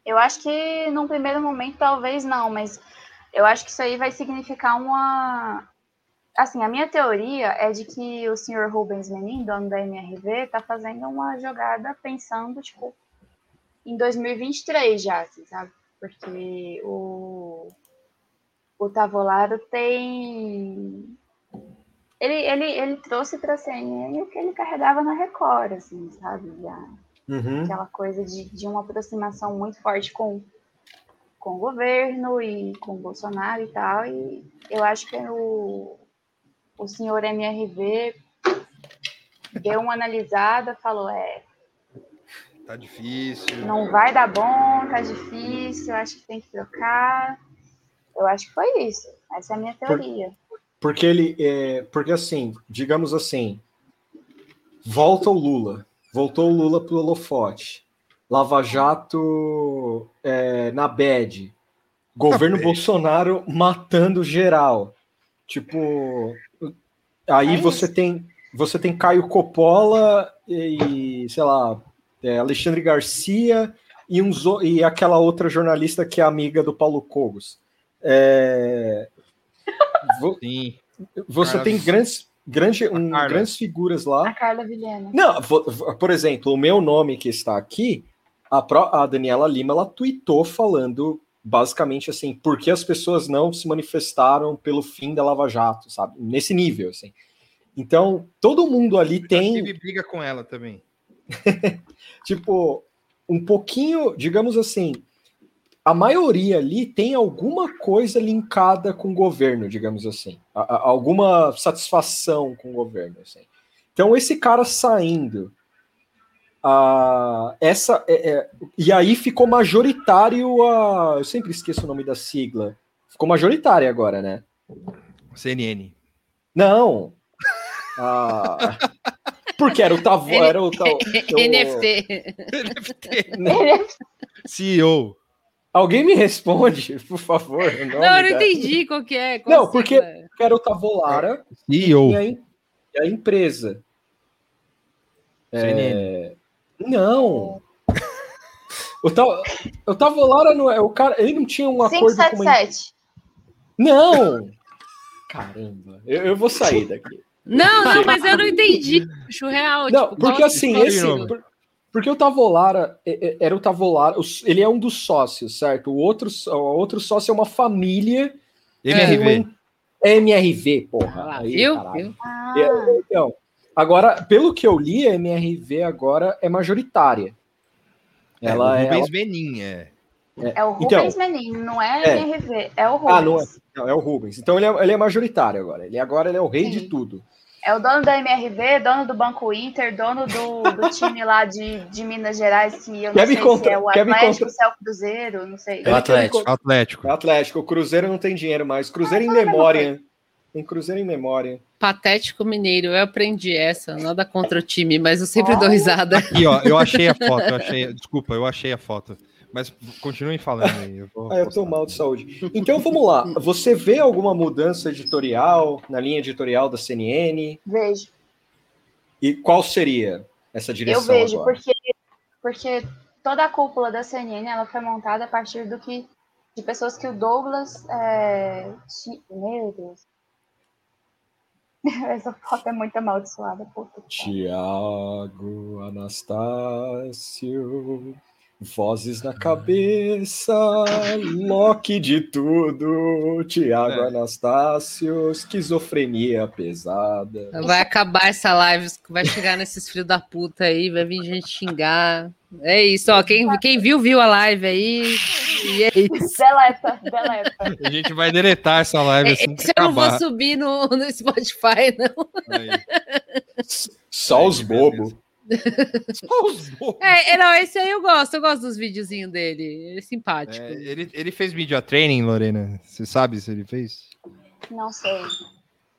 Eu acho que num primeiro momento talvez não, mas eu acho que isso aí vai significar uma. Assim, a minha teoria é de que o senhor Rubens Menin, dono da MRV, tá fazendo uma jogada pensando, tipo, em 2023 já, assim, sabe? Porque o, o Tavolaro tem. Ele, ele, ele trouxe para a CNN o que ele carregava na Record, assim, sabe? Já Uhum. aquela coisa de, de uma aproximação muito forte com, com o governo e com o Bolsonaro e tal. E eu acho que o, o senhor MRV deu uma analisada, falou, é, Tá difícil. não vai dar bom, tá difícil, acho que tem que trocar. Eu acho que foi isso. Essa é a minha teoria. Porque ele. É, porque assim, digamos assim, volta o Lula. Voltou o Lula pro holofote. Lava Jato é, na bed. Governo Bolsonaro matando geral. Tipo. Aí É você tem. Você tem Caio Coppola e, sei lá, é, Alexandre Garcia e, uns, o- e aquela outra jornalista que é amiga do Paulo Cogos. É, vo- Sim. você Carla- tem grandes, grande, um, grandes figuras lá. A Carla Vilhena. Não, vo- por exemplo, o meu nome que está aqui, a, pró- a Daniela Lima, ela tweetou falando basicamente assim, por que as pessoas não se manifestaram pelo fim da Lava Jato, sabe? Nesse nível, assim. Então, todo mundo ali tem, Tive briga com ela também. tipo, um pouquinho, digamos assim, a maioria ali tem alguma coisa linkada com o governo, digamos assim. A- a- alguma satisfação com o governo, assim. Então, esse cara saindo, ah, essa é- é- e aí ficou majoritário a. Eu sempre esqueço o nome da sigla. Ficou majoritária agora, né? CNN. Não. Ah, porque era o Tavo, era o, tal- o- NFT. CEO. Alguém me responde, por favor. Não, eu não entendi qual que é. qual Não, porque sigla é. era o Tavolara CEO. e a, e a empresa. É, CNN. Não. O, Ta, o Tavolara não é o cara. Ele não tinha um acordo com uma. 577. Não! Caramba, eu, eu vou sair daqui. Não, não, mas eu não entendi. Acho real. Não, tipo, porque assim, esse, sigla? por- porque o Tavolara é- é- era o Tavolara, ele é um dos sócios, certo? O outro, o outro sócio é uma família. MRV. É MRV, porra. Ah, Aí, viu? viu? Ah, É, Então, agora, pelo que eu li, a MRV agora é majoritária. Ela é, é. o Rubens Benin, é. é o Então, Rubens Menin, não é, é. MRV, é o Rubens. ah, não é. Não, é o Rubens. Então ele é, ele é majoritário agora. Ele agora ele é o rei de Sim. tudo. É o dono da MRV, dono do Banco Inter, dono do, do time lá de, de Minas Gerais, que eu não Quer me sei contra- se é o quer me Atlético, contra- se é o Cruzeiro, não sei. É o Atlético. Atlético. O Atlético, o Cruzeiro não tem dinheiro mais. Cruzeiro em Ah, mesma memória. Tem Cruzeiro em memória. Patético Mineiro, eu aprendi essa, nada contra o time, mas eu sempre dou Olha. risada. Aqui, ó, eu achei a foto, eu achei. Desculpa, eu achei a foto. Mas continuem falando aí. Eu vou Ah, eu tô mal de saúde. Então vamos lá. Você vê alguma mudança editorial na linha editorial da CNN? Vejo. E qual seria essa direção Eu vejo, agora? porque, porque toda a cúpula da CNN ela foi montada a partir do que de pessoas que o Douglas. É... Meu Deus. Essa foto é muito amaldiçoada, puta. Tiago Anastácio, vozes na cabeça, Loki de tudo, Tiago É. Anastácio, esquizofrenia pesada. Vai acabar essa live, vai chegar nesses filhos da puta aí, vai vir gente xingar. É isso, ó. Quem, quem viu, viu a live aí. E é isso. Deleta, deleta. A gente vai deletar essa live assim que eu não vou subir no, no Spotify, não. Aí. Só os bobos. É, é, não, esse aí eu gosto, eu gosto dos videozinhos dele. Ele é simpático. É, ele, ele fez media training, Lorena. Você sabe se ele fez? Não sei.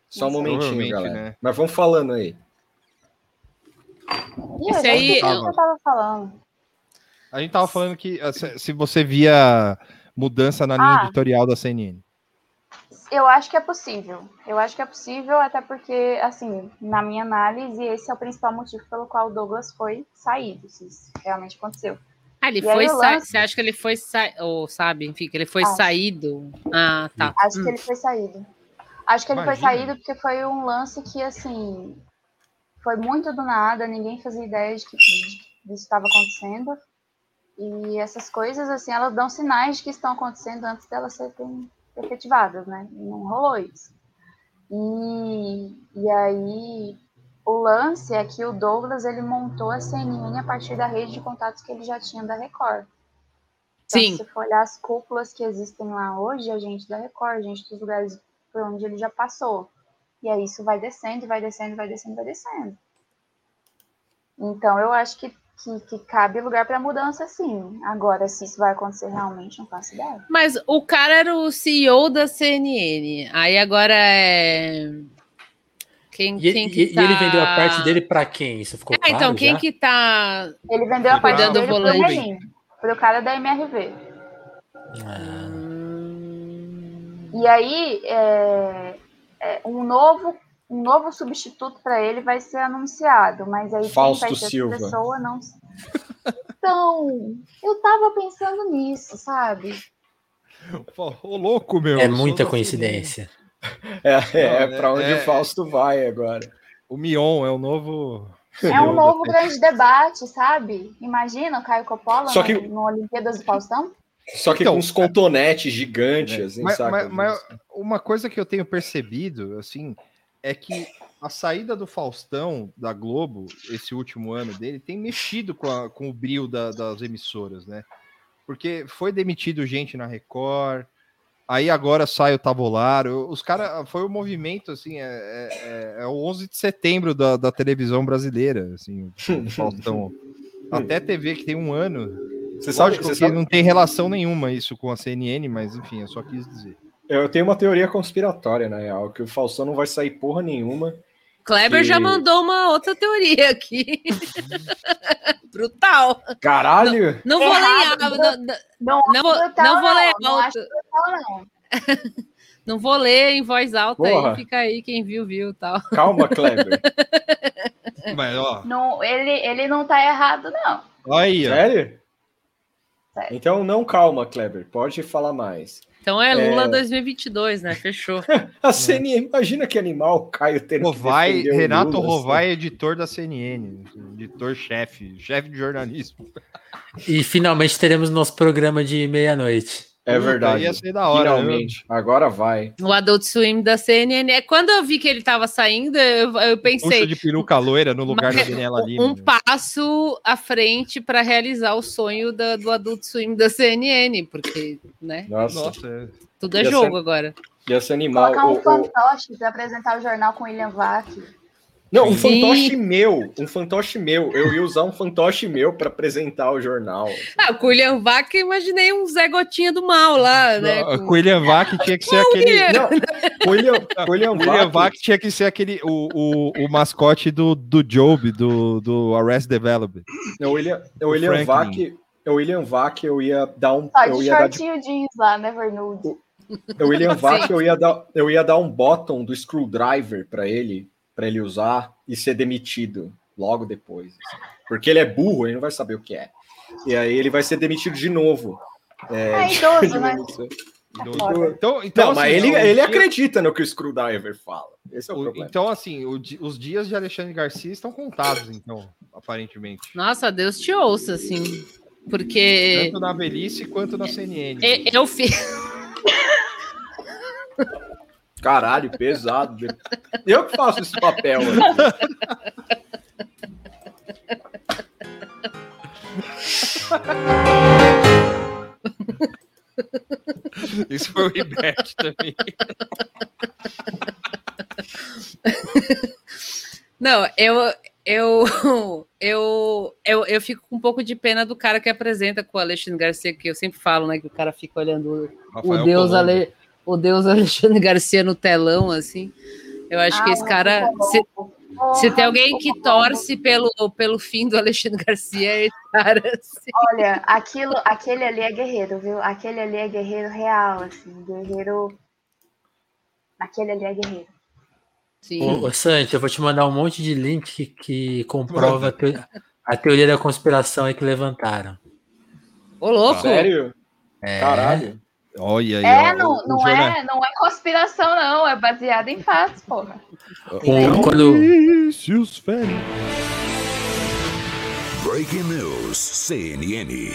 Só um Não momentinho, galera. né? Mas vamos falando aí. Ih, Esse eu aí- que eu tava falando. A gente tava falando que eh, se você via mudança na linha Ah. editorial da CNN. Eu acho que é possível. Eu acho que é possível, até porque, assim, na minha análise, esse é o principal motivo pelo qual o Douglas foi saído, se isso realmente aconteceu. Ah, ele E foi lance- Você acha que ele foi sa... ou sabe, enfim, que ele foi Acho. saído? Ah, tá. Acho Hum. que ele foi saído. Acho que ele foi Imagina. saído porque foi um lance que, assim, foi muito do nada, ninguém fazia ideia de que de que isso estava acontecendo. E essas coisas, assim, elas dão sinais de que estão acontecendo antes delas serem efetivadas, né? E não rolou isso. E, e aí, o lance é que o Douglas, ele montou a CNN a partir da rede de contatos que ele já tinha da Record. Então, Sim. se for olhar as cúpulas que existem lá hoje, a gente da Record, a gente dos lugares por onde ele já passou. E aí isso vai descendo, vai descendo, vai descendo, vai descendo. Então eu acho que, que, que cabe lugar para mudança, sim. Agora, se isso vai acontecer realmente, não faço ideia. Mas o cara era o CEO da CNN. Aí agora é. Quem, E, quem e- que e ele tá- vendeu a parte dele pra quem? Isso ficou Ah, claro então, quem já? que tá. Ele vendeu a parte dele pro. Melim, pro cara da MRV. Ah, E aí, é, é, um novo um novo substituto para ele vai ser anunciado, mas aí Fausto quem vai ser Silva. essa pessoa não. Então, eu tava pensando nisso, sabe? Ô, louco, meu. É muita coincidência. É, é, Não, pra onde é- o Fausto vai agora. O Mion é o novo. É um novo grande debate, sabe? Imagina o Caio Coppola Só no, que- no Olimpíadas do Faustão? Só que Então, com uns contonetes gigantes, assim, Mas, saca? mas- mas uma coisa que eu tenho percebido, assim, é que a saída do Faustão da Globo, esse último ano dele, tem mexido com, a- com o brilho da- das emissoras, né? Porque foi demitido gente na Record, aí agora sai o Tabolaro. Os caras, foi o movimento, assim, é, é- é- é o 11 de setembro da, da televisão brasileira, assim, o Faustão. Até TV que tem um ano. Você sabe- Lógico você que sabe- não tem relação nenhuma isso com a CNN, mas enfim, eu só quis dizer. Eu tenho uma teoria conspiratória, na real, que o Faustão não vai sair porra nenhuma. Kleber que- já mandou uma outra teoria aqui. Brutal. Caralho! Não vou ler Errado, alto. Não, não, Não, não vou, brutal, não vou ler não alto. não. Não vou ler em voz alta Porra. aí, fica aí, quem viu, viu tal. Calma, Kleber. Mas, ó, Não, ele, ele não tá errado, não. aí, ó. Sério? Sério. Então não calma, Kleber. Pode falar mais. Então é Lula É. 2022, né? Fechou. A CNN, imagina que animal o Caio tendo Rovai, Renato Lula, Rovai, editor da CNN, editor-chefe, chefe de jornalismo. E finalmente teremos nosso programa de meia-noite. É verdade. ia ser da hora, Finalmente. Agora vai. O Adult Swim da CNN. É, Quando eu vi que ele tava saindo, eu, eu pensei. Puxa de peruca loira no lugar da Daniela Lima. um passo à frente para realizar o sonho da- do Adult Swim da CNN, porque, né? Nossa. Nossa, Tudo é Ia jogo ser- agora. Ia ser animal. Colocar um O- o- fantoche pra apresentar o jornal com o William Vac. Não, um fantoche meu. Um fantoche meu. Eu ia usar um fantoche meu para apresentar o jornal. Ah, com o William Vac, eu imaginei um Zé Gotinha do Mal lá, né? Com o William Vac tinha que ser aquele. Não, o William, o William, O William Vac, tinha que ser aquele. O, o, o mascote do, do Job, do, do Arrest Development. o William, o William. Vac, o William Vac, eu ia dar um, Só eu de ia dar de shortinho jeans lá, Never Nude. O William Vac, eu ia dar, eu ia dar um bottom do screwdriver para ele, para ele usar e ser demitido logo depois. assim. Porque ele é burro, ele não vai saber o que é. E aí ele vai ser demitido de novo. É, É de- idoso, de- né? Foda. Então, então, Não, mas assim, ele, os ele acredita no que o screwdriver fala. Esse é o, o- problema. Então, assim, o os dias de Alexandre Garcia estão contados, então, aparentemente. Nossa, Deus te ouça, assim. Porque Tanto na velhice quanto na CNN. e- eu fiz. Caralho, pesado. Eu que faço esse papel. Isso foi o Ribete também. Não, eu, eu, eu, eu, eu fico com um pouco de pena do cara que apresenta com o Alexandre Garcia, que eu sempre falo, né? Que o cara fica olhando o, Rafael Deus, Colombo. Ale, o Deus Alexandre Garcia no telão, assim. Eu acho que Ah, esse cara. muito se-. Se tem alguém que torce pelo, pelo fim do Alexandre Garcia, é esse cara. assim. Olha, aquilo, aquele ali é guerreiro, viu? Aquele ali é guerreiro real, assim, guerreiro. Aquele ali é guerreiro. Sim. Ô, ô, Santi, eu vou te mandar um monte de link que, que comprova a, teo- a teoria da conspiração aí que levantaram. Ô, louco! Sério? É. Caralho. Olha aí, É, ó, não, não, é, não é conspiração, não. É baseado em fatos, porra. Um- quando, Vinícius Félix. Breaking News CNN.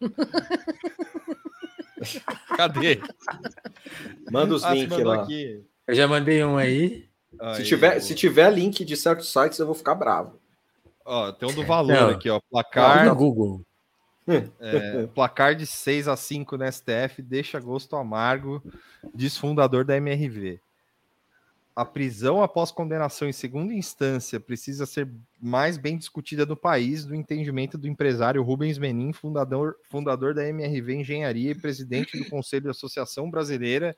Cadê? Manda os Ah, links lá. aqui. eu já mandei um aí. Se Aí, tiver, ó. se tiver link de certos sites, eu vou ficar bravo. Ó, tem um do valor Não. aqui, ó. Placar, Google. É, placar de 6 a 5 no STF deixa gosto amargo, diz fundador da MRV. A prisão após condenação em segunda instância precisa ser mais bem discutida no país, do entendimento do empresário Rubens Menin, fundador, fundador da MRV Engenharia e presidente do Conselho da Associação Brasileira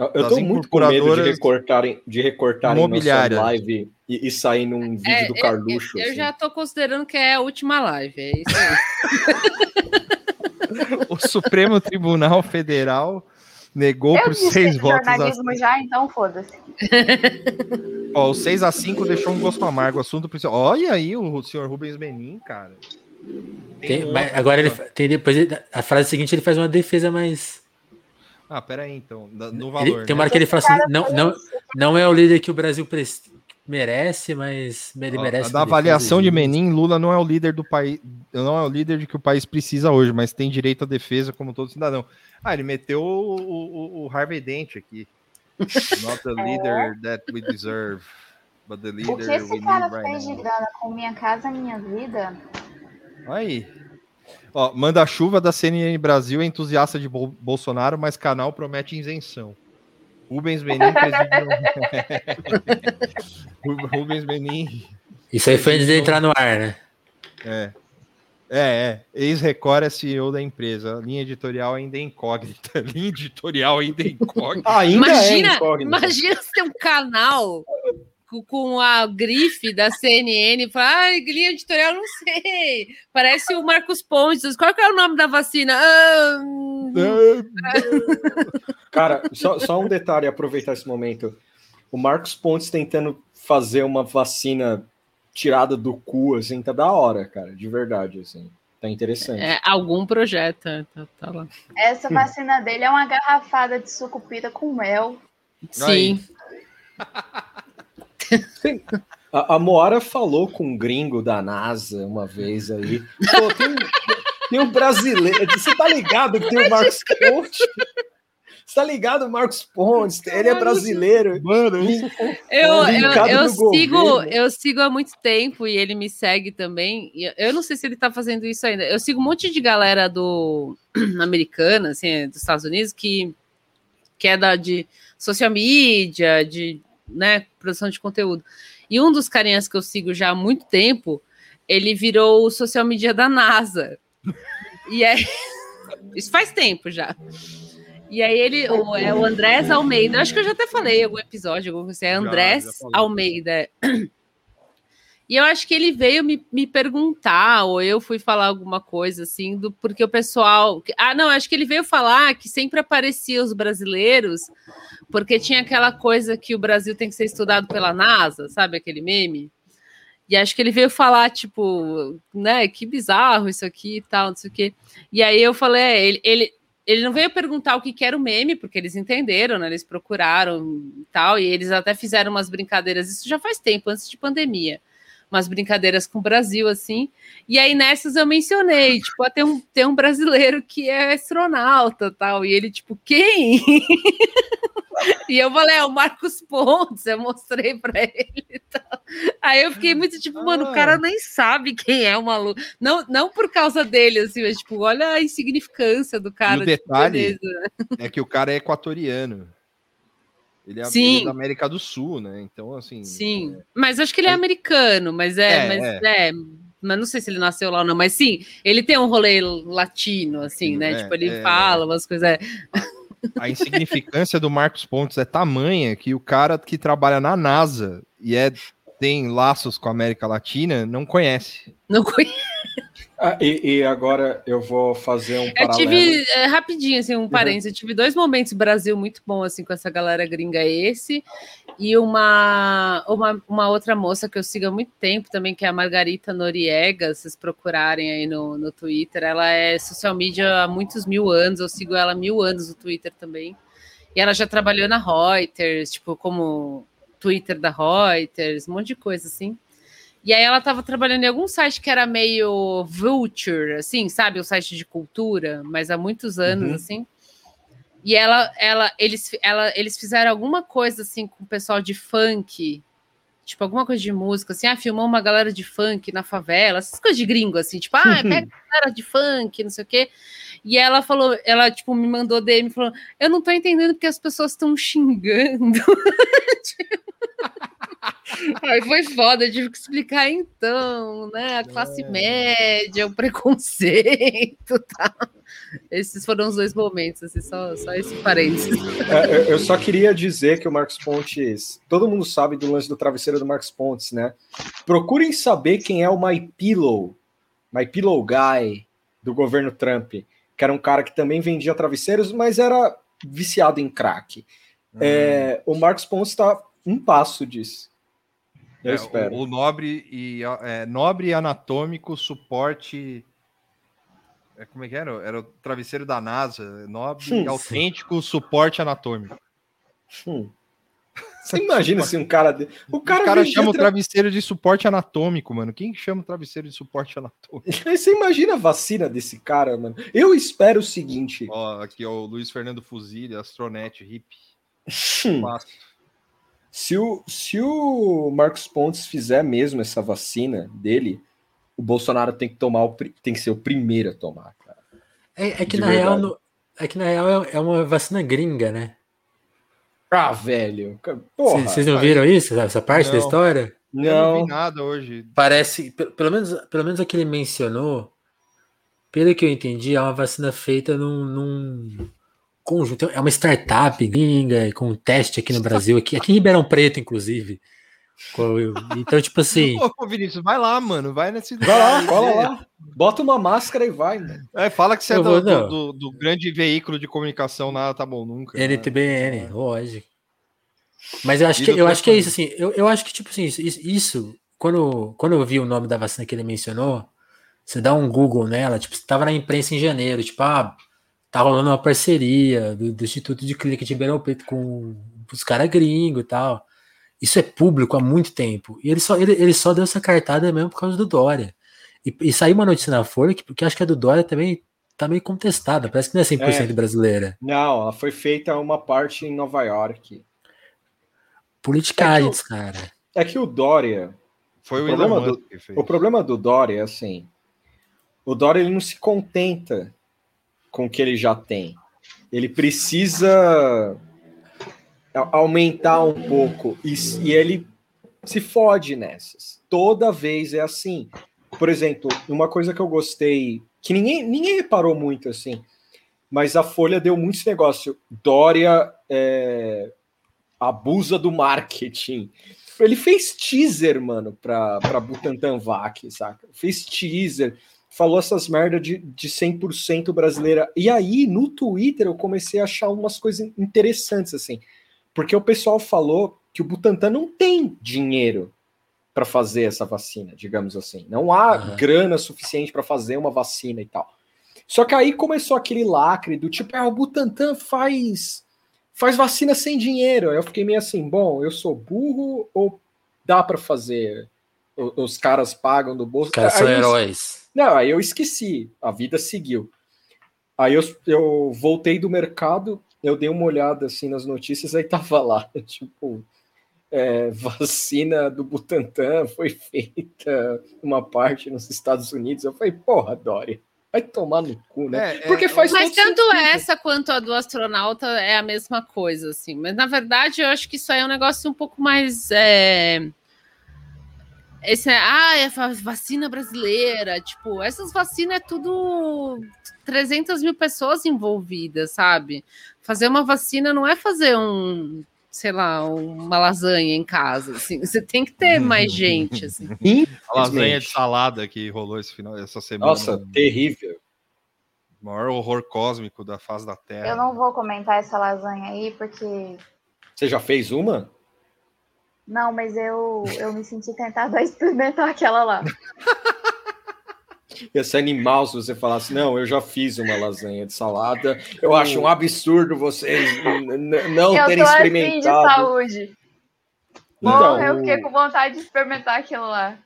Eu, eu tô muito com medo de recortarem, de recortarem nossa live e, e sair num vídeo É, do eu- Carluxo. Eu, assim. já tô considerando que é a última live. É isso aí. O Supremo Tribunal Federal negou Eu por disse seis votos a jornalismo já, então foda-se. Ó, o 6 a 5 deixou um gosto amargo. O assunto principal. Olha aí o senhor Rubens Menin, cara. Tem- mas outro agora ele tem depois ele- a frase seguinte ele faz uma defesa mais Ah, pera aí, então. No Ele- valor. tem uma né? hora que ele fala assim, não, não, não é o líder que o Brasil merece, mas ele Ó, merece. a da avaliação de. Menin, Lula não é o líder do país, não é o líder de que o país precisa hoje, mas tem direito à defesa como todo cidadão. Ah, ele meteu o, o, o Harvey Dent aqui. Not the leader that we deserve, but the O que leader we esse need cara right fez de now. grana com Minha Casa Minha Vida? Aí. Ó, manda chuva da CNN Brasil é entusiasta de Bol- Bolsonaro, mas canal promete isenção. Rubens Menin presidiu. Rubens Menin. Isso aí foi antes de entrar no ar, né? É. É, é. Ex-Record é CEO da empresa. Linha editorial ainda é incógnita. Linha editorial ainda é incógnita. imagina, imagina se tem um canal com, a grife da CNN fala, ai, linha editorial, não sei. Parece o Marcos Pontes. Qual que é o nome da vacina? Ah, hum, Cara, só, só um detalhe, aproveitar esse momento. O Marcos Pontes tentando fazer uma vacina tirada do cu, assim, tá da hora, cara, de verdade, assim. Tá interessante. é, algum projeto. é, Tá, tá lá. Essa vacina dele é uma garrafada de sucupira com mel. Sim. A, a Moara falou com um gringo da NASA uma vez aí. Pô, tem, tem um brasileiro. Você tá ligado que tem o Marcos Pontes? Você tá ligado, Marcos Pontes? Ele é brasileiro. Mano, Eu, eu, eu sigo, governo. eu sigo há muito tempo e ele me segue também. E eu não sei se ele tá fazendo isso ainda. Eu sigo um monte de galera do americana, assim, dos Estados Unidos, que, que é da de social media, de né, produção de conteúdo. E um dos carinhas que eu sigo já há muito tempo, ele virou o social media da NASA. E é isso faz tempo já. E aí ele, o, é o Andrés Almeida, acho que eu já até falei em algum episódio, assim, é Já, Andrés já falou. Almeida. E eu acho que ele veio me, me perguntar, ou eu fui falar alguma coisa assim, do porque o pessoal. Ah, não, acho que ele veio falar que sempre aparecia os brasileiros, porque tinha aquela coisa que o Brasil tem que ser estudado pela NASA, sabe aquele meme? E acho que ele veio falar, tipo, né, que bizarro isso aqui e tal, não sei o quê. E aí eu falei, é, ele, ele, ele não veio perguntar o que, que era o meme, porque eles entenderam, né? Eles procuraram e tal, e eles até fizeram umas brincadeiras, isso já faz tempo, antes de pandemia. Umas brincadeiras com o Brasil, assim. E aí nessas eu mencionei, tipo, ah, tem um, tem um brasileiro que é astronauta tal. E ele, tipo, quem? E eu falei, é o Marcos Pontes, eu mostrei pra ele e tal. Aí eu fiquei muito tipo, mano, o cara nem sabe quem é o maluco. Não, não por causa dele, assim, mas tipo, olha a insignificância do cara. e o tipo, detalhe beleza. é que o cara é equatoriano. Ele é, Sim. ele é da América do Sul, né? Então, assim. Sim, mas acho que ele é americano, mas é, É, mas é. é. Mas não sei se ele nasceu lá ou não, mas sim, ele tem um rolê latino, assim, né? É, tipo, ele é. fala umas coisas. é. A insignificância do Marcos Pontes é tamanha que o cara que trabalha na NASA, e é, tem laços com a América Latina, não conhece. Não conheço. Ah, e, e agora eu vou fazer um Eu paralelo. tive, é, rapidinho, assim, um parênteses, eu tive dois momentos Brasil muito bom, assim, com essa galera gringa, esse, e uma, uma, uma outra moça que eu sigo há muito tempo também, que é a Margarita Noriega, se vocês procurarem aí no, no Twitter, ela é social media há muitos mil anos, eu sigo ela há mil anos no Twitter também, e ela já trabalhou na Reuters, tipo, como Twitter da Reuters, um monte de coisa, assim, e aí ela estava trabalhando em algum site que era meio Vulture, assim, sabe? O site de cultura, mas há muitos anos, Uhum. assim. E ela, ela, eles, ela, eles fizeram alguma coisa assim com o pessoal de funk, tipo, alguma coisa de música, assim, ah, filmou uma galera de funk na favela, essas coisas de gringo, assim, tipo, ah, pega a galera de funk, não sei o quê. E ela falou, ela, tipo, me mandou DM falou: Eu não tô entendendo porque as pessoas estão xingando. Aí foi foda, eu tive que explicar então, né? A classe média, o preconceito tá? Esses foram os dois momentos, assim, só, só esse parênteses. É, eu- eu só queria dizer que o Marcos Pontes. Todo mundo sabe do lance do travesseiro do Marcos Pontes, né? Procurem saber quem é o My Pillow, My Pillow Guy do governo Trump, que era um cara que também vendia travesseiros, mas era viciado em crack. É, o Marcos Pontes está um passo disso. Eu É, espero. O, o nobre e é, nobre anatômico suporte. é, como é que era? Era o travesseiro da NASA. Nobre Hum. e autêntico suporte anatômico. Hum. Você imagina se um cara. de- O cara, o cara chama o tra- travesseiro de suporte anatômico, mano. Quem chama o travesseiro de suporte anatômico? Você imagina a vacina desse cara, mano? Eu espero o seguinte. Ó, aqui, ó, o Luiz Fernando Fuzile, astronete, hippie. Hum. Se o, se o Marcos Pontes fizer mesmo essa vacina dele, o Bolsonaro tem que tomar o, pri- tem que ser o primeiro a tomar, cara. É, é que De na real, verdade. no- é que na real é, é uma vacina gringa, né? Ah, velho. Vocês não viram isso, essa parte da Não. história? Eu não Não. vi nada hoje. Parece, pe- pelo menos, pelo menos a que ele mencionou, pelo que eu entendi, é uma vacina feita num, num conjunto. É uma startup gringa, com um teste aqui no Brasil, aqui, aqui em Ribeirão Preto, inclusive. Então, tipo assim. Ô, Vinícius, vai lá, mano. Vai nesse Vai lá, cola lá. Bota uma máscara e vai, mano. É, fala que você é Eu do, vou, do- do- do grande veículo de comunicação, nada tá bom nunca. né? NTBN, lógico. Mas eu acho E que, eu acho que é isso, assim. Eu, eu acho que, tipo assim, isso, isso- quando, quando eu vi o nome da vacina que ele mencionou, você dá um Google nela, tipo, você tava na imprensa em janeiro, tipo, ah, tá rolando uma parceria do, do Instituto de Clínica de Ribeirão Preto com os caras gringos e tal. Isso é público há muito tempo. E ele só, ele, ele só deu essa cartada mesmo por causa do Dória. E, e saiu uma notícia na Folha que, que acho que a do Dória também tá meio contestada. Parece que não é 100% É. brasileira. Não, ela foi feita uma parte em Nova York. Politicagens, cara. É que o Dória. Foi o, problema Elon do- Musk que fez. O problema do Dória é assim: o Dória ele não se contenta com o que ele já tem. Ele precisa aumentar um pouco e, e ele se fode nessas. Toda vez é assim. Por exemplo, uma coisa que eu gostei, que ninguém, ninguém reparou muito assim, mas a Folha deu muitos negócios. Dória é, abusa do marketing. Ele fez teaser, mano, pra, pra Butantan Vac, saca? Fez teaser, falou essas merda de, de 100% brasileira. E aí, no Twitter, eu comecei a achar umas coisas interessantes, assim. Porque o pessoal falou que o Butantan não tem dinheiro para fazer essa vacina, digamos assim. Não há Aham. grana suficiente para fazer uma vacina e tal. Só que aí começou aquele lacre do tipo, ah, o Butantan faz faz vacina sem dinheiro. Aí eu fiquei meio assim, bom, eu sou burro ou dá para fazer? O- Os caras pagam do bolso. Caras são heróis. Não, aí eu esqueci, a vida seguiu. Aí eu, eu voltei do mercado, eu dei uma olhada assim nas notícias, aí tava lá, tipo, é, vacina do Butantan foi feita uma parte nos Estados Unidos. Eu falei, porra, Dória, vai tomar no cu, né? É, é, Porque faz Mas tanto sentido. essa quanto a do astronauta é a mesma coisa, assim. Mas na verdade eu acho que isso aí é um negócio um pouco mais. é, Esse, ah, é a vacina brasileira. Tipo, essas vacinas é tudo 300 mil pessoas envolvidas, sabe? Fazer uma vacina não é fazer um, sei lá, uma lasanha em casa, assim. Você tem que ter mais gente, assim. A lasanha de salada que rolou esse final, essa semana. Nossa, terrível. O maior horror cósmico da face da Terra. Eu não vou comentar essa lasanha aí, porque. Você já fez uma? Não, mas eu, eu me senti tentada a experimentar aquela lá. Ia ser animal se você falasse, não, eu já fiz uma lasanha de salada. Eu acho um absurdo vocês não eu terem tô assim de experimentado. saúde. Então, eu fiquei com vontade de experimentar aquilo lá.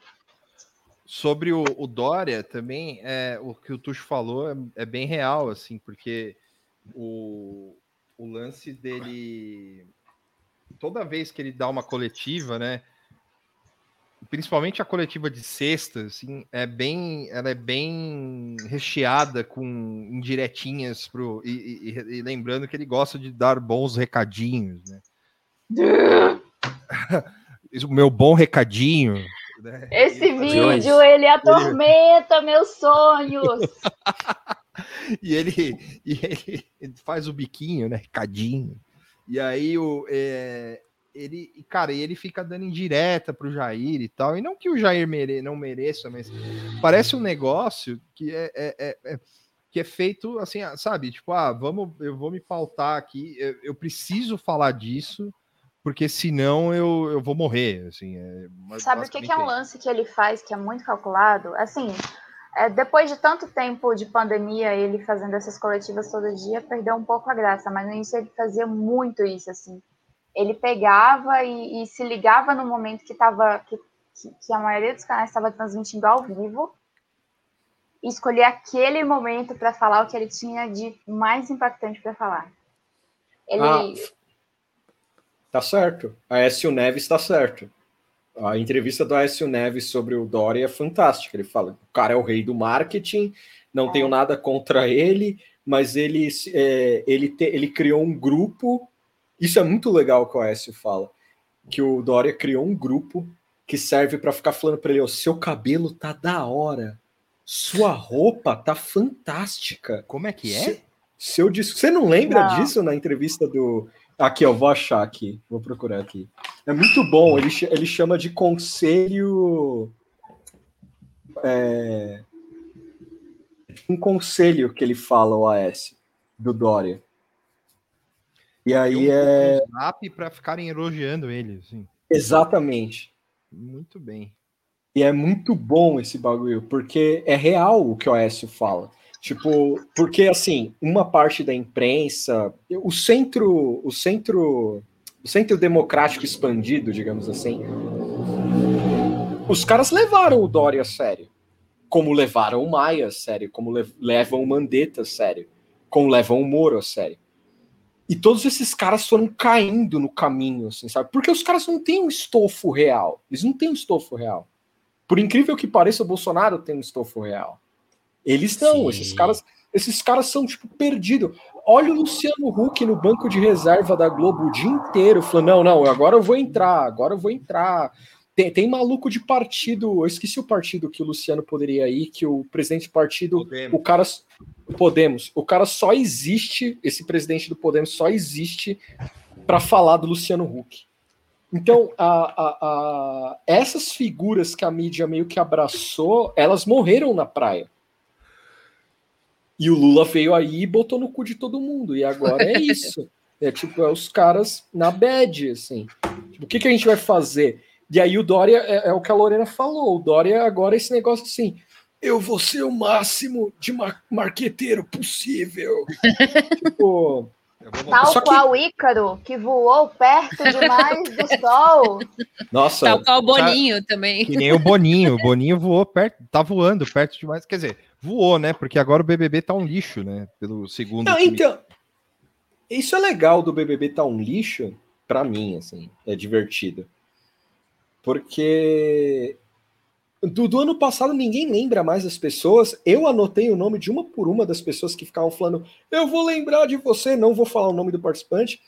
Sobre o, o Dória também, é, o que o Tuxo falou é, é bem real, assim, porque o, o lance dele. Toda vez que ele dá uma coletiva, né? Principalmente a coletiva de sexta, assim, é bem, ela é bem recheada com indiretinhas pro, e, e- e- e lembrando que ele gosta de dar bons recadinhos, né? O meu bom recadinho. né? Esse Ele fazia- vídeo, ele atormenta meus sonhos. e ele, e ele, ele faz o biquinho, né? Cadinho. E aí o é, ele, cara, ele fica dando indireta pro Jair e tal. E não que o Jair mere, não mereça, mas parece um negócio que é, é- é- é- que é feito assim, ah, sabe? Tipo, ah, vamos, eu vou me pautar aqui, eu, eu preciso falar disso, porque senão eu, eu vou morrer. Assim, é, Sabe o que, que é um lance que ele faz que é muito calculado? Assim, é, depois de tanto tempo de pandemia, ele fazendo essas coletivas todo dia, perdeu um pouco a graça, mas no início ele fazia muito isso, assim. Ele pegava e, e se ligava no momento que, tava, que, que, a maioria dos canais estava transmitindo ao vivo e escolher aquele momento para falar o que ele tinha de mais impactante para falar. Ele, Ah, Tá certo. A Aécio Neves tá certo. A entrevista do Aécio Neves sobre o Dória é fantástica. Ele fala: o cara é o rei do marketing, não tenho nada contra ele, mas ele, é, ele, te- ele criou um grupo. Isso é muito legal que o Aécio fala. Que o Dória criou um grupo que serve para ficar falando para ele: o seu cabelo tá da hora, sua roupa tá fantástica. Como é que é? Se- Seu disco. Você não lembra Não. disso na entrevista do. Aqui, eu vou achar aqui. Vou procurar aqui. É muito bom. Ele, ele chama de conselho. É... Um conselho que ele fala, o AS, do Dória. E aí é. um para ficarem elogiando ele, assim. Exatamente. Muito bem. E é muito bom esse bagulho, porque é real o que o Aécio fala. Tipo, porque assim, uma parte da imprensa, o centro, o centro, o centro democrático expandido, digamos assim, os caras levaram o Dória a sério, como levaram o Maia a sério, como le- levam o Mandetta a sério, como levam o Moro a sério. E todos esses caras foram caindo no caminho, assim, sabe? Porque os caras não têm um estofo real. Eles não têm um estofo real. Por incrível que pareça, o Bolsonaro tem um estofo real. Eles não, esses caras, esses caras são tipo perdidos. Olha o Luciano Huck no banco de reserva da Globo o dia inteiro, falando: não, não, agora eu vou entrar, agora eu vou entrar. Tem, tem maluco de partido, eu esqueci o partido que o Luciano poderia ir, que o presidente do partido, Podemos. o cara. Podemos, o cara só existe, esse presidente do Podemos só existe para falar do Luciano Huck. Então, a, a- a- essas figuras que a mídia meio que abraçou, elas morreram na praia. E o Lula veio aí e botou no cu de todo mundo. E agora é isso. É tipo, é os caras na bad, assim. Tipo, o que, que a gente vai fazer? E aí o Dória, é, é o que a Lorena falou, o Dória agora é esse negócio assim, eu vou ser o máximo de mar marqueteiro possível. tipo... Tal Só que- qual o Ícaro, que voou perto demais do sol. Nossa, Tal qual o Boninho também. Que nem o Boninho. O Boninho voou perto, tá voando perto demais. Quer dizer, voou, né? Porque agora o BBB tá um lixo, né? Pelo segundo. Não, então, isso é legal do BBB tá um lixo, pra mim, assim, é divertido. Porque do, do ano passado ninguém lembra mais das pessoas. Eu anotei o nome de uma por uma das pessoas que ficavam falando, eu vou lembrar de você, não vou falar o nome do participante.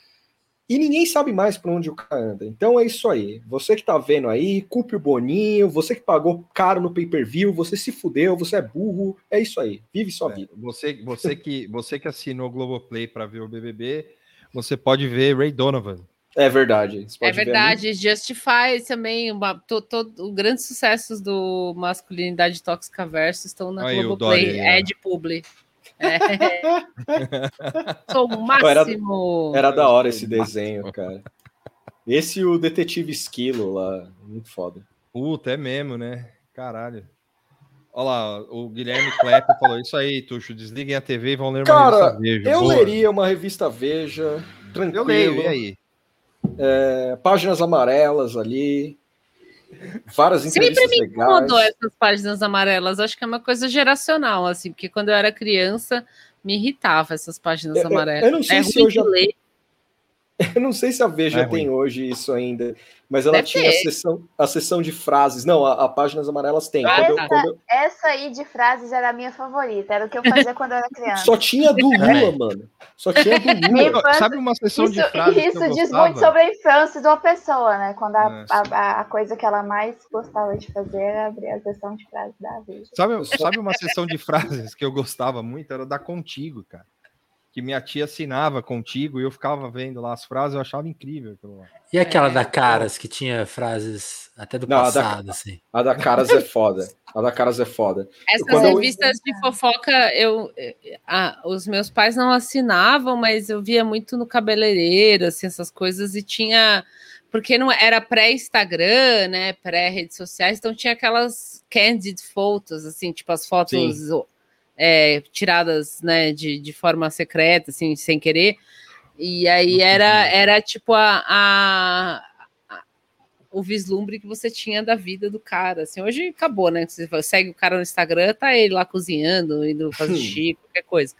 E ninguém sabe mais para onde o cara anda. Então é isso aí. Você que tá vendo aí, culpe o Boninho, você que pagou caro no pay-per-view, você se fudeu, você é burro. É isso aí. Vive sua vida. Você, você, que, você que assinou o Globoplay para ver o BBB, você pode ver Ray Donovan. É verdade. você É verdade, Justify também, uma, to, to, os grandes sucessos do Masculinidade Tóxica Verso estão na Aí, o Globoplay, Dória aí, ó. é de publi. É. Sou o Era, máximo. era da hora esse desenho, cara. Esse e o Detetive Esquilo lá, muito foda. Puta, é mesmo, né? Caralho. Olha lá, o Guilherme Klepp falou isso aí, Tuxo. Desliguem a TV e vão ler uma Cara, revista Veja. eu Boa. leria uma revista Veja, tranquilo. Eu leio, e aí? É, páginas amarelas ali. Várias Sempre entrevistas me legais. incomodou essas páginas amarelas. Acho que é uma coisa geracional, assim, porque quando eu era criança me irritava essas páginas Eu- eu- amarelas. eu não sei é se eu já- ler. Eu não sei se a Veja É tem hoje isso ainda, mas ela Deve tinha a sessão, a sessão de frases. Não, a, a páginas amarelas tem. Quando eu- Essa, quando eu- essa aí de frases era a minha favorita. Era o que eu fazia quando eu era criança. Só tinha do Lula, mano. Só tinha do Lula. infância- Sabe uma sessão isso, de frases que eu Isso diz gostava? muito sobre a infância de uma pessoa, né? Quando a, É. a, a coisa que ela mais gostava de fazer era abrir a sessão de frases da Veja. Sabe, sabe uma sessão de frases que eu gostava muito? Era da Contigo, cara. Que minha tia assinava Contigo e eu ficava vendo lá as frases, eu achava incrível aquilo lá. E aquela É. da Caras, que tinha frases até do Não, a da- passado, assim. A da Caras é foda. A da Caras é foda. Essas Quando eu- revistas de fofoca, eu, ah, os meus pais não assinavam, mas eu via muito no cabeleireiro, assim, essas coisas, e tinha. Porque não era pré-Instagram, né? Pré-redes sociais, então tinha aquelas candid photos, assim, tipo as fotos é, tiradas né, de, de forma secreta, assim, sem querer. E aí era, era tipo a, a- a- o vislumbre que você tinha da vida do cara. Assim, hoje acabou, né? Você segue o cara no Instagram, tá ele lá cozinhando, indo fazer xixi, qualquer coisa.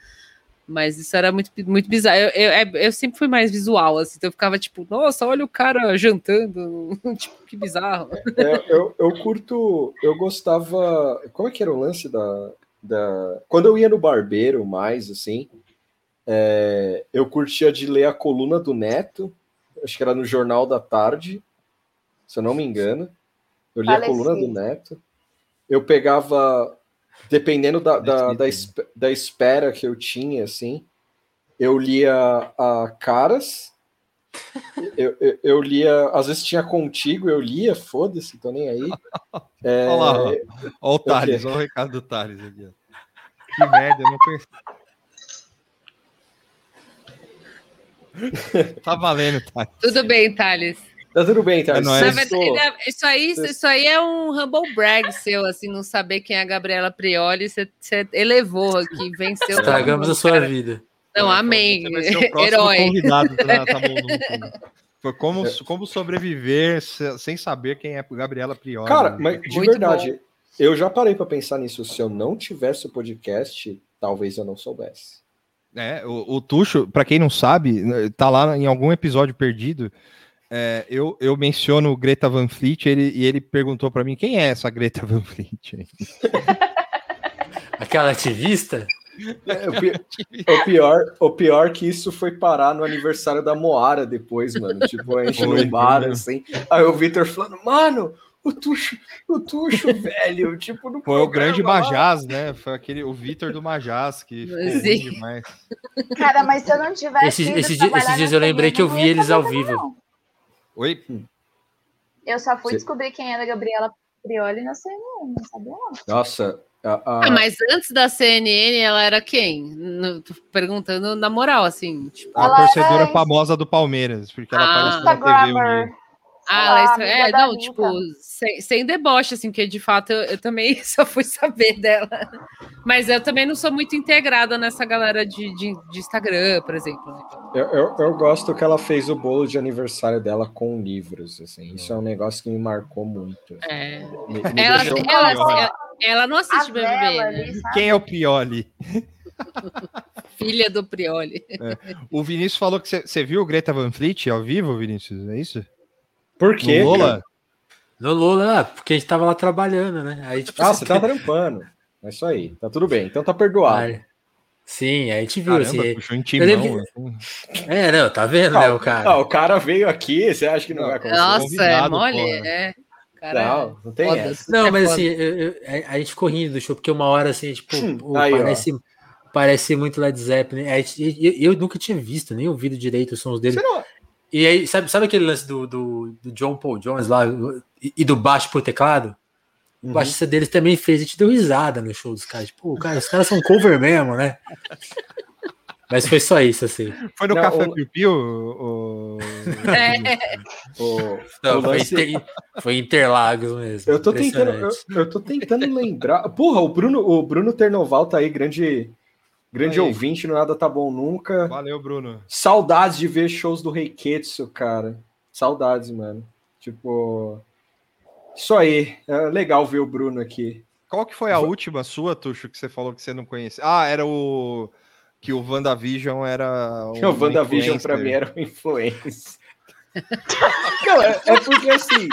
Mas isso era muito, muito bizarro. Eu, eu, é- eu sempre fui mais visual, assim, então eu ficava tipo, nossa, olha o cara jantando, tipo, que bizarro. É, eu, eu curto. Eu gostava. Como é que era o lance da. Da... Quando eu ia no barbeiro mais, assim, é, eu curtia de ler a coluna do Neto, acho que era no Jornal da Tarde, se eu não me engano. Eu lia a coluna do. Neto. Eu pegava, dependendo da, da, da, da espera que eu tinha, assim, eu lia a Caras. Eu, eu, eu lia, às vezes tinha contigo, eu lia, foda-se, tô nem aí. É, Olha lá, ó. Ó o Thales, olha o recado do Thales aqui. Que merda, eu não pensei. Tá valendo, Thales. Tudo bem, Thales. Tá tudo bem? É nóis. Na Sextou. verdade, é- isso aí, isso aí é um humble brag seu, assim, não saber quem é a Gabriela Prioli, você, você elevou aqui, venceu. Estragamos a sua cara. vida. Não, amém. Você vai ser o próximo Herói. convidado da Tamu Nunca. Foi como, como sobreviver se- sem saber quem é Gabriela Priori. Cara, mas de Muito verdade, eu já parei pra pensar nisso. Se eu não tivesse o podcast, talvez eu não soubesse. É, o, o Tuxo, pra quem não sabe, tá lá em algum episódio perdido. é, eu, eu menciono Greta Van Fleet ele, e ele perguntou pra mim quem é essa Greta Van Fleet. Aquela ativista? É, o, pi- o pior, o pior que isso foi parar no aniversário da Moara depois, mano. Tipo, a gente Foi, no bar, foi. assim. Aí o Vitor falando, mano, o Tuxo, o Tuxo, velho. Tipo, no Foi o grande lá. Majaz, né? Foi aquele, o Vitor do Majaz, que ficou Sim. demais. Cara, mas se eu não tivesse. Esses- ido esses esses dias eu lembrei que eu vi eles ao vivo. não. Oi? Eu só fui Cê- descobrir quem era a Gabriela Prioli na não sabia não. Nossa, a- a- Ah, mas antes da CNN, ela era quem? No- tô perguntando na moral, assim. Tipo, A torcedora é- famosa do Palmeiras, porque ela Ah. apareceu na TV um. Ah, Ela ela é é, não, Anitta. tipo, sem, sem deboche, assim, porque de fato eu, eu também só fui saber dela. Mas eu também não sou muito integrada nessa galera de, de, de Instagram, por exemplo. né? eu, eu, eu gosto que ela fez o bolo de aniversário dela com livros, assim. Isso é um negócio que me marcou muito. É. Me- me Ela, deixou- ela, Prioli. ela, ela não A assiste BBB, né? Quem é o Prioli? Filha do Prioli. O Vinícius falou que você viu o Greta Van Fleet ao vivo, Vinícius? É isso? Por quê? No Lola? cara? No Lula, ah, porque a gente tava lá trabalhando, né? Aí, tipo, Ah, você tá trampando. É isso aí. Tá tudo bem. Então tá perdoado. Sim, aí a gente viu, Caramba, assim. puxou em timão. lembro assim. É, não, tá vendo, né, o cara? Ah, o cara veio aqui, você acha que não vai acontecer? Nossa, é mole? porra. É. Cara, Não, não tem foda, essa. Não, é mas assim, eu- eu- a- a gente ficou rindo do show, porque uma hora assim, tipo, pô, Aí, ó. parece, parece muito Led Zeppelin. Aí, eu, eu nunca tinha visto, nem ouvido direito os sons dele. Você não, E aí, sabe, sabe aquele lance do, do, do John Paul Jones lá e, e do baixo pro teclado? O baixista deles também fez, a gente deu risada no show dos caras. Tipo, cara, os caras são cover mesmo, né? Mas foi só isso, assim. Foi no Não, Café o- Piu Piu? o- É. O- Não, o foi, Inter- foi Interlagos mesmo. Eu tô tentando, eu, eu tô tentando lembrar. Porra, o Bruno, o Bruno Ternoval tá aí, grande, grande Aí. ouvinte, no Nada Tá Bom Nunca. Valeu, Bruno. Saudades de ver shows do Reiketsu, cara. Saudades, mano. Tipo. Isso aí. É legal ver o Bruno aqui. Qual que foi a última sua, Tuxo, que você falou que você não conhecia? Ah, era o... Que o WandaVision era... o WandaVision pra mim era um influência. Não, é, é porque assim.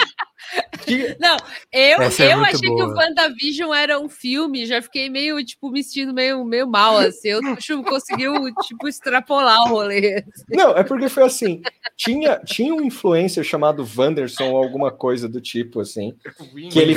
Não, eu, Essa é eu muito achei que o boa. WandaVision era um filme, já fiquei meio, tipo, me sentindo meio, meio mal, assim. O Tuxo conseguiu, tipo, extrapolar o rolê. Não, é porque foi assim. Tinha, tinha um influencer chamado Wanderson ou alguma coisa do tipo, assim. Que ele,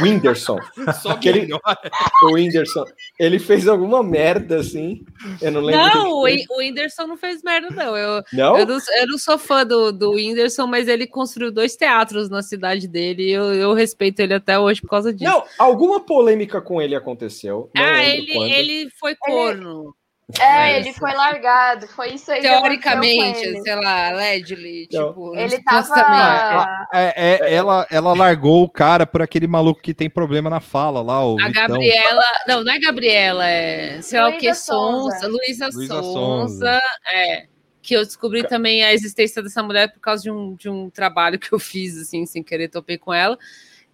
Whindersson. Whindersson. Só que ele, o Whindersson. Ele fez alguma merda, assim. Eu não lembro. Não, o o Whindersson não fez merda, não. Eu Não? Eu, não, eu não sou fã do, do Whindersson, mas ele construiu dois teatros na cidade dele e eu, eu respeito ele até hoje por causa disso. Não, alguma polêmica com ele aconteceu. Não ah, ele, quando. ele foi corno. É, ele foi largado. Foi isso aí. Teoricamente, sei lá, allegedly, Não. tipo, Ele tava. É, é, ela, ela largou o cara por aquele maluco que tem problema na fala lá, o A Vitão. Gabriela, não, não é Gabriela, é sei lá o que, Luísa Sonza, Luísa Sonza, Sonza. é, que eu descobri também a existência dessa mulher por causa de um, de um trabalho que eu fiz, assim, sem querer, topei com ela,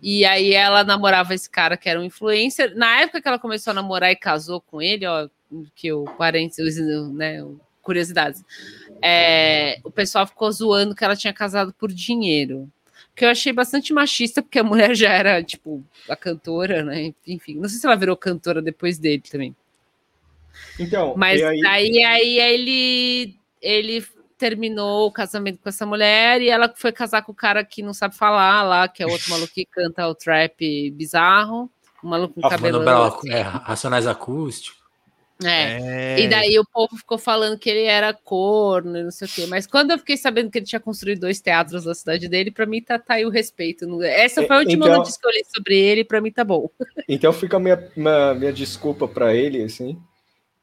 e aí ela namorava esse cara que era um influencer, na época que ela começou a namorar e casou com ele, ó, que o parênteses, né, o- curiosidades, é, o pessoal ficou zoando que ela tinha casado por dinheiro, que eu achei bastante machista, porque a mulher já era, tipo, a cantora, né? Enfim, não sei se ela virou cantora depois dele também. Então, Mas e aí, aí, aí, ele, ele terminou o casamento com essa mulher e ela foi casar com o cara que não sabe falar lá, que é outro maluco que canta o trap bizarro, um maluco com cabelo. Assim. é, racionais acústicos. É. E daí o povo ficou falando que ele era corno e não sei o quê. Mas quando eu fiquei sabendo que ele tinha construído dois teatros na cidade dele, pra mim tá, tá aí o respeito. Essa foi a É, última então- notícia que eu li sobre ele, pra mim tá bom. então fica a minha, minha, minha desculpa pra ele, assim.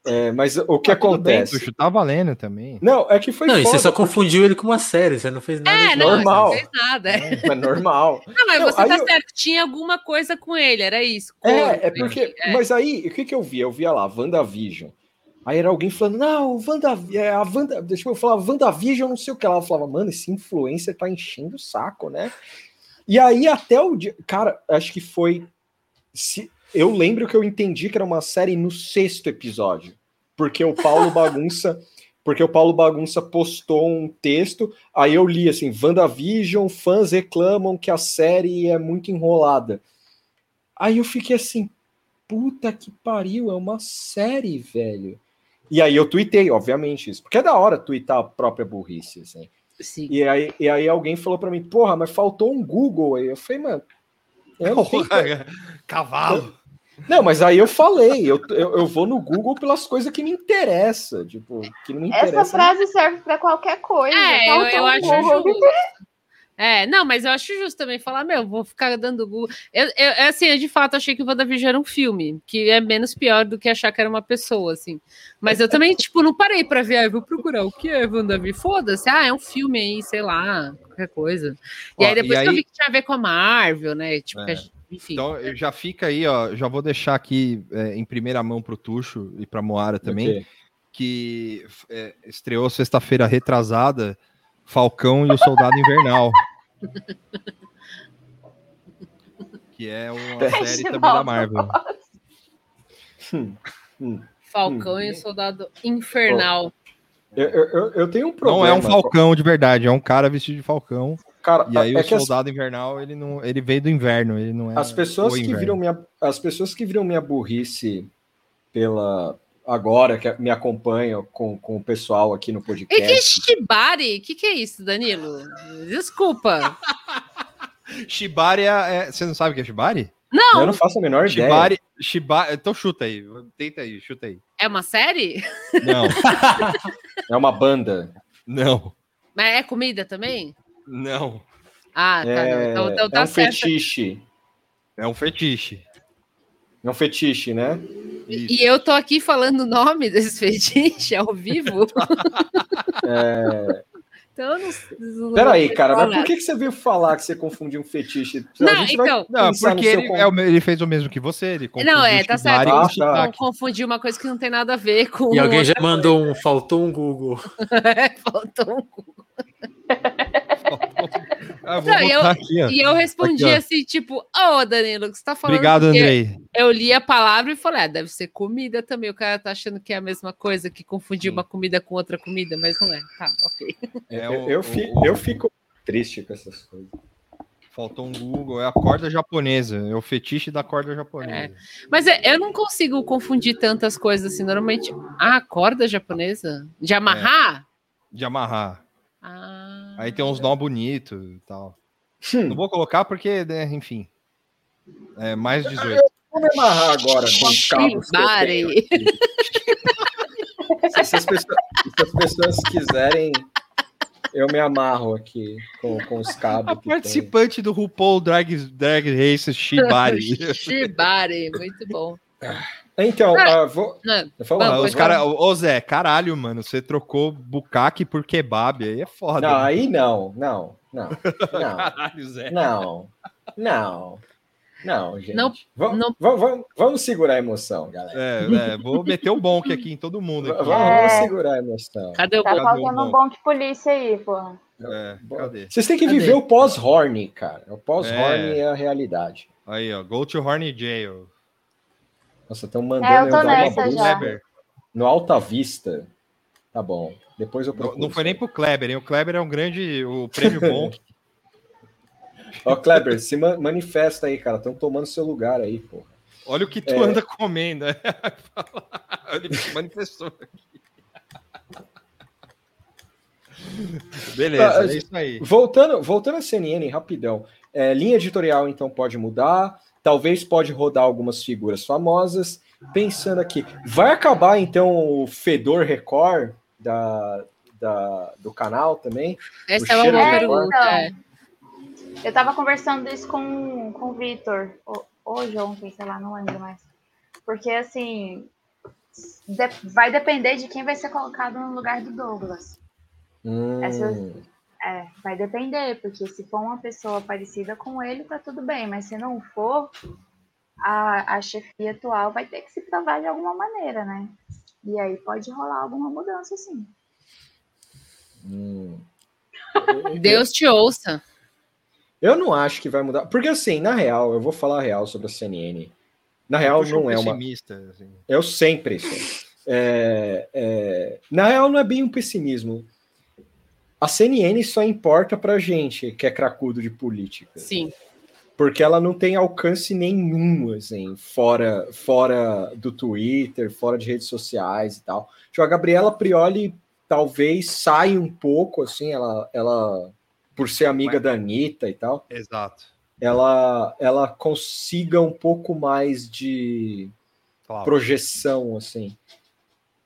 É, mas o que Ah, tudo bem, acontece? Tuxo, tá valendo também. Não, é que foi Não, e você foda, só porque- confundiu ele com uma série, você não fez nada. É, de não, normal. você não fez nada. É. É normal. Não, mas Não, você tá eu- certo, tinha alguma coisa com ele, era isso. É, é porque. é. Mas aí, o que, que eu via? Eu via lá, WandaVision. Aí era alguém falando, não, Wanda, é, a Wanda, deixa eu falar, WandaVision, não sei o que lá. Eu falava, mano, esse influencer tá enchendo o saco, né? E aí, até o dia. Cara, acho que foi. Se, eu lembro que eu entendi que era uma série no sexto episódio. Porque o Paulo Bagunça. Porque o Paulo Bagunça postou um texto, aí eu li assim: WandaVision, fãs reclamam que a série é muito enrolada. Aí eu fiquei assim, puta que pariu, é uma série, velho. E aí eu tuitei, obviamente, isso. Porque é da hora tuitar a própria burrice, assim. Sim. E aí, e aí alguém falou pra mim, porra, mas faltou um Google aí. Eu falei, mano. Eu não, tenho... Cavalo. Não, mas aí eu falei, eu, eu, eu vou no Google pelas coisas que me interessam. Tipo, que não me Essa interessa. frase serve pra qualquer coisa. É, eu, eu acho Google. justo. É, não, mas eu acho justo também falar, meu, vou ficar dando Google. Eu, eu, é assim, eu de fato achei que o WandaVision era um filme, que é menos pior do que achar que era uma pessoa, assim. Mas eu também, tipo, não parei pra ver, ah, eu vou procurar o que é WandaVision. Foda-se, ah, é um filme aí, sei lá, qualquer coisa. E Ó, aí depois e que eu aí- vi que tinha a ver com a Marvel, né? Tipo, É. que a gente- enfim. Então, eu já fica aí, ó. Já vou deixar aqui é, em primeira mão pro Tuxo e pra Moara também, Ok. que é, estreou sexta-feira retrasada Falcão e o Soldado Invernal. que é uma série também da Marvel. Falcão e o Soldado Infernal. Eu, eu, eu- eu tenho um problema. Não é um Falcão de verdade, é um cara vestido de Falcão. Cara, e aí é o que as- Soldado Invernal, ele não, ele veio do inverno, ele não é As pessoas o que viram minha, as pessoas que viram minha burrice pela agora que me acompanham com, com o pessoal aqui no E que podcast. Shibari? O que, que é isso, Danilo? Desculpa. Shibari é, é- Você não sabe o que é Shibari? Não, Eu não faço a menor Shibari, Shibari. Então chuta aí. Tenta aí, chuta aí. é uma série? Não, ideia. É uma banda. não. Mas é comida também? Não. Ah, tá. É, Então, então é tá um certo. fetiche. É um fetiche. É um fetiche, né? E eu tô aqui falando o nome desse fetiche ao vivo. É... então eu não, não Peraí, cara, mas por que, que você veio falar que você confundiu um fetiche? A Não, então- Não, porque ele, é ele fez o mesmo que você. Ele Não, é, confundiu tá certo. Ah, tá. Confundir uma coisa que não tem nada a ver com. E alguém já mandou um faltou um Google. coisa. Faltou um Ah, vou Não, e eu, aqui, e eu respondi Aqui, assim, tipo, ô Danilo, o que você tá falando? Obrigado, Andrei. Eu li a palavra e falei, ah, deve ser comida também. O cara tá achando que é a mesma coisa, que confundir uma comida com outra comida, mas não é. Tá, ok. É eu, eu, o- fi- o- eu fico triste com essas coisas. Faltou um Google. É a corda japonesa. É o fetiche da corda japonesa. Mas é, eu não consigo confundir tantas coisas assim. Normalmente. Ah, corda japonesa? De amarrar? De amarrar. Ah. Aí tem uns nó bonitos e tal. Não vou colocar porque, né, enfim. É mais 18. Vou me amarrar agora com os cabos eu. Se as pessoas, se as pessoas quiserem, eu me amarro aqui com, com os cabos. A que tem. participante do RuPaul Drag, Drag Race Shibari. Shibari, muito bom. Então, ah, vou. Não, Ah, vamos os cara, ô Zé, caralho, mano, você trocou bucaque por kebab, aí é foda. Não, né? aí não, não, não, não, Caralho, Zé. não, não, não, gente. Não, Vamos, não- vamos, vamos, vamos segurar a emoção, galera. É, é, vou meter o bonk aqui em todo mundo. Vamos, Aqui. vamos É. segurar a emoção. Cadê o Tá Cadê o faltando um bom que polícia aí, porra. É, cadê? Vocês têm que Cadê? viver o pós-horny, cara. O pós-horny É. é. a realidade. Aí, ó, go to Horny Jail. Nossa, estão mandando É, eu tô dar uma nessa já. Kleber. no Alta Vista. Tá bom. Depois eu Não, procuro. não foi nem pro Kleber, hein? O Kleber é um grande. O prêmio bonk. Ó, Kleber, se ma- manifesta aí, cara. Estão tomando seu lugar aí, pô. Olha o que tu É. anda comendo. né? Ele se manifestou aqui. Beleza, Tá, é isso aí. Voltando, voltando à CNN, rapidão. É, linha editorial, então, pode mudar. Talvez pode rodar algumas figuras famosas. Pensando aqui, vai acabar, então, o Fedor Record da, da- do canal também? Essa O é uma boa pergunta. então. Eu tava conversando isso com, com o Vitor, ho- hoje, ontem, sei lá, não lembro mais. Porque, assim, de- vai depender de quem vai ser colocado no lugar do Douglas. Hum, Essa- É, vai depender, porque se for uma pessoa parecida com ele, tá tudo bem, mas se não for, a, a chefia atual vai ter que se provar de alguma maneira, né? E aí pode rolar alguma mudança, sim. hum. Deus te ouça. Eu não acho que vai mudar. Porque, assim, na real, eu vou falar a real sobre a CNN. Na real, um não é uma. pessimista, assim. Eu sempre sou. É, é, na real, não é bem um pessimismo. A CNN só importa pra gente que é cracudo de política. Sim. Porque ela não tem alcance nenhum, assim, fora, fora do Twitter, fora de redes sociais e tal. Tipo, a Gabriela Prioli talvez saia um pouco, assim, ela, ela por ser amiga da Anitta e tal, Exato. ela, ela consiga um pouco mais de Claro. projeção, assim.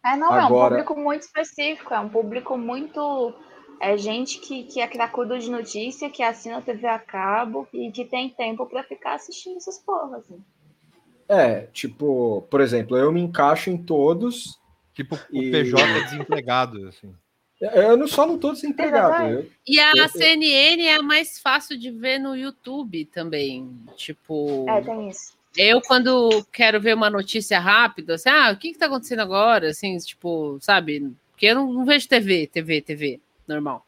É, não, Agora- é um público muito específico, é um público muito. É gente que, que é cracudo de notícia, que assina a TV a cabo e que tem tempo pra ficar assistindo essas porras. Assim. É, tipo, por exemplo, eu me encaixo em todos. Tipo, o E- PJ é desempregado, assim. Eu não só não tô desempregado. Eu, E a Eu- eu- CNN é a mais fácil de ver no YouTube também. Tipo. É, tem isso. Eu, quando quero ver uma notícia rápida, assim, ah, o que que tá acontecendo agora? Assim, tipo, sabe? Porque eu não, não vejo TV, TV, TV, normal.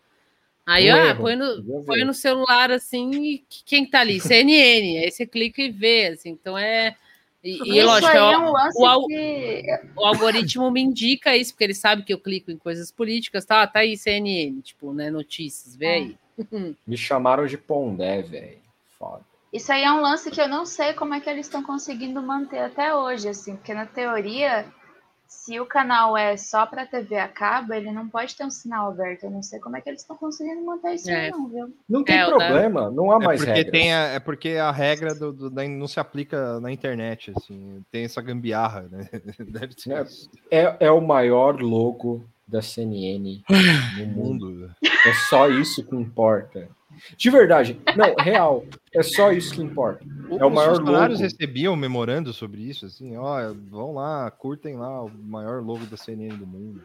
Aí, Um ah, erro, põe no, põe no celular, assim, e que- quem tá ali? CNN. aí você clica e vê, assim, então é... E, e isso lógico, aí é é o- um lance o, al- que. o algoritmo me indica isso, porque ele sabe que eu clico em coisas políticas, tá? Tá aí CNN, tipo, né, notícias, vê aí. me chamaram de Pondé, velho. Foda. Isso aí é um lance que eu não sei como é que eles estão conseguindo manter até hoje, assim, porque na teoria, se o canal é só para TV a cabo, ele não pode ter um sinal aberto. Eu não sei como é que eles estão conseguindo manter isso É. aí, não, viu? Não tem É, problema, não há É mais porque, regras. tem a, é porque a regra do, do- da- não se aplica na internet, assim. Tem essa gambiarra, né? Deve ser É. É, é o maior logo da CNN no mundo. mundo. É só isso que importa. De verdade, não, real. É só isso que importa. É o Os maior funcionários logo. recebiam memorando sobre isso, assim, ó, vão lá, curtem lá o maior logo da CNN do mundo.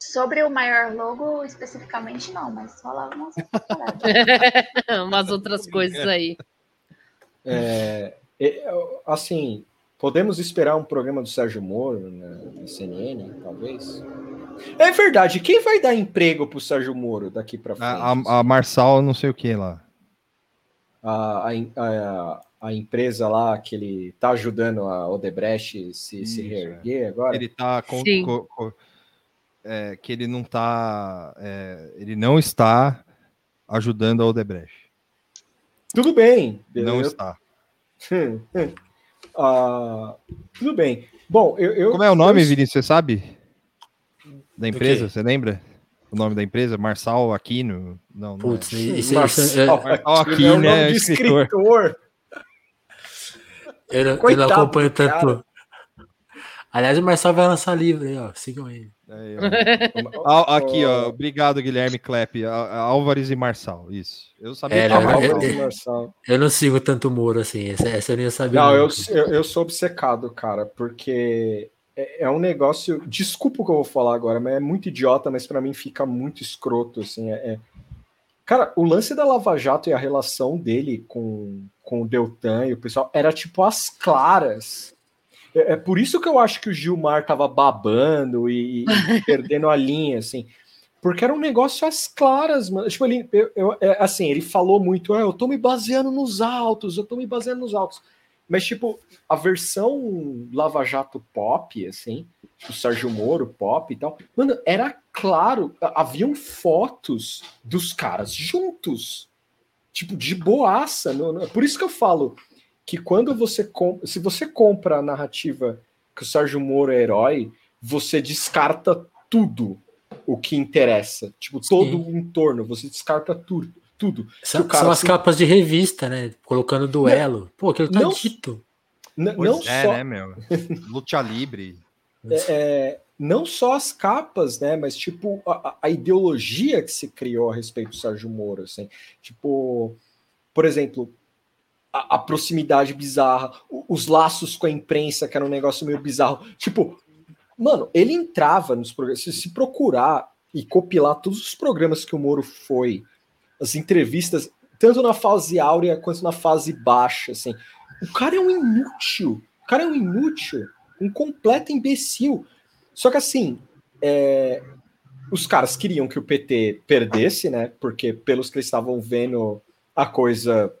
Sobre o maior logo, especificamente, não, mas falava umas. Umas outras coisas aí. É, é, assim, podemos esperar um programa do Sérgio Moro na, CNN, talvez? É verdade. Quem vai dar emprego pro Sérgio Moro daqui para frente? A, a, a Marçal, não sei o que lá. a, a, a, a empresa lá que ele tá ajudando a Odebrecht se, se Isso, reerguer agora. Ele tá com, Sim. co- co- é, que ele não tá, é, ele não está ajudando a Odebrecht. Tudo bem. Não eu- está. Ah, tudo bem. Bom, eu, eu- Como é o nome, eu- Vinícius? Você sabe? Da empresa, você lembra? O nome da empresa? Marçal Aquino? Não, não Putz, é. isso, Marçal isso, eu, Marçal é o Aquino nome é de escritor. escritor. eu não- eu não acompanho tanto. Aliás, o Marcel vai lançar livro aí, ó. Sigam ele. Aí, ó. Aqui, ó. Obrigado, Guilherme Klepp. Álvares e Marçal. Isso. Eu sabia É, que não, era não, Marçal. é- Marçal. Eu não sigo tanto o Moro assim. Essa, essa eu nem ia saber. Não, eu, eu, eu sou obcecado, cara, porque é, é um negócio. Desculpa o que eu vou falar agora, mas é muito idiota, mas pra mim fica muito escroto, assim. É, é- Cara, o lance da Lava Jato e a relação dele com, com o Deltan e o pessoal era tipo as claras. É, é por isso que eu acho que o Gilmar tava babando e, e perdendo a linha, assim. Porque era um negócio às claras, mano. Tipo, ele, eu- eu- é, assim, ele falou muito, ah, eu tô me baseando nos autos, eu tô me baseando nos autos. Mas, tipo, a versão Lava Jato pop, assim, o Sérgio Moro pop e tal, mano, era claro, haviam fotos dos caras juntos, tipo, de boaça. não- não- Por isso que eu falo que quando você compra, se você compra a narrativa que o Sérgio Moro é herói, você descarta tudo o que interessa, tipo, todo o entorno, você descarta tudo. Tudo. São, são as se- capas de revista, né? Colocando duelo. Pô, aquilo tá não- dito. N- não é, só, né, meu? Luta livre. é, é, não só as capas, né, mas tipo a, a- a ideologia que se criou a respeito do Sérgio Moro, assim, tipo, por exemplo, a, a proximidade bizarra, os laços com a imprensa, que era um negócio meio bizarro, tipo, mano, ele entrava nos programas, se, se procurar e copilar todos os programas que o Moro foi, as entrevistas, tanto na fase áurea quanto na fase baixa, assim, o cara é um inútil, o cara é um inútil, um completo imbecil. Só que assim, é, os caras queriam que o PT perdesse, né? Porque pelos que eles estavam vendo a coisa,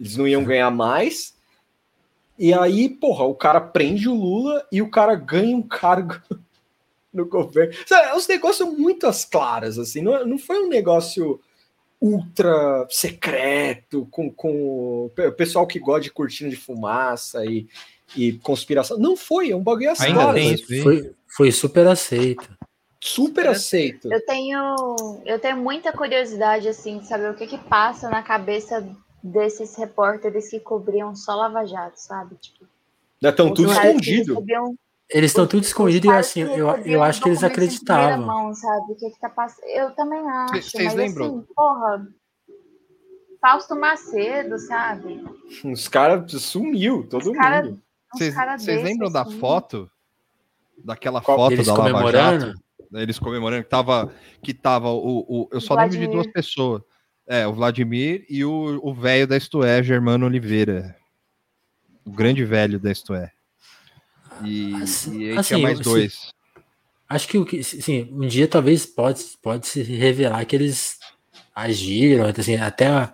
eles não iam ganhar mais. E aí, porra, o cara prende o Lula e o cara ganha um cargo no governo. Sabe, os negócios são muito às claras, assim, não, não foi um negócio ultra secreto, com, com o pessoal que gosta de cortina de fumaça e, e conspiração. Não foi, é um bagulho às Ainda claras. tem isso aí? Foi, foi super aceito. super aceito. Eu tenho, eu tenho muita curiosidade, assim, de saber o que que passa na cabeça desses repórteres que cobriam só Lava Jato, sabe? Tipo, Estão tudo escondido. recebiam- Eles estão tudo os escondidos e assim, eu, eu acho que eles acreditavam. mão, sabe? O que que tá passando? Eu também acho, Cês- cês mas lembram? assim, porra, Fausto Macedo, sabe? Os caras sumiu, todo Os cara- mundo. Vocês vocês lembram da assim. foto? Daquela Qual- foto Eles da Lava? Jato? Eles comemorando que tava, que tava o, o- eu só lembro de duas pessoas. É, o Vladimir e o velho da Istoé, Germano Oliveira. O grande velho da Istoé. E, Assim- e aí assim, mais dois. Acho que o que, assim, um dia talvez pode, pode se revelar que eles agiram, assim, até a,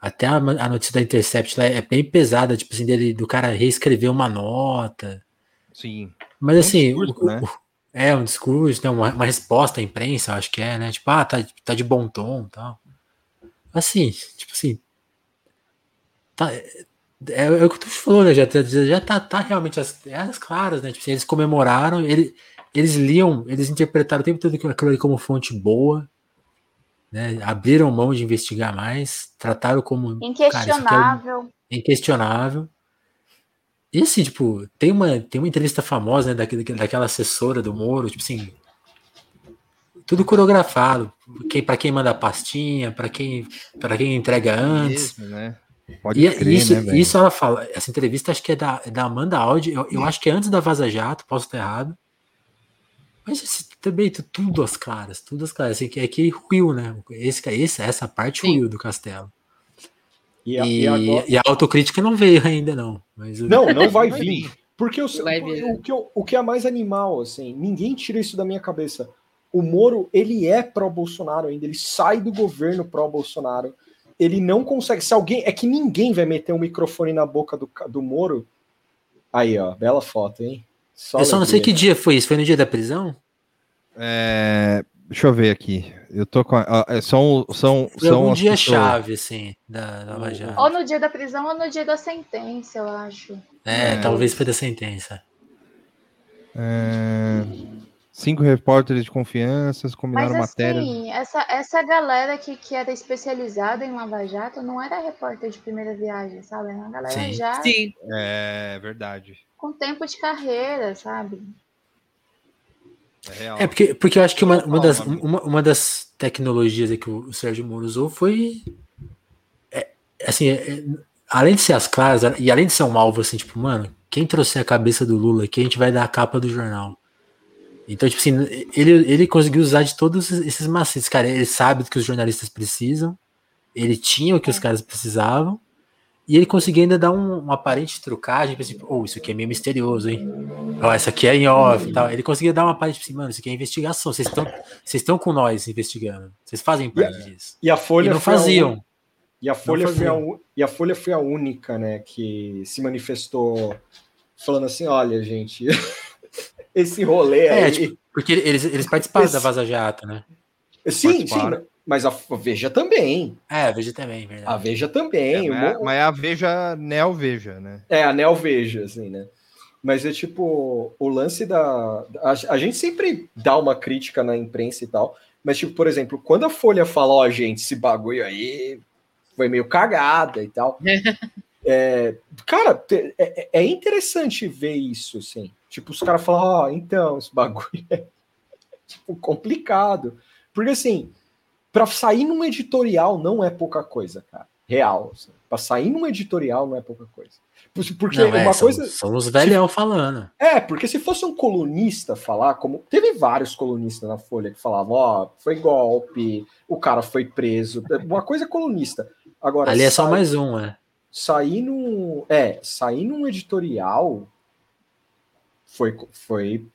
até a, a notícia da Intercept lá é bem pesada, tipo assim, dele, do cara reescrever uma nota. Sim. Mas Um assim, discurso, o- né? o- é um discurso, né, uma, uma resposta à imprensa, acho que é, né? Tipo, ah, tá, tá de bom tom e tal. Assim, tipo assim. Tá, é, é o que tu falou, né? Já, tá- já tá, tá realmente as, é as claras, né? Tipo assim, eles comemoraram, ele, eles liam, eles interpretaram o tempo todo aquilo ali como fonte boa, né? Abriram mão de investigar mais, trataram como. Cara, isso aqui é Inquestionável. inquestionável. E assim, tipo, tem uma, tem uma entrevista famosa né, daquele, daquela assessora do Moro, tipo assim, tudo coreografado. Quem, para quem manda a pastinha, para quem, para quem entrega antes. Isso, né? Pode E crer, isso, né, isso ela fala. Essa entrevista acho que é da, é da Amanda Audi. Eu, eu acho que é antes da Vaza Jato, posso estar errado. Mas esse, também tu- tudo às claras, tudo às claras. Assim, que é que ruiu, né? Esse, esse, essa parte ruiu do castelo. E, a- E, e agora- e a autocrítica não veio ainda, não. Mas o- Não, não vai vir. Porque eu, vir. o, que eu- o que é mais animal, assim, ninguém tira isso da minha cabeça. O Moro, ele é pró-Bolsonaro ainda, ele sai do governo pró-Bolsonaro. Ele não consegue. Se alguém. É que ninguém vai meter um microfone na boca do, do Moro. Aí, ó, bela foto, hein? eu só não sei que dia foi isso. Foi no dia da prisão? É, deixa eu ver aqui. Eu tô com. a- ah, é, são são, Foi são as dia pessoas- chave, assim, da Lava Jato. Ou no dia da prisão ou no dia da sentença, eu acho. É, É. talvez foi da sentença. É, cinco repórteres de confiança combinaram Mas matéria. assim, essa, essa galera que, que era especializada em Lava Jato não era repórter de primeira viagem, sabe? Era uma galera Sim. já Sim. É verdade. com tempo de carreira, sabe? É real. É, porque, porque eu acho que uma, uma, das, uma, uma das tecnologias que o Sérgio Moro usou foi. é, assim, é, é, além de ser as claras, e além de ser um alvo, assim, tipo, mano, quem trouxer a cabeça do Lula aqui, a gente vai dar a capa do jornal. Então, tipo assim, ele, ele conseguiu usar de todos esses macetes, cara. Ele sabe do que os jornalistas precisam, ele tinha o que os caras precisavam, e ele conseguiu ainda dar um, uma aparente trucagem, tipo assim, oh, isso aqui é meio misterioso, hein? Ó, essa aqui é em off e tal. Ele conseguia dar uma aparente, tipo assim, mano, isso aqui é investigação, vocês estão vocês estão com nós investigando, vocês fazem parte disso. E a Folha E não a faziam. E a, Folha foi a, e a Folha foi a única, né, que se manifestou falando assim: olha, gente, esse rolê É, aí. tipo, porque eles, eles participaram Esse- da Vaza Jato, né? sim, sim, mas a Veja também. É, veja também, verdade. A Veja também. É, mas, Mo- mas é a Veja Neo Veja, né? É, a Neo Veja, assim, né? Mas é tipo, o lance da. A, a gente sempre dá uma crítica na imprensa e tal, mas, tipo, por exemplo, quando a Folha fala, ó, gente, esse bagulho aí foi meio cagada e tal. é, cara, é, é interessante ver isso, assim. Tipo, os caras falam, ó, então, esse bagulho é tipo, complicado. Porque, assim, para sair num editorial não é pouca coisa, cara. Real. Assim. Para sair num editorial não é pouca coisa. Por- Porque Não, é, uma são, coisa. são os velhão falando. É, porque se fosse um colunista falar, como. Teve vários colunistas na Folha que falavam, ó, foi golpe, o cara foi preso. Uma coisa é colunista. Agora, Ali é só sai- mais um, é. sair num. É, sair num editorial foi, foi.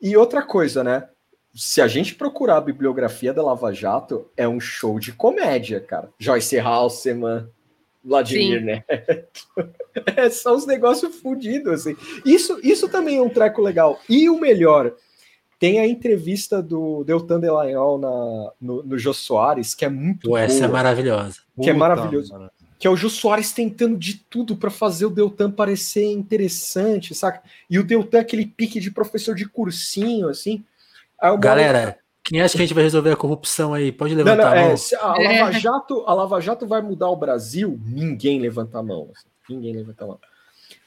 E outra coisa, né? Se a gente procurar a bibliografia da Lava Jato, é um show de comédia, cara. Joyce Halseman, Vladimir Sim. Neto. É só uns negócios fodidos, assim. Isso, isso também é um treco legal. E o melhor, tem a entrevista do Deltan Delagnol na, no, no Jô Soares, que é muito Pô, essa é boa maravilhosa. que é Puta, maravilhoso. mano. Que é o Jô Soares tentando de tudo para fazer o Deltan parecer interessante, saca? E o Deltan, aquele pique de professor de cursinho, assim. Hora- Galera, quem acha que a gente vai resolver a corrupção aí? Pode Não, levantar não, a mão. é, a, Lava Jato, a Lava Jato vai mudar o Brasil, ninguém levanta a mão. assim, ninguém levanta a mão.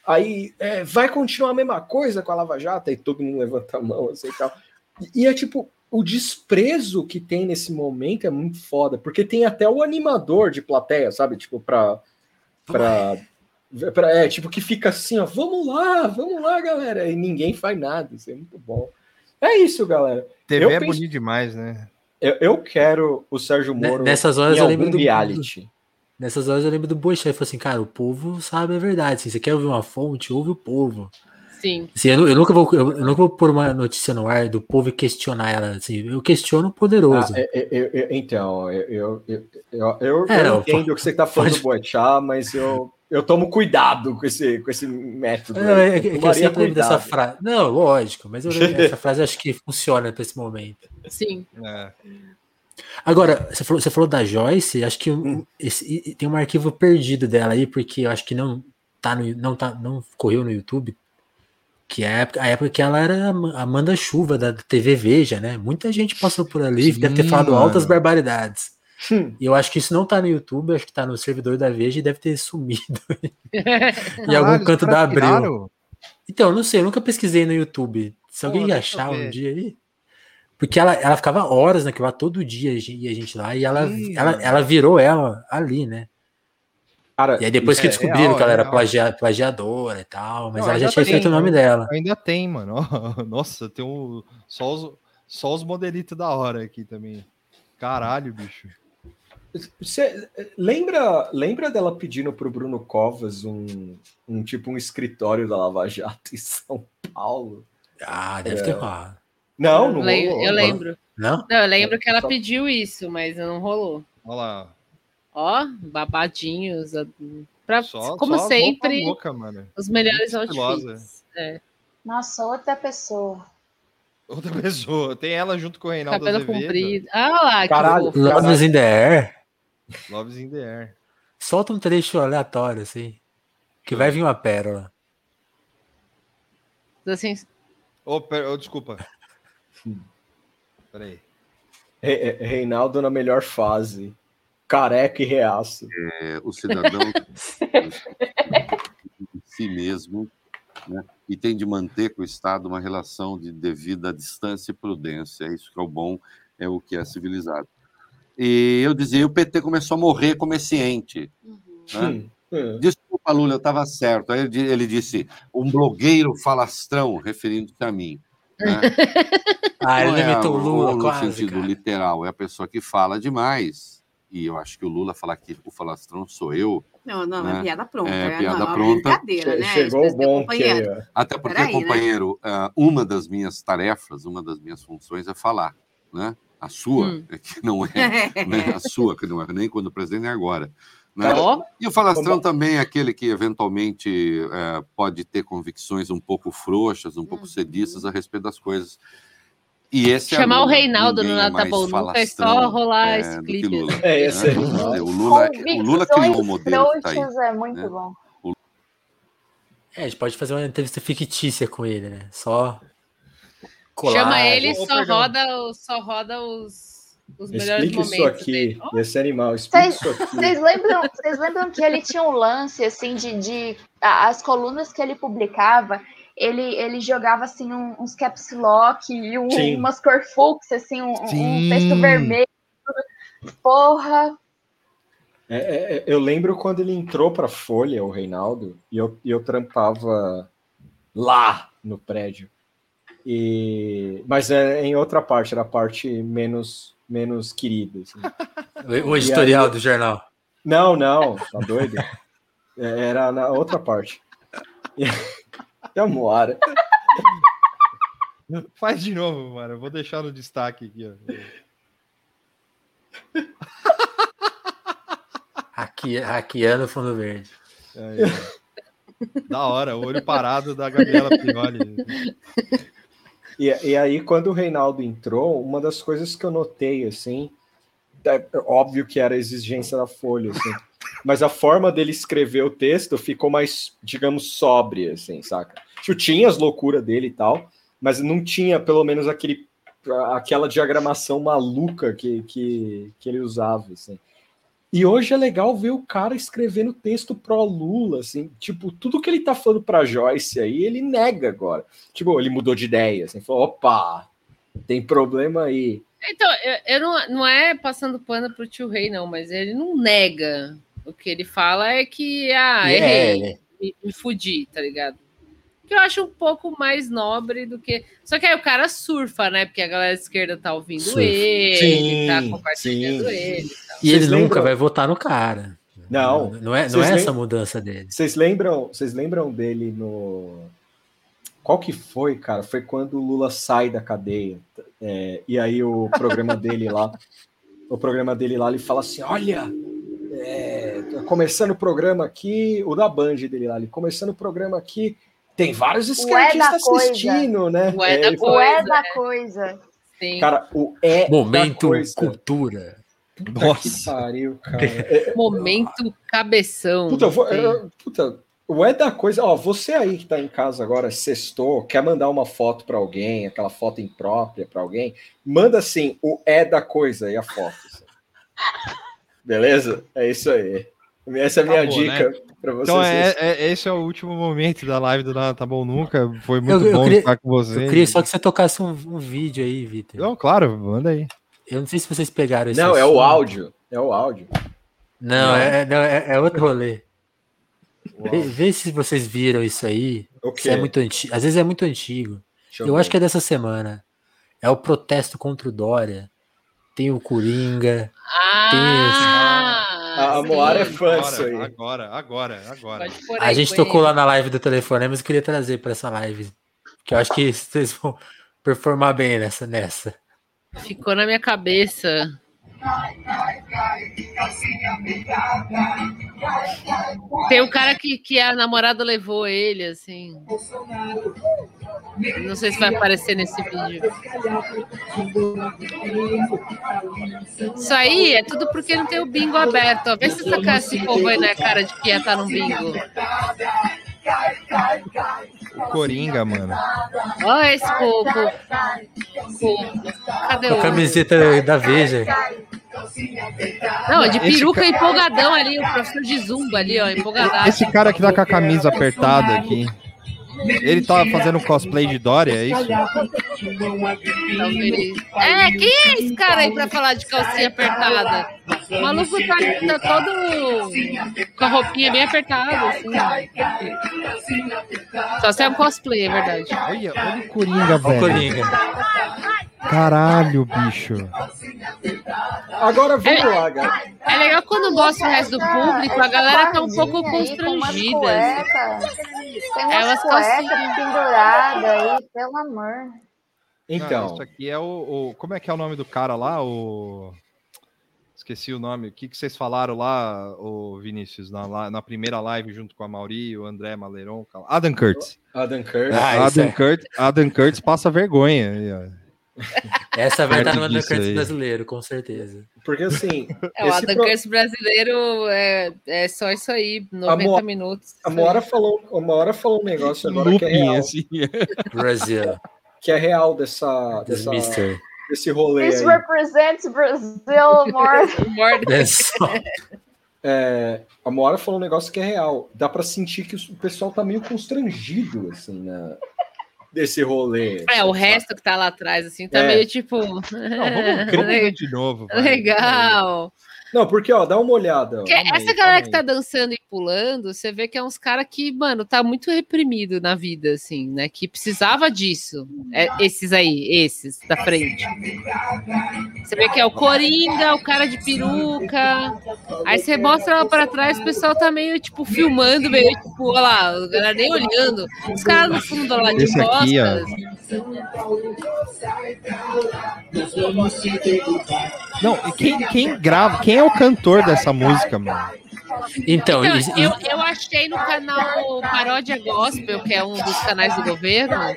Aí é, vai continuar a mesma coisa com a Lava Jato, aí todo mundo levanta a mão assim, e tal. E, e é tipo, o desprezo que tem nesse momento é muito foda, porque tem até o animador de plateia, sabe? Tipo, pra. pra, pra é, tipo, que fica assim, ó, vamos lá, vamos lá, galera. E ninguém faz nada, isso é muito bom. É isso, galera. TV Eu é penso- bonito demais, né? Eu, eu quero o Sérgio Moro Nessas horas em eu algum lembro do reality. Nessas horas eu lembro do Boixá e falou assim, cara, o povo sabe a verdade. Assim, você quer ouvir uma fonte, ouve o povo. Sim. Assim, eu, eu nunca vou, eu, eu nunca vou pôr uma notícia no ar do povo e questionar ela. Assim, eu questiono o poderoso. Ah, é- é- é- então, eu, eu, eu, É, eu não, entendo o que você está falando pode- do Boechat, mas eu, eu tomo cuidado com esse, com esse método. Não, é, é que- eu sempre lembro dessa frase. Não, lógico, mas eu lembro dessa frase acho que funciona para esse momento. Sim. É. Agora, você falou, você falou da Joyce, acho que Hum. esse- tem um arquivo perdido dela aí, porque eu acho que não tá no, não tá, não correu no YouTube, que é a época, a época que ela era a Ma- Amanda Chuva da TV Veja, né? Muita gente passou por ali, Sim, deve ter falado mano. altas barbaridades. Hum. E eu acho que isso não tá no YouTube, acho que tá no servidor da Veja e deve ter sumido em algum canto da Abril. tiraram? Então, não sei, eu nunca pesquisei no YouTube. Se Pô, alguém eu achar um dia aí. Porque ela, ela ficava horas naquilo lá, todo dia ia a gente lá, e ela, Sim, ela, mano. ela virou ela ali, né? Cara, E aí depois que é descobriram real, que ela é era plagia- plagiadora e tal, mas Não, ela já tinha feito o nome dela. Ainda tem, mano. Nossa, tem um. Só os, só os modelitos da hora aqui também. Caralho, bicho. Você lembra, lembra dela pedindo pro Bruno Covas um, um tipo um escritório da Lava Jato em São Paulo? Ah, deve É. ter rolado. Não, não rolou, eu lembro. Não? Não, eu lembro que ela Só- pediu isso, mas não rolou. Olha lá. Ó, babadinhos. Pra, Só, como só sempre, mano. os melhores Muito outfits. É. Nossa, outra pessoa. Outra pessoa. Tem ela junto com o Reinaldo Cabelo Azevedo. comprido. Ah lá, que Caralho, fofo. Loves in the Air. Loves in the Air. Solta um trecho aleatório, assim. Que vai vir uma pérola. Assim, Ô, pera, ô, desculpa. Peraí. Re- Re- Reinaldo na melhor fase. Careca e reaço. É, o cidadão de si mesmo né, e tem de manter com o Estado uma relação de devida distância e prudência. É isso que é o bom, é o que é civilizado. E eu dizia, o PT começou a morrer como esse ente. né? Hum. Desculpa, Lula, eu estava certo. Aí ele di- ele disse, um blogueiro falastrão, referindo-se a mim. né? Ah, ele é imitou o Lula, no quase, sentido cara. literal, é a pessoa que fala demais. E eu acho que o Lula falar que o falastrão sou eu. Não, não, é né? piada pronta. É É, piada não, é pronta. brincadeira, né? Chegou o bom que companheiro. Até porque, Peraí, né? companheiro, ah, uma das minhas tarefas, uma das minhas funções é falar, né? A sua, Hum. é que não é, né? a sua, que não é nem quando o presidente, nem agora. Né? Ó. E o falastrão também é aquele que eventualmente eh, pode ter convicções um pouco frouxas, um Uhum. pouco cedistas a respeito das coisas. E esse é Chamar o Lula. Reinaldo no é Nata mais Bom Nunca é só rolar eh, esse clipe. Lula, É, esse né? é animal. O Lula, o Lula criou o modelo que tá aí. É muito né? bom. É, a gente pode fazer uma entrevista fictícia com ele, né? Só. colar. Chama ele, só roda, o- só roda os, os melhores Explica momentos. isso aqui. dele. Esse animal, Vocês isso aqui. vocês lembram, vocês lembram que ele tinha um lance assim de, de as colunas que ele publicava, ele, ele jogava assim um- uns caps lock e um- umas cor fux, assim, um, um texto vermelho. Porra, É, é, é, eu lembro quando ele entrou para Folha, o Reinaldo, e eu, e eu trampava lá no prédio. E, mas é em outra parte, era a parte menos, menos querida. assim. O, editorial aí- do jornal. Não, não, tá doido? É, Era na outra parte. E, e a Moara. Faz de novo, mano. Eu vou deixar no destaque aqui, ó. Hacke- Hackeando o fundo verde. Aí, ó. da hora, o olho parado da Gabriela Prioli. E, e aí, quando o Reinaldo entrou, uma das coisas que eu notei, assim, é óbvio que era a exigência da Folha, assim, mas a forma dele escrever o texto ficou mais, digamos, sóbria, assim, saca? Tipo, tinha as loucuras dele e tal, mas não tinha, pelo menos, aquele, aquela diagramação maluca que, que, que ele usava, assim. E hoje é legal ver o cara escrevendo texto pró Lula, assim, tipo, tudo que ele tá falando pra Joyce aí, ele nega agora. Tipo, ele mudou de ideia, assim, falou, opa, tem problema aí. Então, eu, eu não, não é passando pano pro tio Rei, não, mas ele não nega. O que ele fala é que, ah, É, errei, me, me fudi, tá ligado? Que eu acho um pouco mais nobre do que. Só que aí o cara surfa, né? Porque a galera da esquerda tá ouvindo Surfa. ele, tá Sim, compartilhando sim. ele. e tal. E Vocês ele nunca lembram? vai votar no cara. Não. Não é, não é essa mudança dele. Vocês lembram, vocês lembram dele no. Qual que foi, cara? Foi quando o Lula sai da cadeia. É, e aí o programa dele lá, o programa dele lá, ele fala assim: olha, é, começando o programa aqui, o da Band dele lá, ele começando o programa aqui, tem vários O é da esquerdistas coisa. assistindo, né? O é É, da fala, o é Coisa, da coisa. Sim. Cara, o é Momento da coisa. cultura. Puta Nossa. que pariu, cara. É, Momento cabeção. Puta, eu vou, eu- puta, o é da coisa. Ó, você aí que tá em casa agora, sextou, quer mandar uma foto pra alguém, aquela foto imprópria pra alguém, manda assim, o é da coisa e a foto. assim. Beleza? É isso aí. Essa é a minha Acabou, dica né? pra vocês. Então, é, é- esse é o último momento da live do Nada Tá Bom Nunca. Foi muito Eu, eu bom queria, estar com você. eu queria só que você tocasse um, um vídeo aí, Vitor. Não, claro, manda aí. Eu não sei se vocês pegaram esse Não, é assunto. o áudio. É o áudio. Não, Não. é, não, é, é outro rolê. Vê, vê se vocês viram isso aí. O Se quê? é muito antigo. Às vezes é muito antigo. Deixa eu eu acho que é dessa semana. É o protesto contra o Dória. Tem o Coringa. Ah, A, a Moara é fã disso aí. Agora, agora, agora. A gente tocou aí. lá na live do telefone, mas eu queria trazer para essa live. Que eu acho que vocês vão performar bem nessa. nessa. Ficou na minha cabeça. Tem um cara que, que a namorada levou ele, assim. Não sei se vai aparecer nesse vídeo. Isso aí é tudo porque não tem o bingo aberto. Ó. Vê se essa cara, esse povo aí não é cara de que ia estar no bingo. O Coringa, mano. Olha esse povo. Cadê Com a o. camiseta da Veja. Não, de Esse peruca ca- empolgadão ali, o professor de zumba ali, ó, empolgadão. Esse cara que tá com a camisa apertada aqui. Ele tá fazendo cosplay de Dória, é isso? Talvez. É, quem é esse cara aí pra falar de calcinha apertada? O maluco tá, tá todo com a roupinha bem apertada, assim. Só se é um cosplay, é verdade. Olha, olha o Coringa, Ó o velho. Coringa. Caralho, bicho. Agora vamos lá, galera. É legal quando mostra o resto do público, a galera tá um pouco constrangida. assim. Tem É, umas cuecas calcinhas. penduradas aí, pelo amor. Então, Ah, isso aqui é o, o- Como é que é o nome do cara lá? O. Esqueci o nome. O que, que vocês falaram lá, o Vinícius, na, na primeira live junto com a Mauri, o André Maleron? Adam Curtis. Adam Curtis. Ah, Adam, é. Curtis Adam Curtis passa vergonha. Essa vai estar no Adam Curtis brasileiro, com certeza. Porque assim, É, o esse Adam pro- Curtis brasileiro é, é só isso aí, 90 Mo- minutos. a Moara falou, a Moara falou um negócio agora que é real, assim. Brasil. que é real dessa, This dessa Mister. desse rolê This aí. represents Brazil more. More. É, a Moara falou um negócio que é real. Dá pra sentir que o pessoal tá meio constrangido assim na desse rolê. É, o resto que tá lá atrás, assim, tá É. meio tipo. Não, vamos, vamos ver de novo. vai. Legal. Não, porque ó, dá uma olhada. ó. Calma aí, essa galera que tá dançando e pulando, você vê que é uns caras que, mano, tá muito reprimido na vida, assim, né? Que precisava disso. É, esses aí, esses da frente. Você vê que é o Coringa, o cara de peruca. Aí você mostra lá pra trás, o pessoal tá meio, tipo, filmando, meio, tipo, olha lá, a galera nem olhando. Os caras no fundo lá de Esse aqui, ó. costas. Não, e quem, quem grava, quem é o cantor dessa música, mano? Então, Então, isso- eu, eu achei no canal Paródia Gospel, que é um dos canais do governo,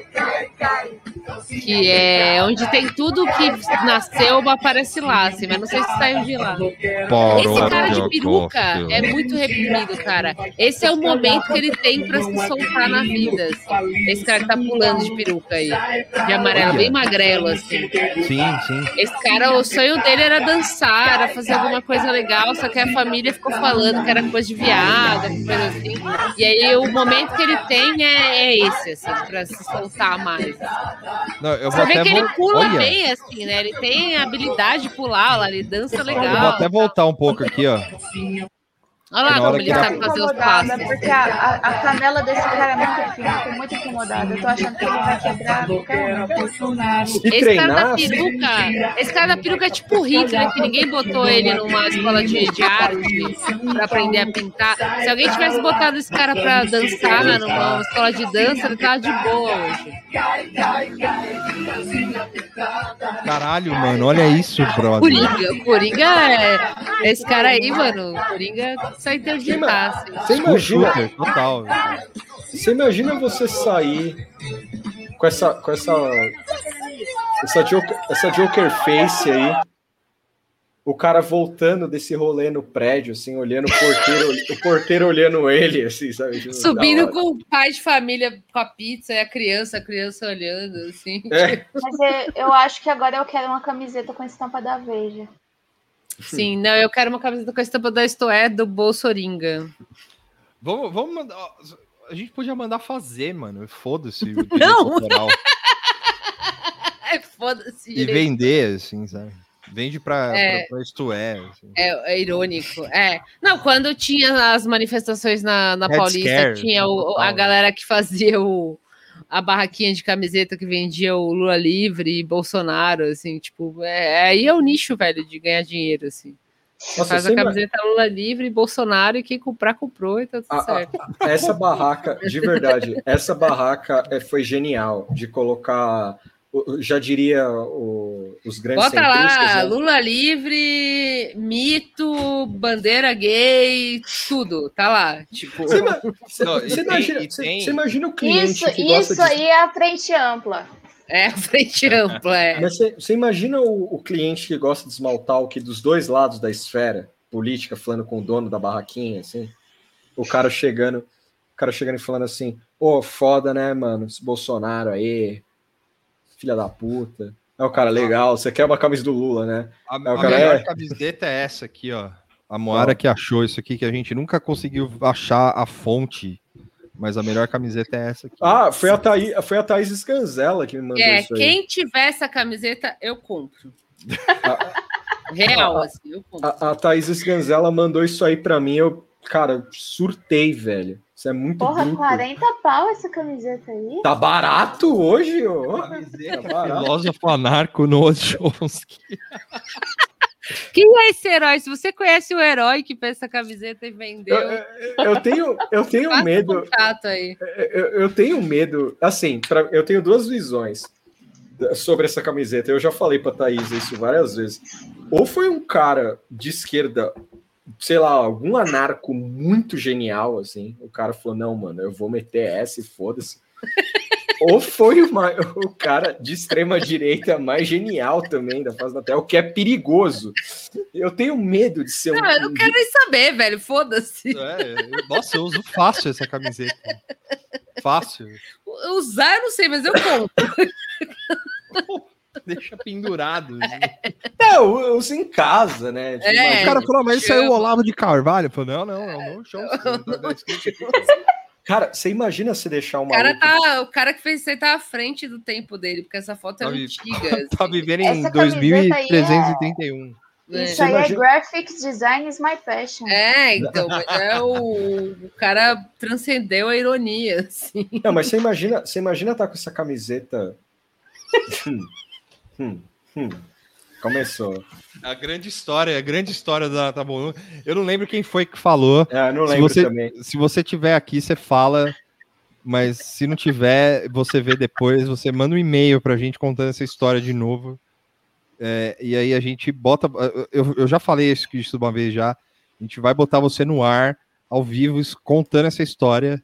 que é onde tem tudo que nasceu, aparece lá, assim, mas não sei se saiu de lá. Esse cara de peruca é muito reprimido, cara. Esse é o momento que ele tem pra se soltar na vida. assim. Esse cara que tá pulando de peruca aí, de amarelo, bem magrelo, assim. Sim, sim. Esse cara, o sonho dele era dançar, era fazer alguma coisa legal, só que a família ficou falando que era coisa de viado, coisa assim. E aí o momento que ele tem é, é esse, assim, pra se soltar mais. Não, eu Você vê que ele pula Olha, bem, assim, né? Ele tem a habilidade de pular, ele dança Eu vou legal. até voltar um pouco aqui, ó. Olha lá hora como ele sabe fazer os passos. porque a, a, canela desse cara é muito fina, tô muito incomodada. Eu tô achando que ele vai quebrar. E Esse cara da peruca, esse cara da peruca é tipo o Hitler, que ninguém botou ele numa escola de, de arte pra aprender a pintar. Se alguém tivesse botado esse cara pra dançar né, numa escola de dança, ele tava de boa hoje. Caralho, mano, olha isso, brother. Coringa, o Coringa é. Esse cara aí, mano, o Coringa sai interditar, assim. Você School imagina, shooter, total. você imagina você sair com essa com essa essa joker, essa joker face aí. O cara voltando desse rolê no prédio, assim, olhando o porteiro, o porteiro olhando ele, assim, sabe? Tipo, Subindo com o pai de família com a pizza e a criança, a criança olhando, assim. É. Mas eu, eu acho que agora eu quero uma camiseta com estampa da Veja. Sim, não, eu quero uma camiseta com a estampa da Estoé do Bolsoringa. Vamos, vamos mandar. A gente podia mandar fazer, mano. Foda-se. o Não! É foda-se. E direito. vender, assim, sabe? Vende pra, É. pra, pra isto é. assim. É, é irônico. É. Não, quando tinha as manifestações na, na Paulista, Scare, tinha o- total, a né? galera que fazia o, a barraquinha de camiseta que vendia o Lula livre e Bolsonaro, assim, tipo, é, aí é o nicho, velho, de ganhar dinheiro, assim. Você Nossa, faz a camiseta Lula livre, Bolsonaro, e quem comprar, comprou, e tá tudo A- a- certo. Essa barraca, de verdade, essa barraca é, foi genial de colocar, já diria o- os grandes Bota lá, né? Lula livre, mito, bandeira gay, tudo, tá lá. Tipo, Você, Não, você tem- imagina, você- tem- você imagina o cliente Isso, que gosta isso de aí é a frente ampla. É, a frente ampla, é. Mas você, você imagina o, o cliente que gosta de esmaltar o que dos dois lados da esfera política, falando com o dono da barraquinha, assim? O cara chegando, o cara chegando e falando assim, ô, foda, né, mano? Esse Bolsonaro aí, filha da puta. É o cara, legal, você quer uma camisa do Lula, né? A, Aí o a cara, melhor é. camiseta é essa aqui, ó. A Moara que achou isso aqui, que a gente nunca conseguiu achar a fonte. Mas a melhor camiseta é essa aqui. Ah, foi a Thaís, foi a Thaís Scanzella que me mandou É, isso aí. quem tiver essa camiseta, eu compro. Real, assim, eu compro. A, a Thaís Scanzella mandou isso aí pra mim, eu, cara, surtei, velho. Isso é muito Porra, bruto. 40 pau essa camiseta aí? Tá barato hoje, ô? Tá barato. Filósofo anarco no Chomsky. Quem é esse herói? Se você conhece o herói que fez essa camiseta e vendeu, Eu tenho, eu tenho faça medo. aí. Eu, eu tenho medo. Assim, pra- eu tenho duas visões sobre essa camiseta. Eu já falei pra Thaís isso várias vezes. Ou foi um cara de esquerda, sei lá, algum anarco muito genial, assim. O cara falou: não, mano, eu vou meter essa e foda-se. Ou foi uma- o cara de extrema direita mais genial também da face da Terra, o que é perigoso. Eu tenho medo de ser um. Não, eu não quero nem saber, velho. Foda-se. É, nossa, eu uso fácil essa camiseta. Fácil. Usar, eu não sei, mas eu compro. Deixa pendurado. É, eu eu uso em casa, né? Tipo, É, o cara falou, mas isso aí é o. Olavo de Carvalho. Falei, não, não, é o meu show. Cara, você imagina se deixar O uma. cara, tá, o cara que fez isso aí tá à frente do tempo dele, porque essa foto é Tá vi- antiga. tá vivendo em Essa camiseta aí é- 2331. Isso aí imagina- é graphic design is my passion. É, então, é o, o cara transcendeu a ironia, assim. Não, mas você imagina, você imagina estar com essa camiseta. Hum, hum. Começou. A grande história, a grande história da bom. Eu não lembro quem foi que falou. É, não se lembro você, também. Se você tiver aqui, você fala. Mas se não tiver, você vê depois, você manda um e-mail pra gente contando essa história de novo. É, e aí a gente bota. Eu, eu já falei isso, isso uma vez já. A gente vai botar você no ar, ao vivo, contando essa história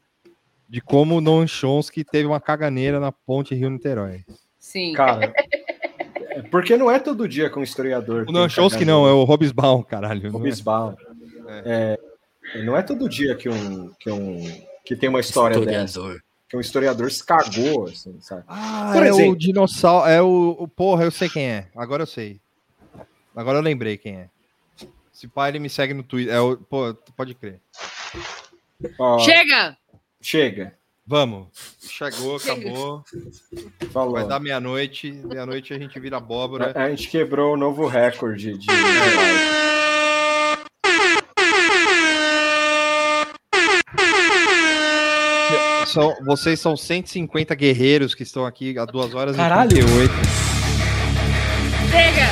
de como o Noam Chomsky teve uma caganeira na ponte Rio-Niterói. Sim. Cara, é porque não é todo dia com um historiador. O Noam Chomsky não, é o Robisbaum, caralho. o não é? É, não é todo dia que um que um que tem uma história Historiador. dessa. Que um historiador se cagou, assim, sabe? Ah, Por é o exemplo- dinossauro. É o, o. Porra, eu sei quem é. Agora eu sei. Agora eu lembrei quem é. Esse pai ele me segue no Twitter. É o, pô, pode crer. Ó, Chega! Chega. Vamos. Chegou, acabou. Falou. Vai dar meia-noite. Meia-noite a gente vira abóbora. A, a gente quebrou o novo recorde de. São, vocês são 150 guerreiros que estão aqui há 2 horas Caralho. e 38. Chega!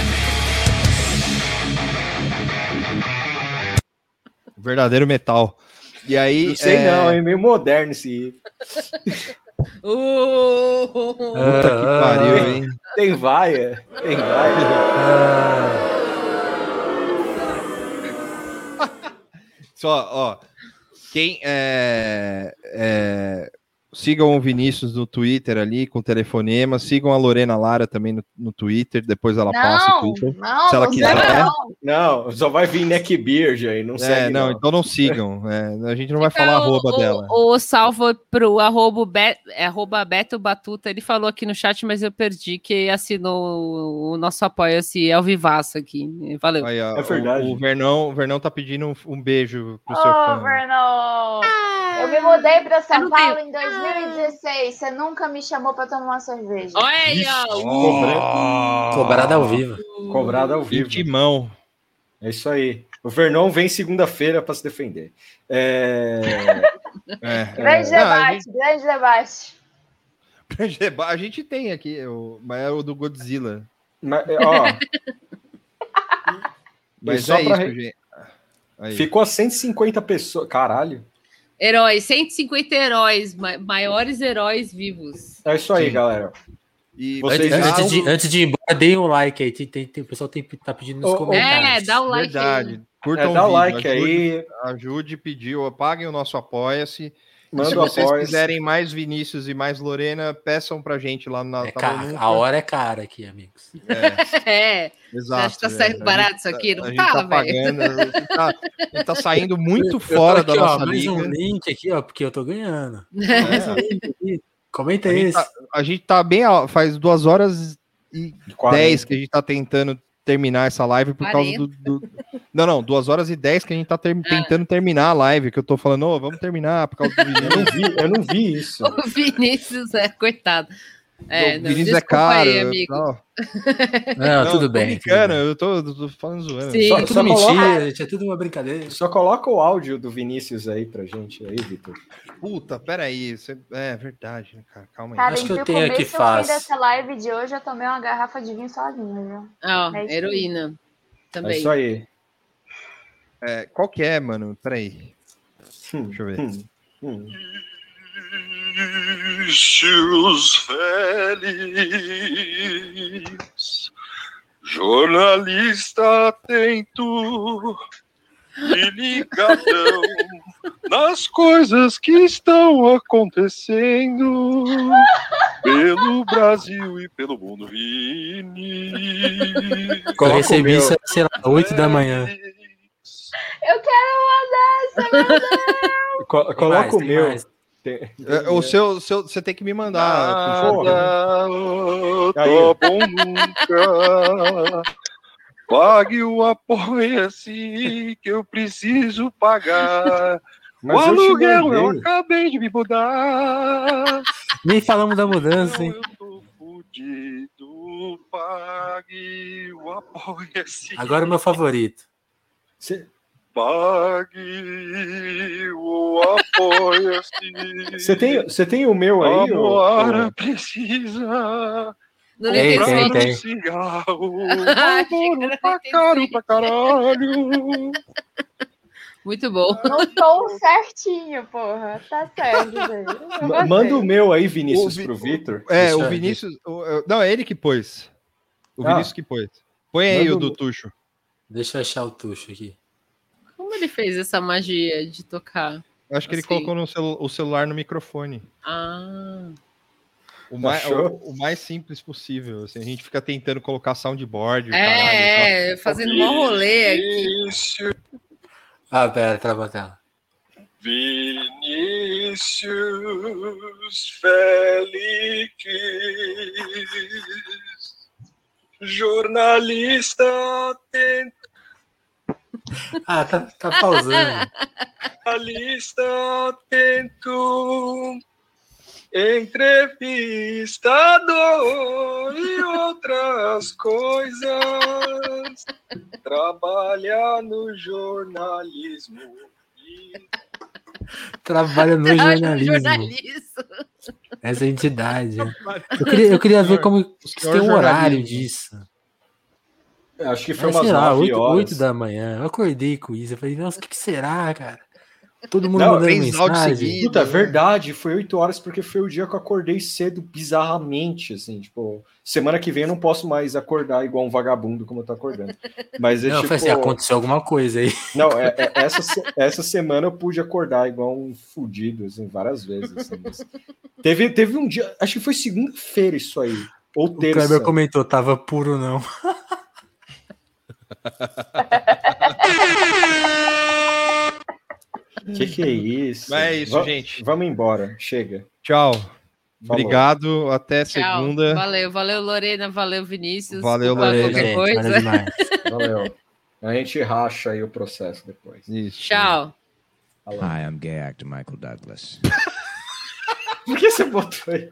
Verdadeiro metal. E aí. Não sei é, não, é meio moderno esse. Uh, Puta que pariu, hein? Tem vaia. Tem vaia. Só, ó. Quem é, é, sigam o Vinícius no Twitter ali, com telefonema. Sigam a Lorena Lara também no, no Twitter. Depois ela passa o Não, Twitter. não, se ela não quiser. não. Não, só vai vir neckbeard aí, não É, segue. não, não. então não sigam. É, a gente não vai falar a arroba o, dela. O, o salvo pro arroba, Be- é, arroba Beto Batuta, ele falou aqui no chat, mas eu perdi que assinou o nosso apoia-se ao vivaço aqui. Valeu. Aí, ó, É verdade. O, o Vernão, o Vernão tá pedindo um, um beijo pro seu Ô, fã. Vernon! Eu me mudei pra eu São não Paulo em 2016. Você nunca me chamou pra tomar uma cerveja. Olha aí, ó. Cobra- Cobrada ao vivo. Cobrado ao vivo. Timão. É isso aí. O Vernon vem segunda-feira para se defender. É... É. Grande Não, a debate, grande debate. Grande deba- A gente tem aqui, o, mas é o do Godzilla. Mas, ó, Mas só é pra isso, re- gente. Ficou a 150 pessoas. Caralho. Heróis, 150 heróis, ma- maiores heróis vivos. É isso aí, Sim. galera. E Vocês Antes, antes de, antes de ir embora, deem um like aí. Tem, tem- tem- o pessoal tem, tá pedindo nos ô, comentários. É, dá o like Verdade. aí. Curtam É, dá o like vídeo, aí. ajude, Ajude, pediu, apaguem o nosso apoia-se. Manda se vocês apoia-se. quiserem mais Vinícius e mais Lorena, peçam pra gente lá na É tá a hora é cara aqui, amigos. É, Exato. acha que tá é. saindo barato gente isso aqui? Não tá, tá velho. pagando, a gente tá, a gente tá saindo muito fora da aqui, ó, nossa mais liga. um link aqui, ó, porque eu tô ganhando. É. Comenta A gente, tá, a gente tá bem. Faz duas horas e dez que a gente tá tentando terminar essa live por causa do, do- Não, não, duas horas e dez que a gente tá ter- tentando terminar a live, que eu tô falando, ô, vamos terminar por causa do Eu não vi, eu não vi isso. O Vinícius é coitado. É, não, Vinícius é caro. aí, amigo. Não, Não, tudo bem. brincando, eu tô, tô falando zoando. Sim. Só- É tudo só mentira, coloca- gente. É tudo uma brincadeira. Só coloca o áudio do Vinícius aí pra gente aí, Vitor. Puta, peraí. Você... É verdade, né, cara? Calma aí. Cara, Acho que eu tenho aqui fácil. dessa live de hoje, eu tomei uma garrafa de vinho sozinha, viu? Ó, É heroína. É Também. isso aí. É, qual que é, mano? Peraí. Hum, Deixa eu ver. hum, hum. Bichos velhos, jornalista atento e ligadão nas coisas que estão acontecendo pelo Brasil e pelo mundo. Vini. Eu recebi meu. isso, sei lá, 8 da manhã. Eu quero uma dessa, meu Deus! Co- coloca mais, o meu. mais. Tem- É, O seu, seu, você tem que me mandar. Nada Aí. bom nunca. Pague o apoia-se que eu preciso pagar. Mas o eu aluguel eu mandei. acabei de me mudar. Nem falamos da mudança, hein? eu tô fudido. Pague o apoia-se. Agora o meu favorito. Cê- Pague o apoia-se. Você tem, você tem o meu aí? A Moara ô- precisa Não Tem, tem, tem. um cigarro. Ah, tá não caro pra caralho. Muito bom. No tom certinho, porra. Tá certo, gostei. Manda o meu aí, Vinícius, O Vi- pro Vitor. É, Deixa- o Vinícius. o- o- não, é ele que pôs. O Ah. Vinícius que pôs. Põe aí Manda o o- do Tuxo. Deixa eu achar o tucho aqui. Como ele fez essa magia de tocar? Acho que ele Assim. colocou no celu- o celular no microfone. Ah, O mais, o, o mais simples possível. assim, a gente fica tentando colocar soundboard. o caralho, é, é, fazendo um rolê aqui. Vinícius, Ah, pera, travou a tela. Vinícius Félix, jornalista atento, Ah, tá, tá pausando. jornalista atento, entrevistador e outras coisas, trabalha no jornalismo. Trabalha no Trabalha no jornalismo. jornalismo. Essa entidade. Eu queria, eu queria ver como senhor tem um horário jornalismo. Disso. Acho que foi Mas, umas sei lá, 9 8, horas. da manhã. Eu acordei com isso. Eu falei, nossa, o que, que será, cara? Todo mundo Não, mandando mensagem. seguidos. Puta, é verdade. Foi oito horas porque foi o dia que eu acordei cedo, bizarramente, assim, tipo, semana que vem eu não posso mais acordar igual um vagabundo como eu tô acordando. Mas é Não, tipo... foi assim, aconteceu alguma coisa aí. Não, é- é- essa, essa semana eu pude acordar igual um fudido, assim, várias vezes. assim, teve, teve um dia, acho que foi segunda-feira isso aí, ou O terça. Kleber comentou, tava puro não. Que que é isso? Mas é isso, Va- gente. Vamos embora, chega. Tchau. Falou. Obrigado. Até Tchau. segunda. Valeu, valeu, Lorena. Valeu, Vinícius. Valeu, Lorena. Coisa. valeu. A gente racha aí o processo depois. Tchau. Hi, I'm gay actor Michael Douglas. Por que você botou aí?